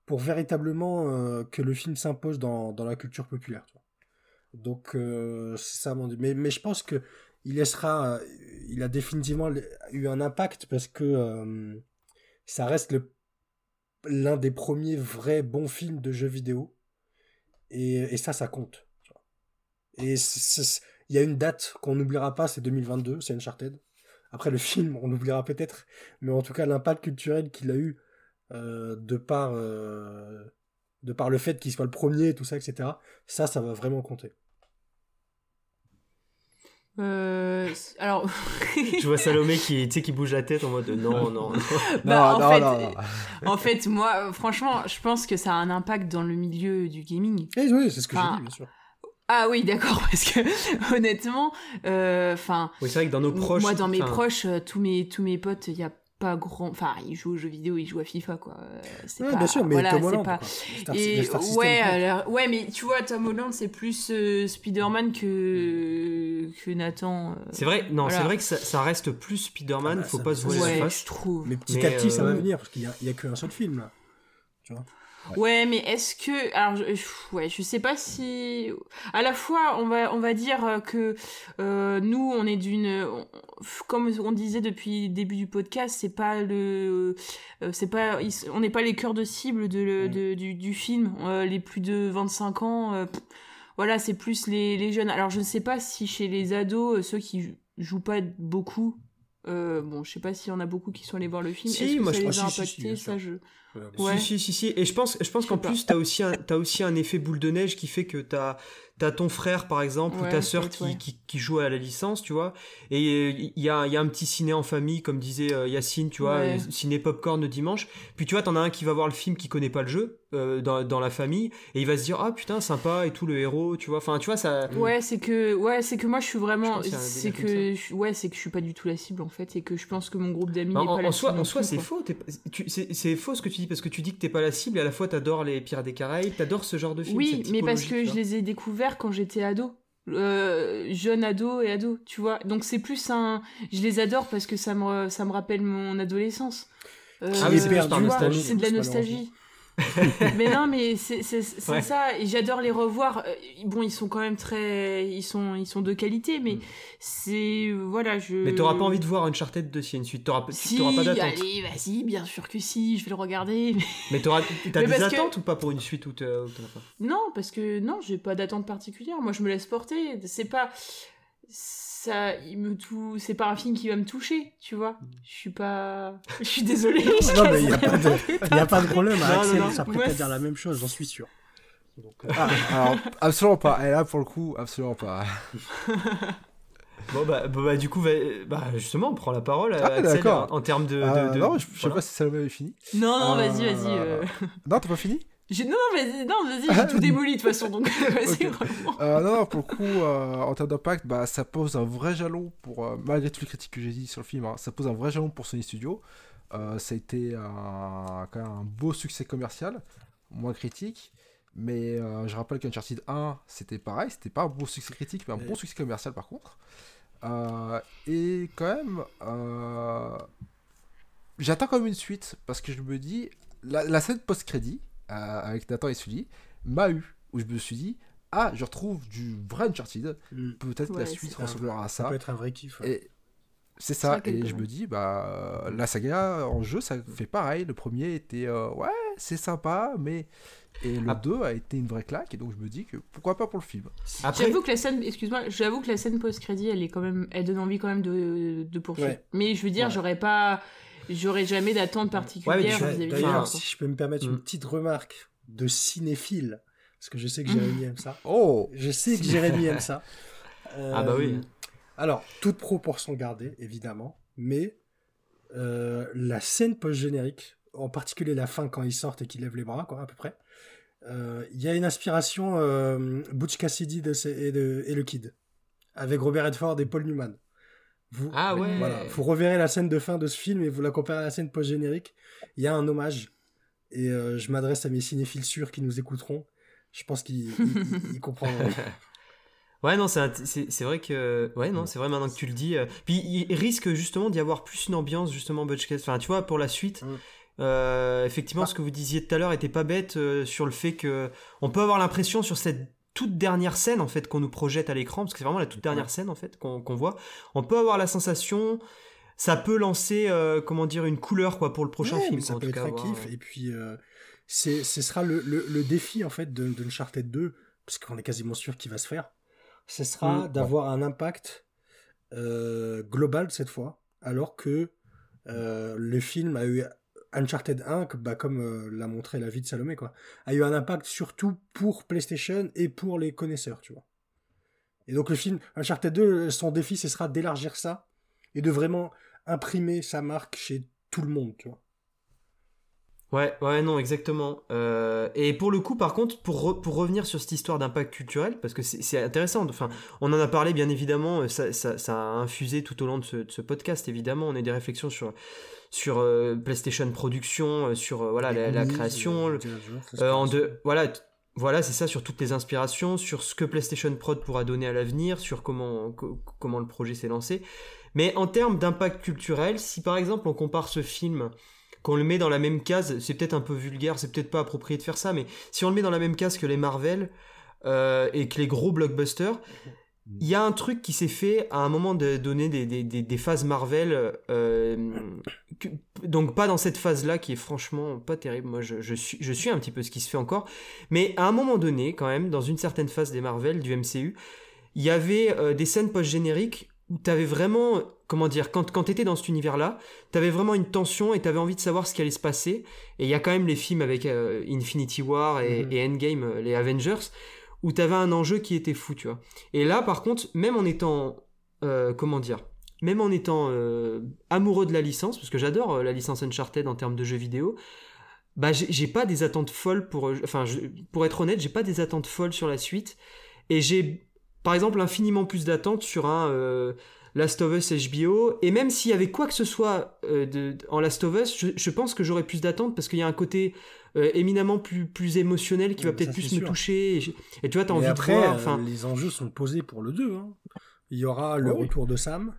pour véritablement euh, que le film s'impose dans, dans la culture populaire. Donc, c'est ça mon mais, mais je pense que il laissera, il a définitivement eu un impact parce que ça reste le l'un des premiers vrais bons films de jeux vidéo. Et, et ça, ça compte. Et il y a une date qu'on n'oubliera pas, c'est 2022, c'est Uncharted. Après le film, on l'oubliera peut-être, mais en tout cas l'impact culturel qu'il a eu euh, de par euh, de par le fait qu'il soit le premier, tout ça, etc. Ça, ça va vraiment compter. Euh, alors, Je vois Salomé qui, tu sais, qui bouge la tête en mode non, non, non. Bah, en non, fait, non, non. en fait, moi, euh, franchement, je pense que ça a un impact dans le milieu du gaming. Et oui, c'est ce que Enfin, j'ai dit, bien sûr. Ah oui, d'accord, parce que honnêtement, euh, enfin, Oui, c'est vrai que dans nos proches. moi, dans mes proches, euh, tous mes tous mes potes, il y a pas grand, enfin, ils jouent aux jeux vidéo, ils jouent à FIFA, quoi. Euh, C'est Ouais, pas, bien sûr, mais voilà, Tom c'est Holland, pas- quoi. Star- Et le Star System, ouais, alors- ouais, mais tu vois, Tom Holland, c'est plus euh, Spider-Man que que Nathan. euh, C'est vrai, non, Voilà. c'est vrai que ça, ça reste plus Spider-Man, Ah bah, faut ça- pas se la ouais, face. je trouve. Mais petit Mais, à petit, ça va euh, venir, parce qu'il y a, il y a qu'un seul film, là. Tu vois? Ouais, mais est-ce que alors je, ouais, je sais pas si à la fois on va on va dire euh, que euh, nous on est d'une comme on disait depuis le début du podcast, c'est pas le euh, c'est pas on n'est pas les cœurs de cible de, le- de- du, du film. Euh, les plus de 25 ans voilà, c'est plus les, les jeunes. Alors je ne sais pas si chez les ados ceux qui jou- jouent pas beaucoup euh, bon, je sais pas s'il y en a beaucoup qui sont allés voir le film. Si, Est-ce que moi, ça je- les a si, si, si, impactés? Ça, je... Ouais. Si, si, si, si. Et je pense, je pense qu'en plus, t'as aussi, un, t'as aussi un effet boule de neige qui fait que t'as as ton frère, par exemple, ou ta sœur qui, ouais. qui, qui joue à la licence, tu vois. Et il y a, y a un petit ciné en famille, comme disait euh, Yacine, tu vois, euh, ciné popcorn le dimanche. Puis tu vois, t'en as un qui va voir le film qui connaît pas le jeu euh, dans, dans la famille, et il va se dire, ah putain, sympa et tout, le héros, tu vois. Enfin, tu vois, ça. Ouais, c'est que ouais, c'est que moi je suis vraiment c'est que je- ouais, c'est que je suis pas du tout la cible en fait et que je pense que mon groupe d'amis En, n'est pas en- la en soi, cible en soi c'est faux. c'est faux ce que tu parce que tu dis que t'es pas la cible et à la fois t'adores les Pirates des Caraïbes, t'adores ce genre de film. Oui, mais parce que je les ai découverts quand j'étais ado. Euh, jeune ado et ado, tu vois. Donc c'est plus un je les adore parce que ça me ça me rappelle mon adolescence. Euh, Ah oui, c'est de la nostalgie. mais non, mais c'est Ouais. ça. Et j'adore les revoir. Euh, Bon, ils sont quand même très, ils sont ils sont de qualité, mais Mm. c'est euh, voilà, je. Mais t'auras pas envie de voir Uncharted 2 s'il y a une suite. T'auras Si, t'auras pas d'attente. allez, vas-y, bien sûr que si, je vais le regarder. mais- t'as des parce que- attentes ou pas pour une suite ou t'en as pas? Non, parce que non, j'ai pas d'attente particulière. Moi, je me laisse porter. C'est pas ça, il me tout. C'est pas un film qui va me toucher, tu vois. Je suis pas. Je suis désolée. je Non, mais il n'y a, pas de- vraiment il y a pas de problème. Non, Axel non, non. s'apprête Moi, à dire la même chose, j'en suis sûr. Donc, euh, Ah, alors, absolument pas. Et là, pour le coup, absolument pas. Bon bah, bah, bah, du coup, bah, justement, on prend la parole. Ah, Axel, d'accord. En, en termes de, de- Euh, de- non, je, je sais pas si Salomé avait fini. Non, non, vas-y, Euh, vas-y. euh. Non, t'as pas fini? Non, non, mais non, vas-y, j'ai tout démoli de toute façon, donc vas-y, Ok. vraiment. Euh, non, non, pour le coup, euh, en termes d'impact, bah, ça pose un vrai jalon pour, euh, malgré toutes les critiques que j'ai dit sur le film, hein, ça pose un vrai jalon pour Sony Studio. Euh, ça a été un, quand même un beau succès commercial, moins critique. Mais euh, je rappelle qu'Uncharted 1, c'était pareil, c'était pas un beau succès critique, mais un Ouais. bon succès commercial par contre. Euh, et quand même, euh, j'attends quand même une suite parce que je me dis, la, la scène post-crédit euh, avec Nathan et Sully m'a eu, où je me suis dit, ah, je retrouve du vrai Uncharted, Mm. peut-être que la suite ressemblera à Ça ça. peut être un vrai kiff. ouais. Et c'est ça, et je me dis, bah, la saga en jeu, ça fait pareil. Le premier était, euh, ouais, c'est sympa, mais. Et le Ah. 2 a été une vraie claque, et donc je me dis que pourquoi pas pour le film. Après, J'avoue que la scène, excuse-moi, j'avoue que la scène post-crédit, elle est quand même, elle donne envie quand même de, de poursuivre. Ouais. Mais je veux dire, Ouais. j'aurais pas, j'aurais jamais d'attente particulière tu- vis-à-vis de D'ailleurs, si je peux me permettre une Mm. petite remarque de cinéphile, parce que je sais que Jérémy aime ça. Oh Je sais que Jérémy aime ça. Ah bah oui. Euh, Alors, toute proportion gardée, évidemment, mais euh, la scène post-générique, en particulier la fin quand ils sortent et qu'ils lèvent les bras, quoi, à peu près, euh, il y a une inspiration euh, Butch Cassidy de, et, de- et le Kid, avec Robert Redford et Paul Newman. Vous, Ah ouais. Voilà, vous reverrez la scène de fin de ce film et vous la comparez à la scène post-générique. Il y a un hommage. Et euh, je m'adresse à mes cinéphiles sûrs qui nous écouteront. Je pense qu'ils ils- ils- ils comprendront. Ouais, non, c'est vrai que. Ouais, non, c'est vrai maintenant que tu le dis. euh, Puis il risque justement d'y avoir plus une ambiance, justement, Butch Cassidy. Enfin, tu vois, pour la suite. Mm. euh, effectivement, Bah. ce que vous disiez tout à l'heure était pas bête euh, sur le fait que on peut avoir l'impression sur cette toute dernière scène en fait qu'on nous projette à l'écran parce que c'est vraiment la toute dernière scène en fait qu'on voit. On peut avoir la sensation, ça peut lancer euh, comment dire une couleur quoi pour le prochain Ouais, film. ça en peut tout être cas, un kiff. Et puis, euh, c'est, ce sera le, le, le défi, en fait, de, de Uncharted 2, parce qu'on est quasiment sûr qu'il va se faire. Ce sera Mm, d'avoir un impact euh, global cette fois, alors que le film a eu Uncharted 1, que, bah, comme euh, l'a montré la vie de Salomé, quoi, a eu un impact surtout pour PlayStation et pour les connaisseurs, tu vois. Et donc le film Uncharted 2, son défi, ce sera d'élargir ça et de vraiment imprimer sa marque chez tout le monde, tu vois. Ouais, ouais, non, exactement. Euh, et pour le coup, par contre, pour, re- pour revenir sur cette histoire d'impact culturel, parce que c'est intéressant, enfin, on en a parlé bien évidemment, euh, ça, ça, ça a infusé tout au long de ce, de ce podcast, évidemment, on a des réflexions sur, sur euh, PlayStation Production, sur euh, voilà, la, création, le- en deux, voilà, voilà, c'est ça sur toutes les inspirations, sur ce que PlayStation Prod pourra donner à l'avenir, sur comment, co- comment le projet s'est lancé. Mais en termes d'impact culturel, si par exemple on compare ce film, qu'on le met dans la même case, c'est peut-être un peu vulgaire, c'est peut-être pas approprié de faire ça, mais si on le met dans la même case que les Marvel euh, et que les gros blockbusters, il y a un truc qui s'est fait à un moment de donner des, phases Marvel, euh, donc pas dans cette phase-là qui est franchement pas terrible. Moi, je, je suis, je suis un petit peu ce qui se fait encore, mais à un moment donné, quand même, dans une certaine phase des Marvel du MCU, il y avait euh, des scènes post-génériques où t'avais vraiment, comment dire, quand, quand t'étais dans cet univers-là, t'avais vraiment une tension et t'avais envie de savoir ce qui allait se passer. Et il y a quand même les films avec euh, Infinity War et, Mhm. et Endgame, euh, les Avengers, où t'avais un enjeu qui était fou, tu vois. Et là, par contre, même en étant, euh, comment dire, même en étant euh, amoureux de la licence, parce que j'adore la licence Uncharted en termes de jeux vidéo, bah j'ai pas des attentes folles pour, enfin, je- pour être honnête, j'ai pas des attentes folles sur la suite. Et j'ai, par exemple, infiniment plus d'attentes sur un Last of Us HBO. Et même s'il y avait quoi que ce soit euh, de, en Last of Us, je, je pense que j'aurais plus d'attentes parce qu'il y a un côté euh, éminemment plus, plus émotionnel qui va peut-être plus me sûr. toucher. Et, je- et tu vois, t'as envie après, de voir. euh, Enfin, les enjeux sont posés pour le 2. hein. Il y aura le oui. retour de Sam.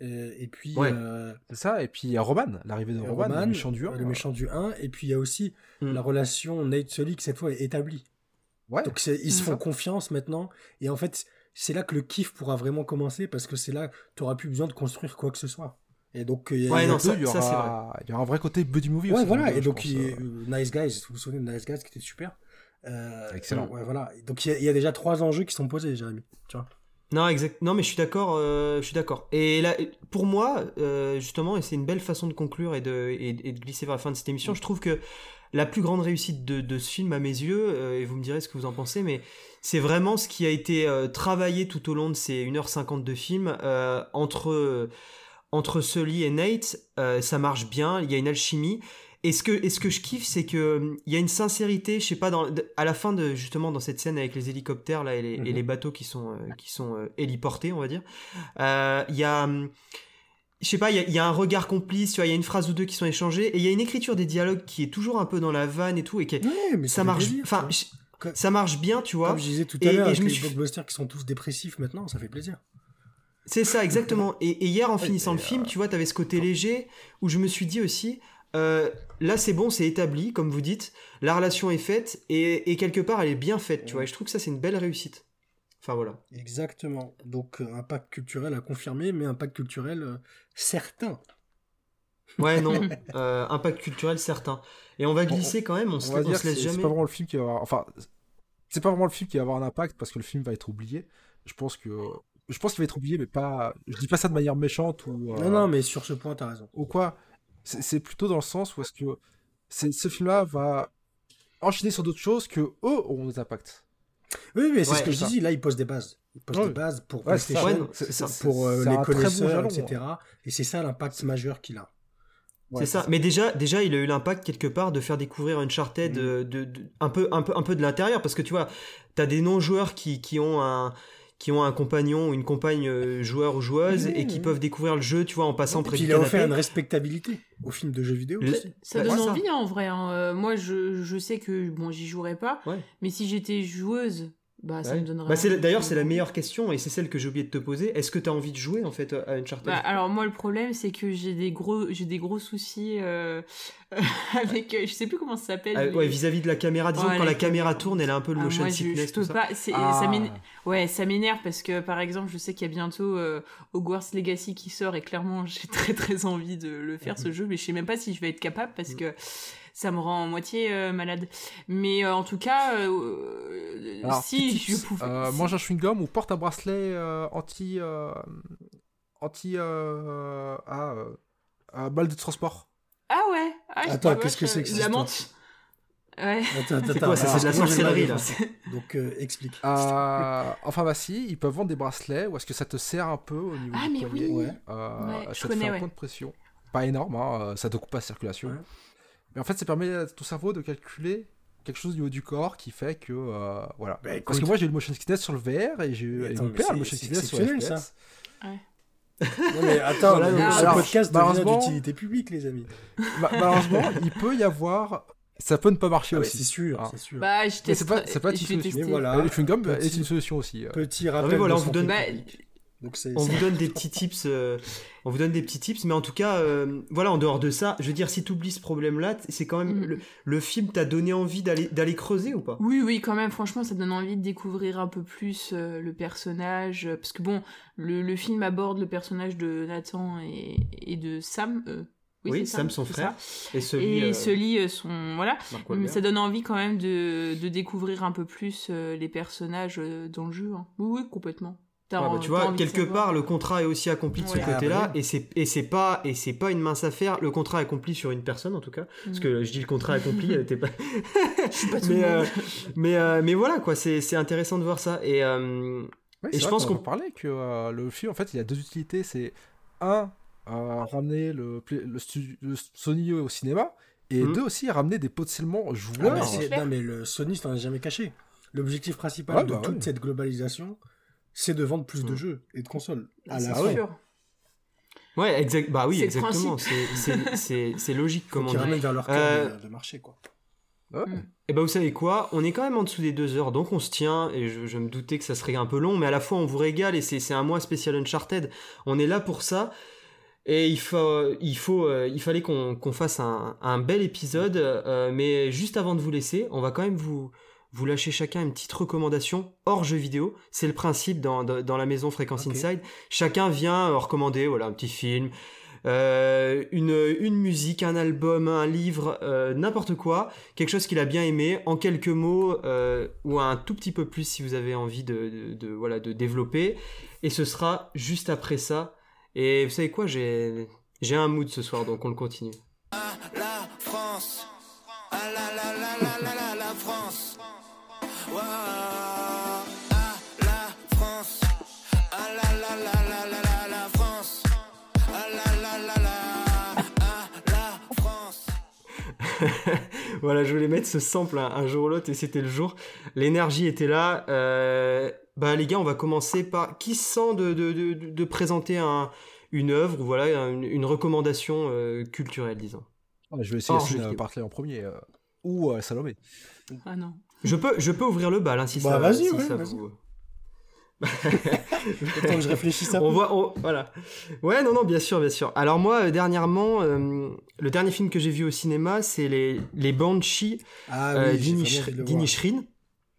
et puis, Ouais. euh, C'est ça, et puis il y a Roman, l'arrivée de Roman, Roman, le méchant du 1. le méchant du 1. Et puis, il y a aussi Mm. la relation Nate-Sully qui, cette fois, est établie. Ouais, Donc, ils se Mm. font confiance maintenant. Et en fait, c'est là que le kiff pourra vraiment commencer parce que c'est là que tu n'auras plus besoin de construire quoi que ce soit. Et donc, il y a- Ouais, y non, ça- ça, y aura un vrai côté buddy movie Ouais, aussi. voilà. le Et donc, euh. Nice Guys, vous vous souvenez de Nice Guys qui était super. Euh, Excellent. Ouais, voilà. Donc, il y, a- déjà trois enjeux qui sont posés, Jérémy. Tu vois Non, exact. Non, mais je suis d'accord. euh, je suis d'accord. Et là, pour moi, justement, et c'est une belle façon de conclure et de, et, et de glisser vers la fin de cette émission, je trouve que la plus grande réussite de, de ce film, à mes yeux, euh, et vous me direz ce que vous en pensez, mais c'est vraiment ce qui a été euh, travaillé tout au long de ces 1h50 de film euh, entre entre Sully et Nate. ça marche bien. Il y a une alchimie. et ce que, et ce que je kiffe, c'est que il y a une sincérité, je sais pas, dans, à la fin de justement dans cette scène avec les hélicoptères là et les, et Mhm. les bateaux qui sont qui sont héliportés, on va dire. Il y a, hum, je sais pas, il y, a- il y a un regard complice, tu vois, il y a une phrase ou deux qui sont échangées et il y a une écriture des dialogues qui est toujours un peu dans la vanne et tout et qui est- Ouais, mais ça marche, enfin, ça marche bien, tu vois. Comme je disais tout à l'heure, les suis- blockbusters qui sont tous dépressifs maintenant, ça fait plaisir. C'est ça, exactement. Et, et hier, en finissant et, le film, tu vois, t'avais ce côté léger où je me suis dit aussi, euh, là c'est bon, c'est établi, comme vous dites, la relation est faite et, et quelque part elle est bien faite, tu vois. Et je trouve que ça c'est une belle réussite. Enfin voilà. Exactement. Donc, euh, impact culturel à confirmer, mais impact culturel euh, certain. Ouais, non, euh, impact culturel certain. Et on va glisser quand même, on se, on laisse c'est c'est jamais. pas vraiment le film qui va avoir... Enfin, c'est pas vraiment le film qui va avoir un impact parce que le film va être oublié. Je pense que... Je pense qu'il va être oublié, mais pas... Je dis pas ça de manière méchante ou... euh, Non, non, mais sur ce point, t'as raison. ou quoi. C'est plutôt dans le sens où est-ce que c'est- ce film-là va enchaîner sur d'autres choses que eux auront des impacts. Oui, mais c'est Ouais, ce que je ça. dis, là, il pose des bases. Il pose Ouais. des bases pour Ouais, ça. PlayStation, Ouais, non, C'est- c'est ça. c'est- pour euh, les bon connaisseurs, jalon, etc. Et c'est ça l'impact majeur qu'il a. c'est ça. Mais déjà, déjà, il a eu l'impact quelque part de faire découvrir Uncharted Mm. euh, de, de- un peu, un peu, un peu de l'intérieur, parce que tu vois, t'as des non-joueurs qui, qui ont un qui ont un compagnon ou une compagne euh, joueur ou joueuse et qui oui. peuvent découvrir le jeu, tu vois, en passant Et près puis du il a offert canapé. une respectabilité au film de jeux vidéo Le- aussi. Ça Bah, donne envie en vrai. hein. Euh, moi, je, je sais que bon, j'y jouerai pas, Ouais. mais si j'étais joueuse, bah ça Ouais. me donnerait. Bah. D'ailleurs, c'est la meilleure question et c'est celle que j'ai oublié de te poser. Est-ce que tu as envie de jouer en fait à Uncharted? Bah, alors moi le problème c'est que j'ai des gros j'ai des gros soucis euh, avec euh, je sais plus comment ça s'appelle. Ah, mais- ouais, vis-à-vis de la caméra, disons Ouais, quand la la caméra tourne, elle a un peu le Ah, motion moi, je, sickness, je tout peux ça. pas. Ah. Ça m'énerve. Ouais, ça m'énerve parce que par exemple, je sais qu'il y a bientôt euh, Hogwarts Legacy qui sort et clairement, j'ai très très envie de le faire ce jeu, mais je sais même pas si je vais être capable parce Mm. que ça me rend moitié euh, malade. Mais euh, en tout cas, euh, Alors, si je tips, pouvais. euh, si- mange un chewing-gum ou porte un bracelet euh, anti. euh, anti. euh, ah, euh, euh, balle de transport. Ah ouais. Ah, je Attends, qu'est-ce que je- c'est que la menthe. Ouais. Attends, attends, C'est quoi, ça, c'est de la sorcellerie, là. Donc euh, explique. Euh, en pharmacie, ils peuvent vendre des bracelets ou est-ce que ça te sert un peu au niveau Ah, du mais poignet oui. Ouais. Euh, Ouais, je ça te connais, fait un ouais. point de pression. Pas énorme, hein, ça te coupe pas la circulation. Ouais. Mais en fait, ça permet à ton cerveau de calculer quelque chose au niveau du corps qui fait que. euh, voilà. Bah, écoute. Parce que moi, j'ai eu le motion sickness sur le VR et j'ai eu mon père le c'est- motion sickness sur le exceptionnel, FPS. Non, mais attends, Voilà, mais donc, ce alors, podcast devient d'utilité publique, les amis. Ma- Malheureusement, il peut y avoir. Ça peut ne pas marcher Ah ouais, aussi. c'est sûr, Ah. c'est sûr. Bah, je c'est pas- pas une solution. Mais voilà. Le chewing-gum Petit- est une solution aussi. euh. Petit Ah rappel. oui, voilà, on vous donne- Bah. Donc c'est On c'est- vous donne des petits tips. euh, on vous donne des petits tips, mais en tout cas, euh, voilà, en dehors de ça, je veux dire, si tu oublies ce problème-là, c'est quand même Mhm. le, le film t'a donné envie d'aller d'aller creuser ou pas? Oui, oui, quand même, franchement, ça donne envie de découvrir un peu plus euh, le personnage. euh, parce que bon, le, le film aborde le personnage de Nathan et, et de Sam. euh, Oui, c'est Sam, son c'est frère. ça. Et celui. Et Sully, euh, son. Voilà. Mais ça donne envie quand même de, de découvrir un peu plus euh, les personnages euh, dans le jeu. hein. Oui, oui, complètement. Ouais, bah, tu vois, quelque part, le contrat est aussi accompli de ce Ouais. Ah, côté-là, bah oui. et c'est et c'est pas et c'est pas une mince affaire. Le contrat est accompli sur une personne en tout cas, parce Mm. que je dis le contrat accompli, euh, t'es pas. Je suis pas tout mais, euh, mais euh, mais voilà quoi, c'est c'est intéressant de voir ça. Et euh, Ouais, Et je vrai pense qu'on en parlait que euh, le film, en fait, il a deux utilités. C'est un, euh, ramener le, Sony au cinéma, et Mhm. deux aussi, ramener des potentiellement Ah, joueurs. mais c'est- clair. non, mais le Sony, t'en as jamais caché. L'objectif principal Ouais, de bah toute ouais. cette globalisation, c'est de vendre plus de Mm. jeux et de consoles. À C'est la Ah fin. ouais. sûr. ouais, exact. Bah oui, exactement. C'est logique Faut comme on dit. vers leur cœur Euh, de, marché, quoi. Et bah vous savez quoi, on est quand même en dessous des deux heures, donc on se tient, et je, je me doutais que ça serait un peu long, mais à la fois on vous régale, et c'est c'est un mois spécial Uncharted, on est là pour ça, et il, faut, il, faut, euh, il fallait qu'on qu'on fasse un, un bel épisode, euh, mais juste avant de vous laisser, on va quand même vous, vous lâcher chacun une petite recommandation hors jeu vidéo, c'est le principe dans, dans, dans la maison Fréquence. Inside, chacun vient euh, recommander voilà, un petit film, euh, une, une musique, un album, un livre, euh, n'importe quoi, quelque chose qu'il a bien aimé, en quelques mots, euh, ou un tout petit peu plus si vous avez envie de, de, de, voilà, de développer. Et ce sera juste après ça. Et vous savez quoi, j'ai j'ai un mood ce soir, donc on le continue. Ah, la France. Ah, la, la, la, la, la, la, voilà, je voulais mettre ce sample un, un jour ou l'autre et c'était le jour. L'énergie était là. Euh, bah les gars, on va commencer par qui se sent de, de, de, de présenter un, une œuvre ou voilà une, une recommandation euh, culturelle, disons? Ah, je vais essayer de parler en premier. euh, ou euh, Salomé. Ah non. Je peux, je peux ouvrir le bal hein, si Bah, ça, vas-y, si ouais, ça vas-y. vous. Que je réfléchisse un On peu. voit, on- voilà. Ouais, non, non, bien sûr, bien sûr. Alors moi, euh, dernièrement, euh, le dernier film que j'ai vu au cinéma, c'est les, les Banshees Ah euh, oui.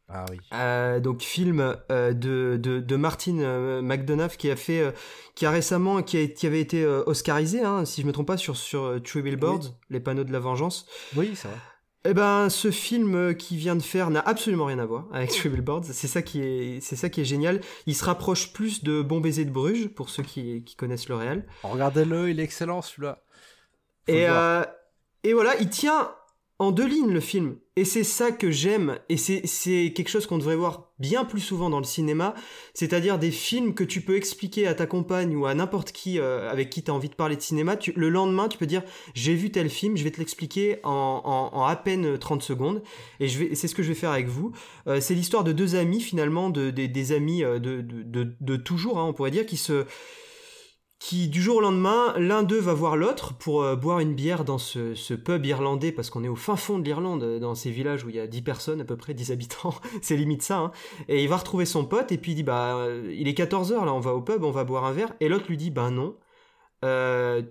Ah oui. Euh, donc film euh, de, de, de Martin euh, McDonough qui a fait, qui a récemment, qui, a- qui avait été oscarisé, hein, si je me trompe pas, sur, sur True Billboards, les panneaux de la vengeance. Oui, c'est vrai. Eh ben, ce film euh, qu'il vient de faire n'a absolument rien à voir avec True Billboards. C'est ça qui est, c'est ça qui est génial. Il se rapproche plus de Bon baiser de Bruges pour ceux qui, qui connaissent le réel. Regardez-le, il est excellent celui-là. Et, euh, et voilà, il tient en deux lignes le film. Et c'est ça que j'aime. Et c'est quelque chose qu'on devrait voir bien plus souvent dans le cinéma. C'est-à-dire des films que tu peux expliquer à ta compagne ou à n'importe qui euh, avec qui tu as envie de parler de cinéma. Le lendemain, tu peux dire J'ai vu tel film, je vais te l'expliquer en, en- à peine 30 secondes. Et c'est ce que je vais faire avec vous. Euh, c'est l'histoire de deux amis, finalement, de, des- amis euh, de toujours, hein, on pourrait dire, qui se qui du jour au lendemain, l'un d'eux va voir l'autre pour euh, boire une bière dans ce, ce pub irlandais, parce qu'on est au fin fond de l'Irlande, euh, dans ces villages où il y a 10 personnes à peu près, 10 habitants, c'est limite ça, hein. et il va retrouver son pote, et puis il dit, bah, euh, il est 14h là, on va au pub, on va boire un verre, et l'autre lui dit, bah non,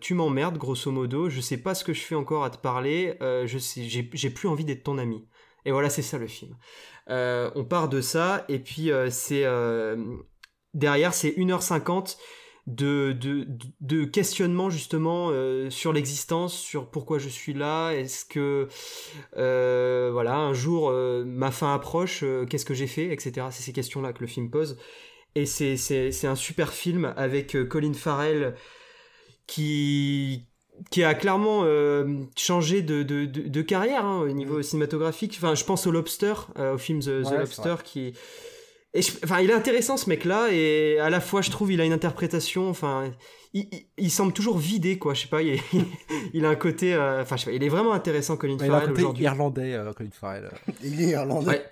tu m'emmerdes, grosso modo, je sais pas ce que je fais encore à te parler, je sais, j'ai plus envie d'être ton ami. Et voilà, c'est ça le film. On part de ça, et puis c'est... derrière, c'est 1h50 de, de, de- questionnement justement euh, sur l'existence, sur pourquoi je suis là, est-ce que euh, voilà un jour euh, ma fin approche, qu'est-ce que j'ai fait, etc. C'est ces questions-là que le film pose. Et c'est, c'est, c'est un super film avec Colin Farrell qui, qui a clairement euh, changé de, de, de, de carrière hein, au niveau cinématographique. Enfin, je pense au Lobster, euh, au film The, The Ouais, c'est Lobster qui... Et je- enfin, il est intéressant ce mec-là et à la fois je trouve il a une interprétation. Enfin, il, il- il semble toujours vidé quoi. Je sais pas. Il, il a un côté. euh, Enfin, je sais pas. Il est vraiment intéressant Colin Mais il a un Farrell côté irlandais, euh, Colin Farrell. Il est irlandais. Ouais.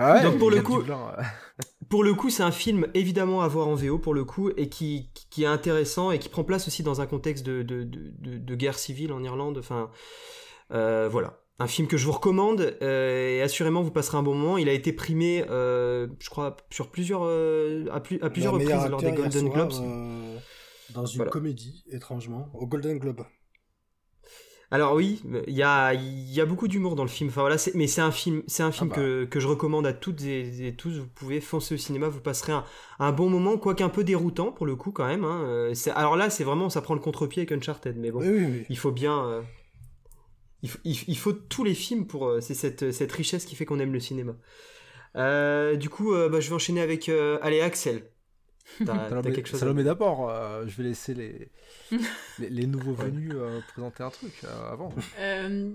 Ah ouais, Donc, pour il le coup- euh. Pour le coup, c'est un film évidemment à voir en VO pour le coup et qui, qui est intéressant et qui prend place aussi dans un contexte de, de, de, de- de guerre civile en Irlande. Enfin, euh, voilà. Un film que je vous recommande euh, et assurément vous passerez un bon moment. Il a été primé, euh, je crois, sur plusieurs, euh, à, plus- à plusieurs reprises lors des Golden Globes. dans une Voilà. comédie, étrangement, au Golden Globe. Alors oui, il y a, il y a beaucoup d'humour dans le film. Enfin voilà, c'est- mais c'est un film, c'est un film Ah bah. que, que je recommande à toutes et, et tous. Vous pouvez foncer au cinéma, vous passerez un, un bon moment, quoique un peu déroutant pour le coup quand même. hein. Alors là, c'est vraiment, ça prend le contre-pied avec Uncharted, mais bon, Oui, oui, oui. il faut bien. Il, faut, il- il faut tous les films pour. euh, c'est cette, cette richesse qui fait qu'on aime le cinéma. Euh, du coup, euh, bah, je vais enchaîner avec. euh, allez, Axel. T'as t'as Salomé, quelque chose à- Salomé d'abord, euh, je vais laisser les, les, les nouveaux venus euh, présenter un truc euh, avant. Euh,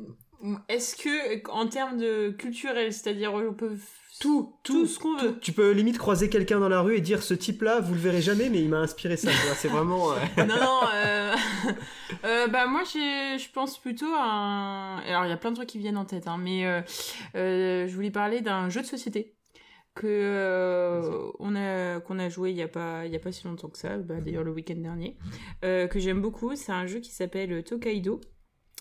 Est-ce que, en termes de culturel, c'est-à-dire on peut Tout, tout ce qu'on veut. Tu peux limite croiser quelqu'un dans la rue et dire ce type-là, vous le verrez jamais, mais il m'a inspiré ça. C'est vraiment. euh, non, non, euh... euh, bah moi je pense plutôt à un... Alors il y a plein de trucs qui viennent en tête, hein, mais je voulais parler d'un jeu de société que on a qu'on a joué il y a pas il y a pas si longtemps que ça, bah, d'ailleurs le week-end dernier, que j'aime beaucoup. C'est un jeu qui s'appelle Tokaido.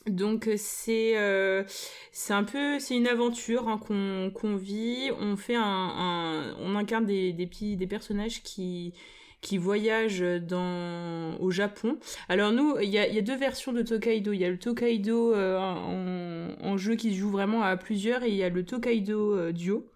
Donc euh, c'est euh, c'est un peu c'est une aventure hein, qu'on vit. On fait un, on incarne des, petits des personnages qui qui voyagent dans au Japon. Alors nous, il y a, y a deux versions de Tokaido. Il y a le Tokaido euh, en, jeu qui se joue vraiment à plusieurs et il y a le Tokaido duo.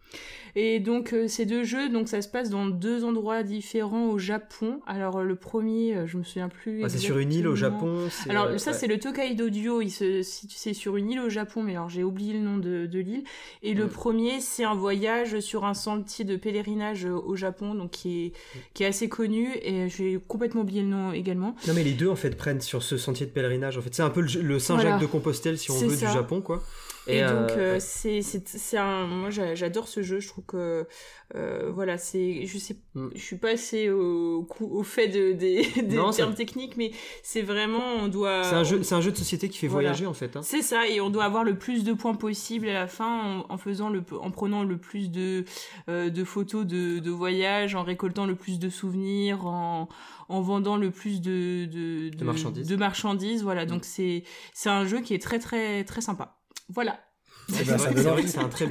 Et donc euh, ces deux jeux, donc ça se passe dans deux endroits différents au Japon. Alors le premier, euh, je me souviens plus. ah, c'est sur une île au. Japon. Alors euh, ça ouais. c'est le Tokaido Duo, il se situe c'est sur une île au Japon, mais alors j'ai oublié le nom de, de l'île. Et le premier c'est un voyage sur un sentier de pèlerinage au Japon, donc qui est qui est assez connu et j'ai complètement oublié le nom également. Non, mais les deux en fait prennent sur ce sentier de pèlerinage. En fait, c'est un peu le, le Saint-Jacques Voilà. de Compostelle, si on veut, ça. du Japon, quoi. Et, donc, euh, euh, ouais. c'est, c'est, c'est un. Moi, j'a- j'adore ce jeu. Je trouve que. euh, voilà, c'est. Je sais. Mm. Je suis pas assez au, au fait de, des, des Non, termes techniques, mais c'est vraiment. On doit. c'est un jeu, c'est un jeu de société qui fait Voilà. voyager en fait. hein. C'est ça, et on doit avoir le plus de points possible à la fin en, en faisant le, en prenant le plus de, euh, de photos de, de voyage, en récoltant le plus de souvenirs, en, en vendant le plus de, de, De marchandises. de marchandises, voilà. Donc c'est, c'est un jeu qui est très très très sympa. Voilà. Eh C'est ben, ça vrai, donne c'est vrai envie. que c'est un très,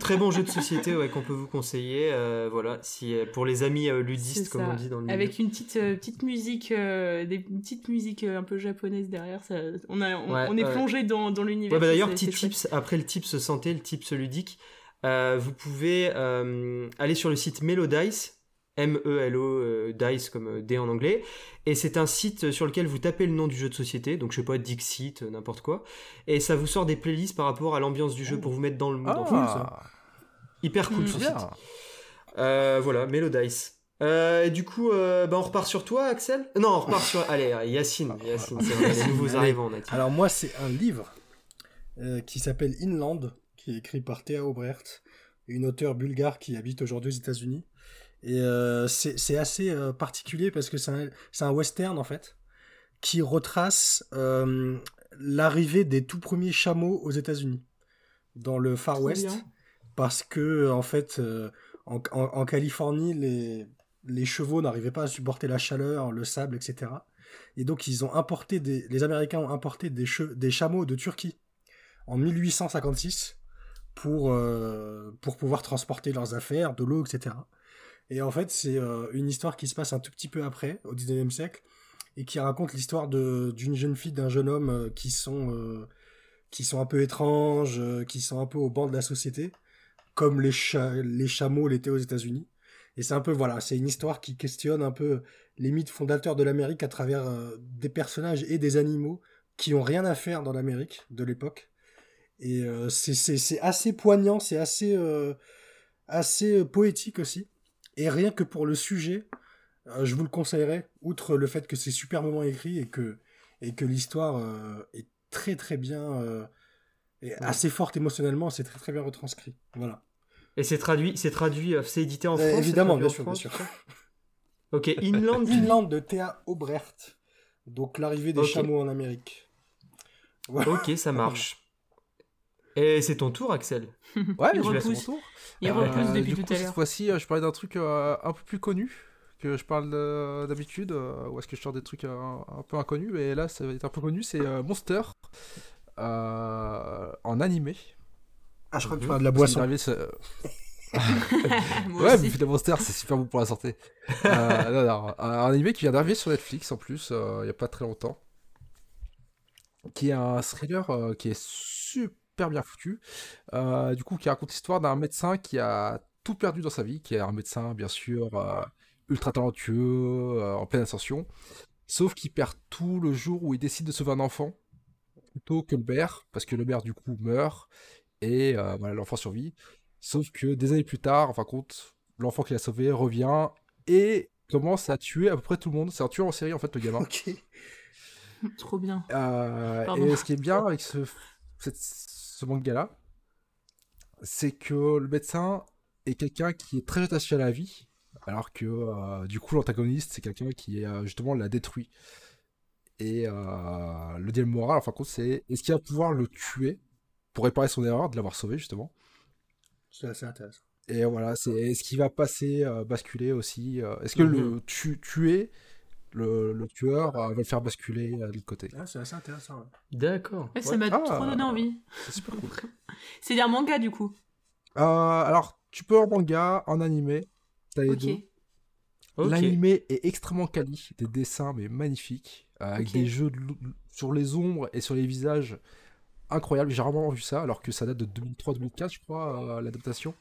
très bon jeu de société ouais, qu'on peut vous conseiller. euh, voilà, si, euh, pour les amis euh, ludistes, comme on dit dans le milieu. Avec une petite euh, petite musique, euh, des une petites musiques euh, un peu japonaises derrière, ça, on a, on, Ouais, on est plongé dans, dans l'univers. Ouais, bah d'ailleurs, petit tips, après le tips santé, le tips ludique, euh, vous pouvez euh, aller sur le site Melodice, M-E-L-O, euh, Dice comme euh, D en anglais, et c'est un site sur lequel vous tapez le nom du jeu de société, donc je sais pas, Dixit, euh, n'importe quoi, et ça vous sort des playlists par rapport à l'ambiance du jeu pour vous mettre dans le mood. Ah, Hyper cool Mm. ce bien. site. Euh, voilà, Melodice. Euh, et du coup, euh, bah, on repart sur toi, Axel? Non, on repart sur. Allez, Yacine, Yacine, c'est vrai, les nouveaux arrivants, on a dit. Alors moi, c'est un livre euh, qui s'appelle Inland, qui est écrit par Théa Obrecht, une auteure bulgare qui habite aujourd'hui aux États-Unis. Et euh, c'est assez euh, particulier parce que c'est un, western en fait, qui retrace euh, l'arrivée des tout premiers chameaux aux États-Unis, dans le Far Trop West, bien. parce que en fait, en, en- en Californie, les, les chevaux n'arrivaient pas à supporter la chaleur, le sable, etc. Et donc ils ont importé des, les Américains ont importé des, che- des chameaux de Turquie en 1856 pour euh, pour pouvoir transporter leurs affaires, de l'eau, etc. Et en fait, c'est euh, une histoire qui se passe un tout petit peu après, au 19e siècle, et qui raconte l'histoire d'une jeune fille, d'un jeune homme euh, qui sont euh, qui sont un peu étranges, qui sont un peu au banc de la société, comme les cha- les chameaux l'étaient aux États-Unis. Et c'est un peu voilà, c'est une histoire qui questionne un peu les mythes fondateurs de l'Amérique à travers des personnages et des animaux qui ont rien à faire dans l'Amérique de l'époque. Et c'est- assez poignant, c'est assez, assez poétique aussi. Et rien que pour le sujet, euh, je vous le conseillerais, outre le fait que c'est superbement écrit et que, et que l'histoire euh, est très très bien, euh, et assez forte émotionnellement, c'est très très bien retranscrit. Voilà. Et c'est traduit, c'est traduit, euh, c'est édité en France évidemment, bien sûr, en bien sûr. Ok, Inland. Inland de Théa Obrecht. Donc l'arrivée des chameaux en Amérique. Voilà. Ok, ça marche. Et c'est ton tour, Axel. Ouais, Il je laisse mon repousse. tour. Il Euh, repousse depuis du tout coup, à Cette l'heure. fois-ci, euh, je parlais d'un truc euh, un peu plus connu que je parle euh, d'habitude, euh, ou est-ce que je sors des trucs euh, un peu inconnus, et là, ça va être un peu connu, c'est euh, Monster euh, en animé. Ah, je crois que tu Mhm. parles de la boisson. arrivé, Ouais, aussi. mais le Monster, c'est super bon pour la santé. Euh, non, non, un animé qui vient d'arriver sur Netflix en plus, euh, il n'y a pas très longtemps. Qui est un thriller euh, qui est super bien foutu. Euh, du coup, qui raconte l'histoire d'un médecin qui a tout perdu dans sa vie, qui est un médecin, bien sûr, euh, ultra talentueux, euh, en pleine ascension. Sauf qu'il perd tout le jour où il décide de sauver un enfant, plutôt que le père, parce que le père, du coup, meurt, et voilà, l'enfant survit. Sauf que des années plus tard, en fin de compte, l'enfant qu'il a sauvé revient et commence à tuer à peu près tout le monde. C'est un tueur en série, en fait, le gamin. Ok. Trop bien. Et ce qui est bien avec ce, cette- ce manga-là, c'est que le médecin est quelqu'un qui est très attaché à la vie, alors que euh, du coup l'antagoniste c'est quelqu'un qui euh, justement l'a détruit. Et euh, le dilemme moral, en fin de compte, c'est est-ce qu'il va pouvoir le tuer pour réparer son erreur de l'avoir sauvé justement? C'est assez intéressant. Et voilà, c'est est-ce qu'il va passer, euh, basculer aussi Est-ce que le tu- tuer, le, le tueur euh, va le faire basculer euh, de l'autre côté Ah, c'est assez intéressant. ouais. D'accord. Ouais, ça m'a Ah. trop donné envie. C'est super cool. C'est un manga du coup. Euh, alors, tu peux en manga, en animé, t'as les deux. L'animé est extrêmement quali, des dessins mais magnifiques, euh, avec des jeux de sur les ombres et sur les visages incroyables. J'ai rarement vu ça, alors que ça date de 2003-2004, je crois, euh, l'adaptation.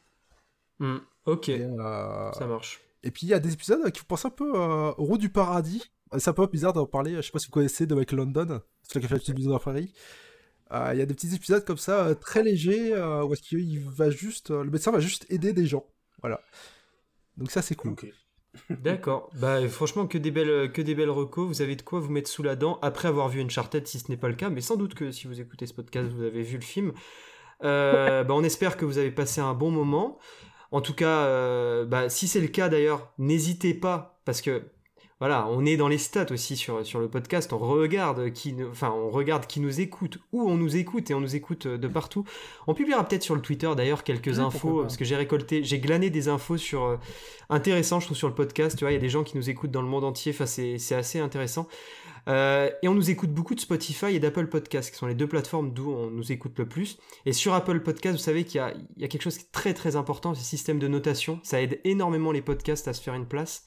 Hmm, Ok, Et, euh, ça marche. Et puis il y a des épisodes qui vous pensent un peu euh, au Route du Paradis. Euh, C'est un peu bizarre d'en parler. Je sais pas si vous connaissez de Michael London, celui qui a fait la petite maison dans Paris. Euh, Il y a des petits épisodes comme ça, euh, très légers, euh, où est-ce qu'il va juste, euh, le médecin va juste aider des gens. Voilà. Donc ça c'est cool. D'accord. Bah franchement que des belles que des belles recos. Vous avez de quoi vous mettre sous la dent après avoir vu Uncharted si ce n'est pas le cas, mais sans doute que si vous écoutez ce podcast vous avez vu le film. Euh, bah, on espère que vous avez passé un bon moment. En tout cas, euh, bah, si c'est le cas d'ailleurs, n'hésitez pas parce que voilà, on est dans les stats aussi sur, sur le podcast, on regarde qui, nous- enfin, on regarde qui nous écoute, où on nous écoute et on nous écoute euh, de partout. On publiera peut-être sur le Twitter d'ailleurs quelques infos parce que j'ai récolté, j'ai glané des infos sur euh, intéressant, je trouve sur le podcast. Tu vois, il y a des gens qui nous écoutent dans le monde entier. Enfin, c'est assez intéressant. Euh, et on nous écoute beaucoup de Spotify et d'Apple Podcast, qui sont les deux plateformes d'où on nous écoute le plus. Et sur Apple Podcast, vous savez qu'il y a, il y a quelque chose qui est très très important, c'est le système de notation. Ça aide énormément les podcasts à se faire une place.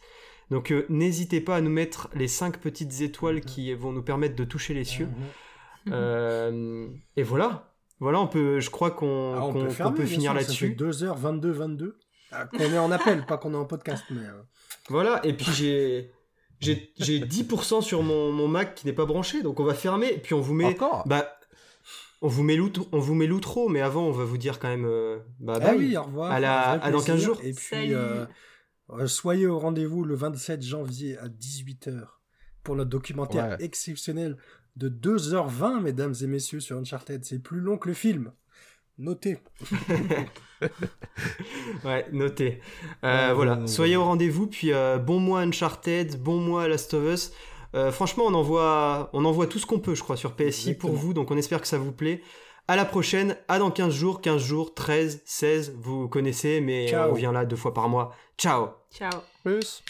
Donc euh, n'hésitez pas à nous mettre les cinq petites étoiles qui vont nous permettre de toucher les cieux. Mhm. Euh, et voilà. Voilà, on peut, je crois qu'on Ah, peut, finir là-dessus. 2h22, 22. Ah, qu'on est en appel, pas qu'on est en podcast, mais. Voilà, et puis j'ai j'ai j'ai 10% sur mon, mon Mac qui n'est pas branché, donc on va fermer, et puis on vous met... Encore Bah, on vous met l'outro, on vous met l'outro, mais avant on va vous dire quand même... euh, bah, Ah bye. oui, au revoir. À la- dans 15 plaisir. jours. Et puis, euh, euh, soyez au rendez-vous le 27 janvier à 18h pour notre documentaire Ouais. exceptionnel de 2h20, mesdames et messieurs, sur Uncharted. C'est plus long que le film. Notez. Ouais, notez. Euh, Ouais, voilà, ouais, soyez ouais. au rendez-vous, puis euh, bon mois Uncharted, bon mois Last of Us. Euh, franchement, on envoie, on envoie tout ce qu'on peut, je crois, sur PSI pour vous, donc on espère que ça vous plaît. À la prochaine, à dans 15 jours, 15 jours, 13, 16, vous connaissez, mais Ciao. on revient là deux fois par mois. Ciao Ciao. Plus.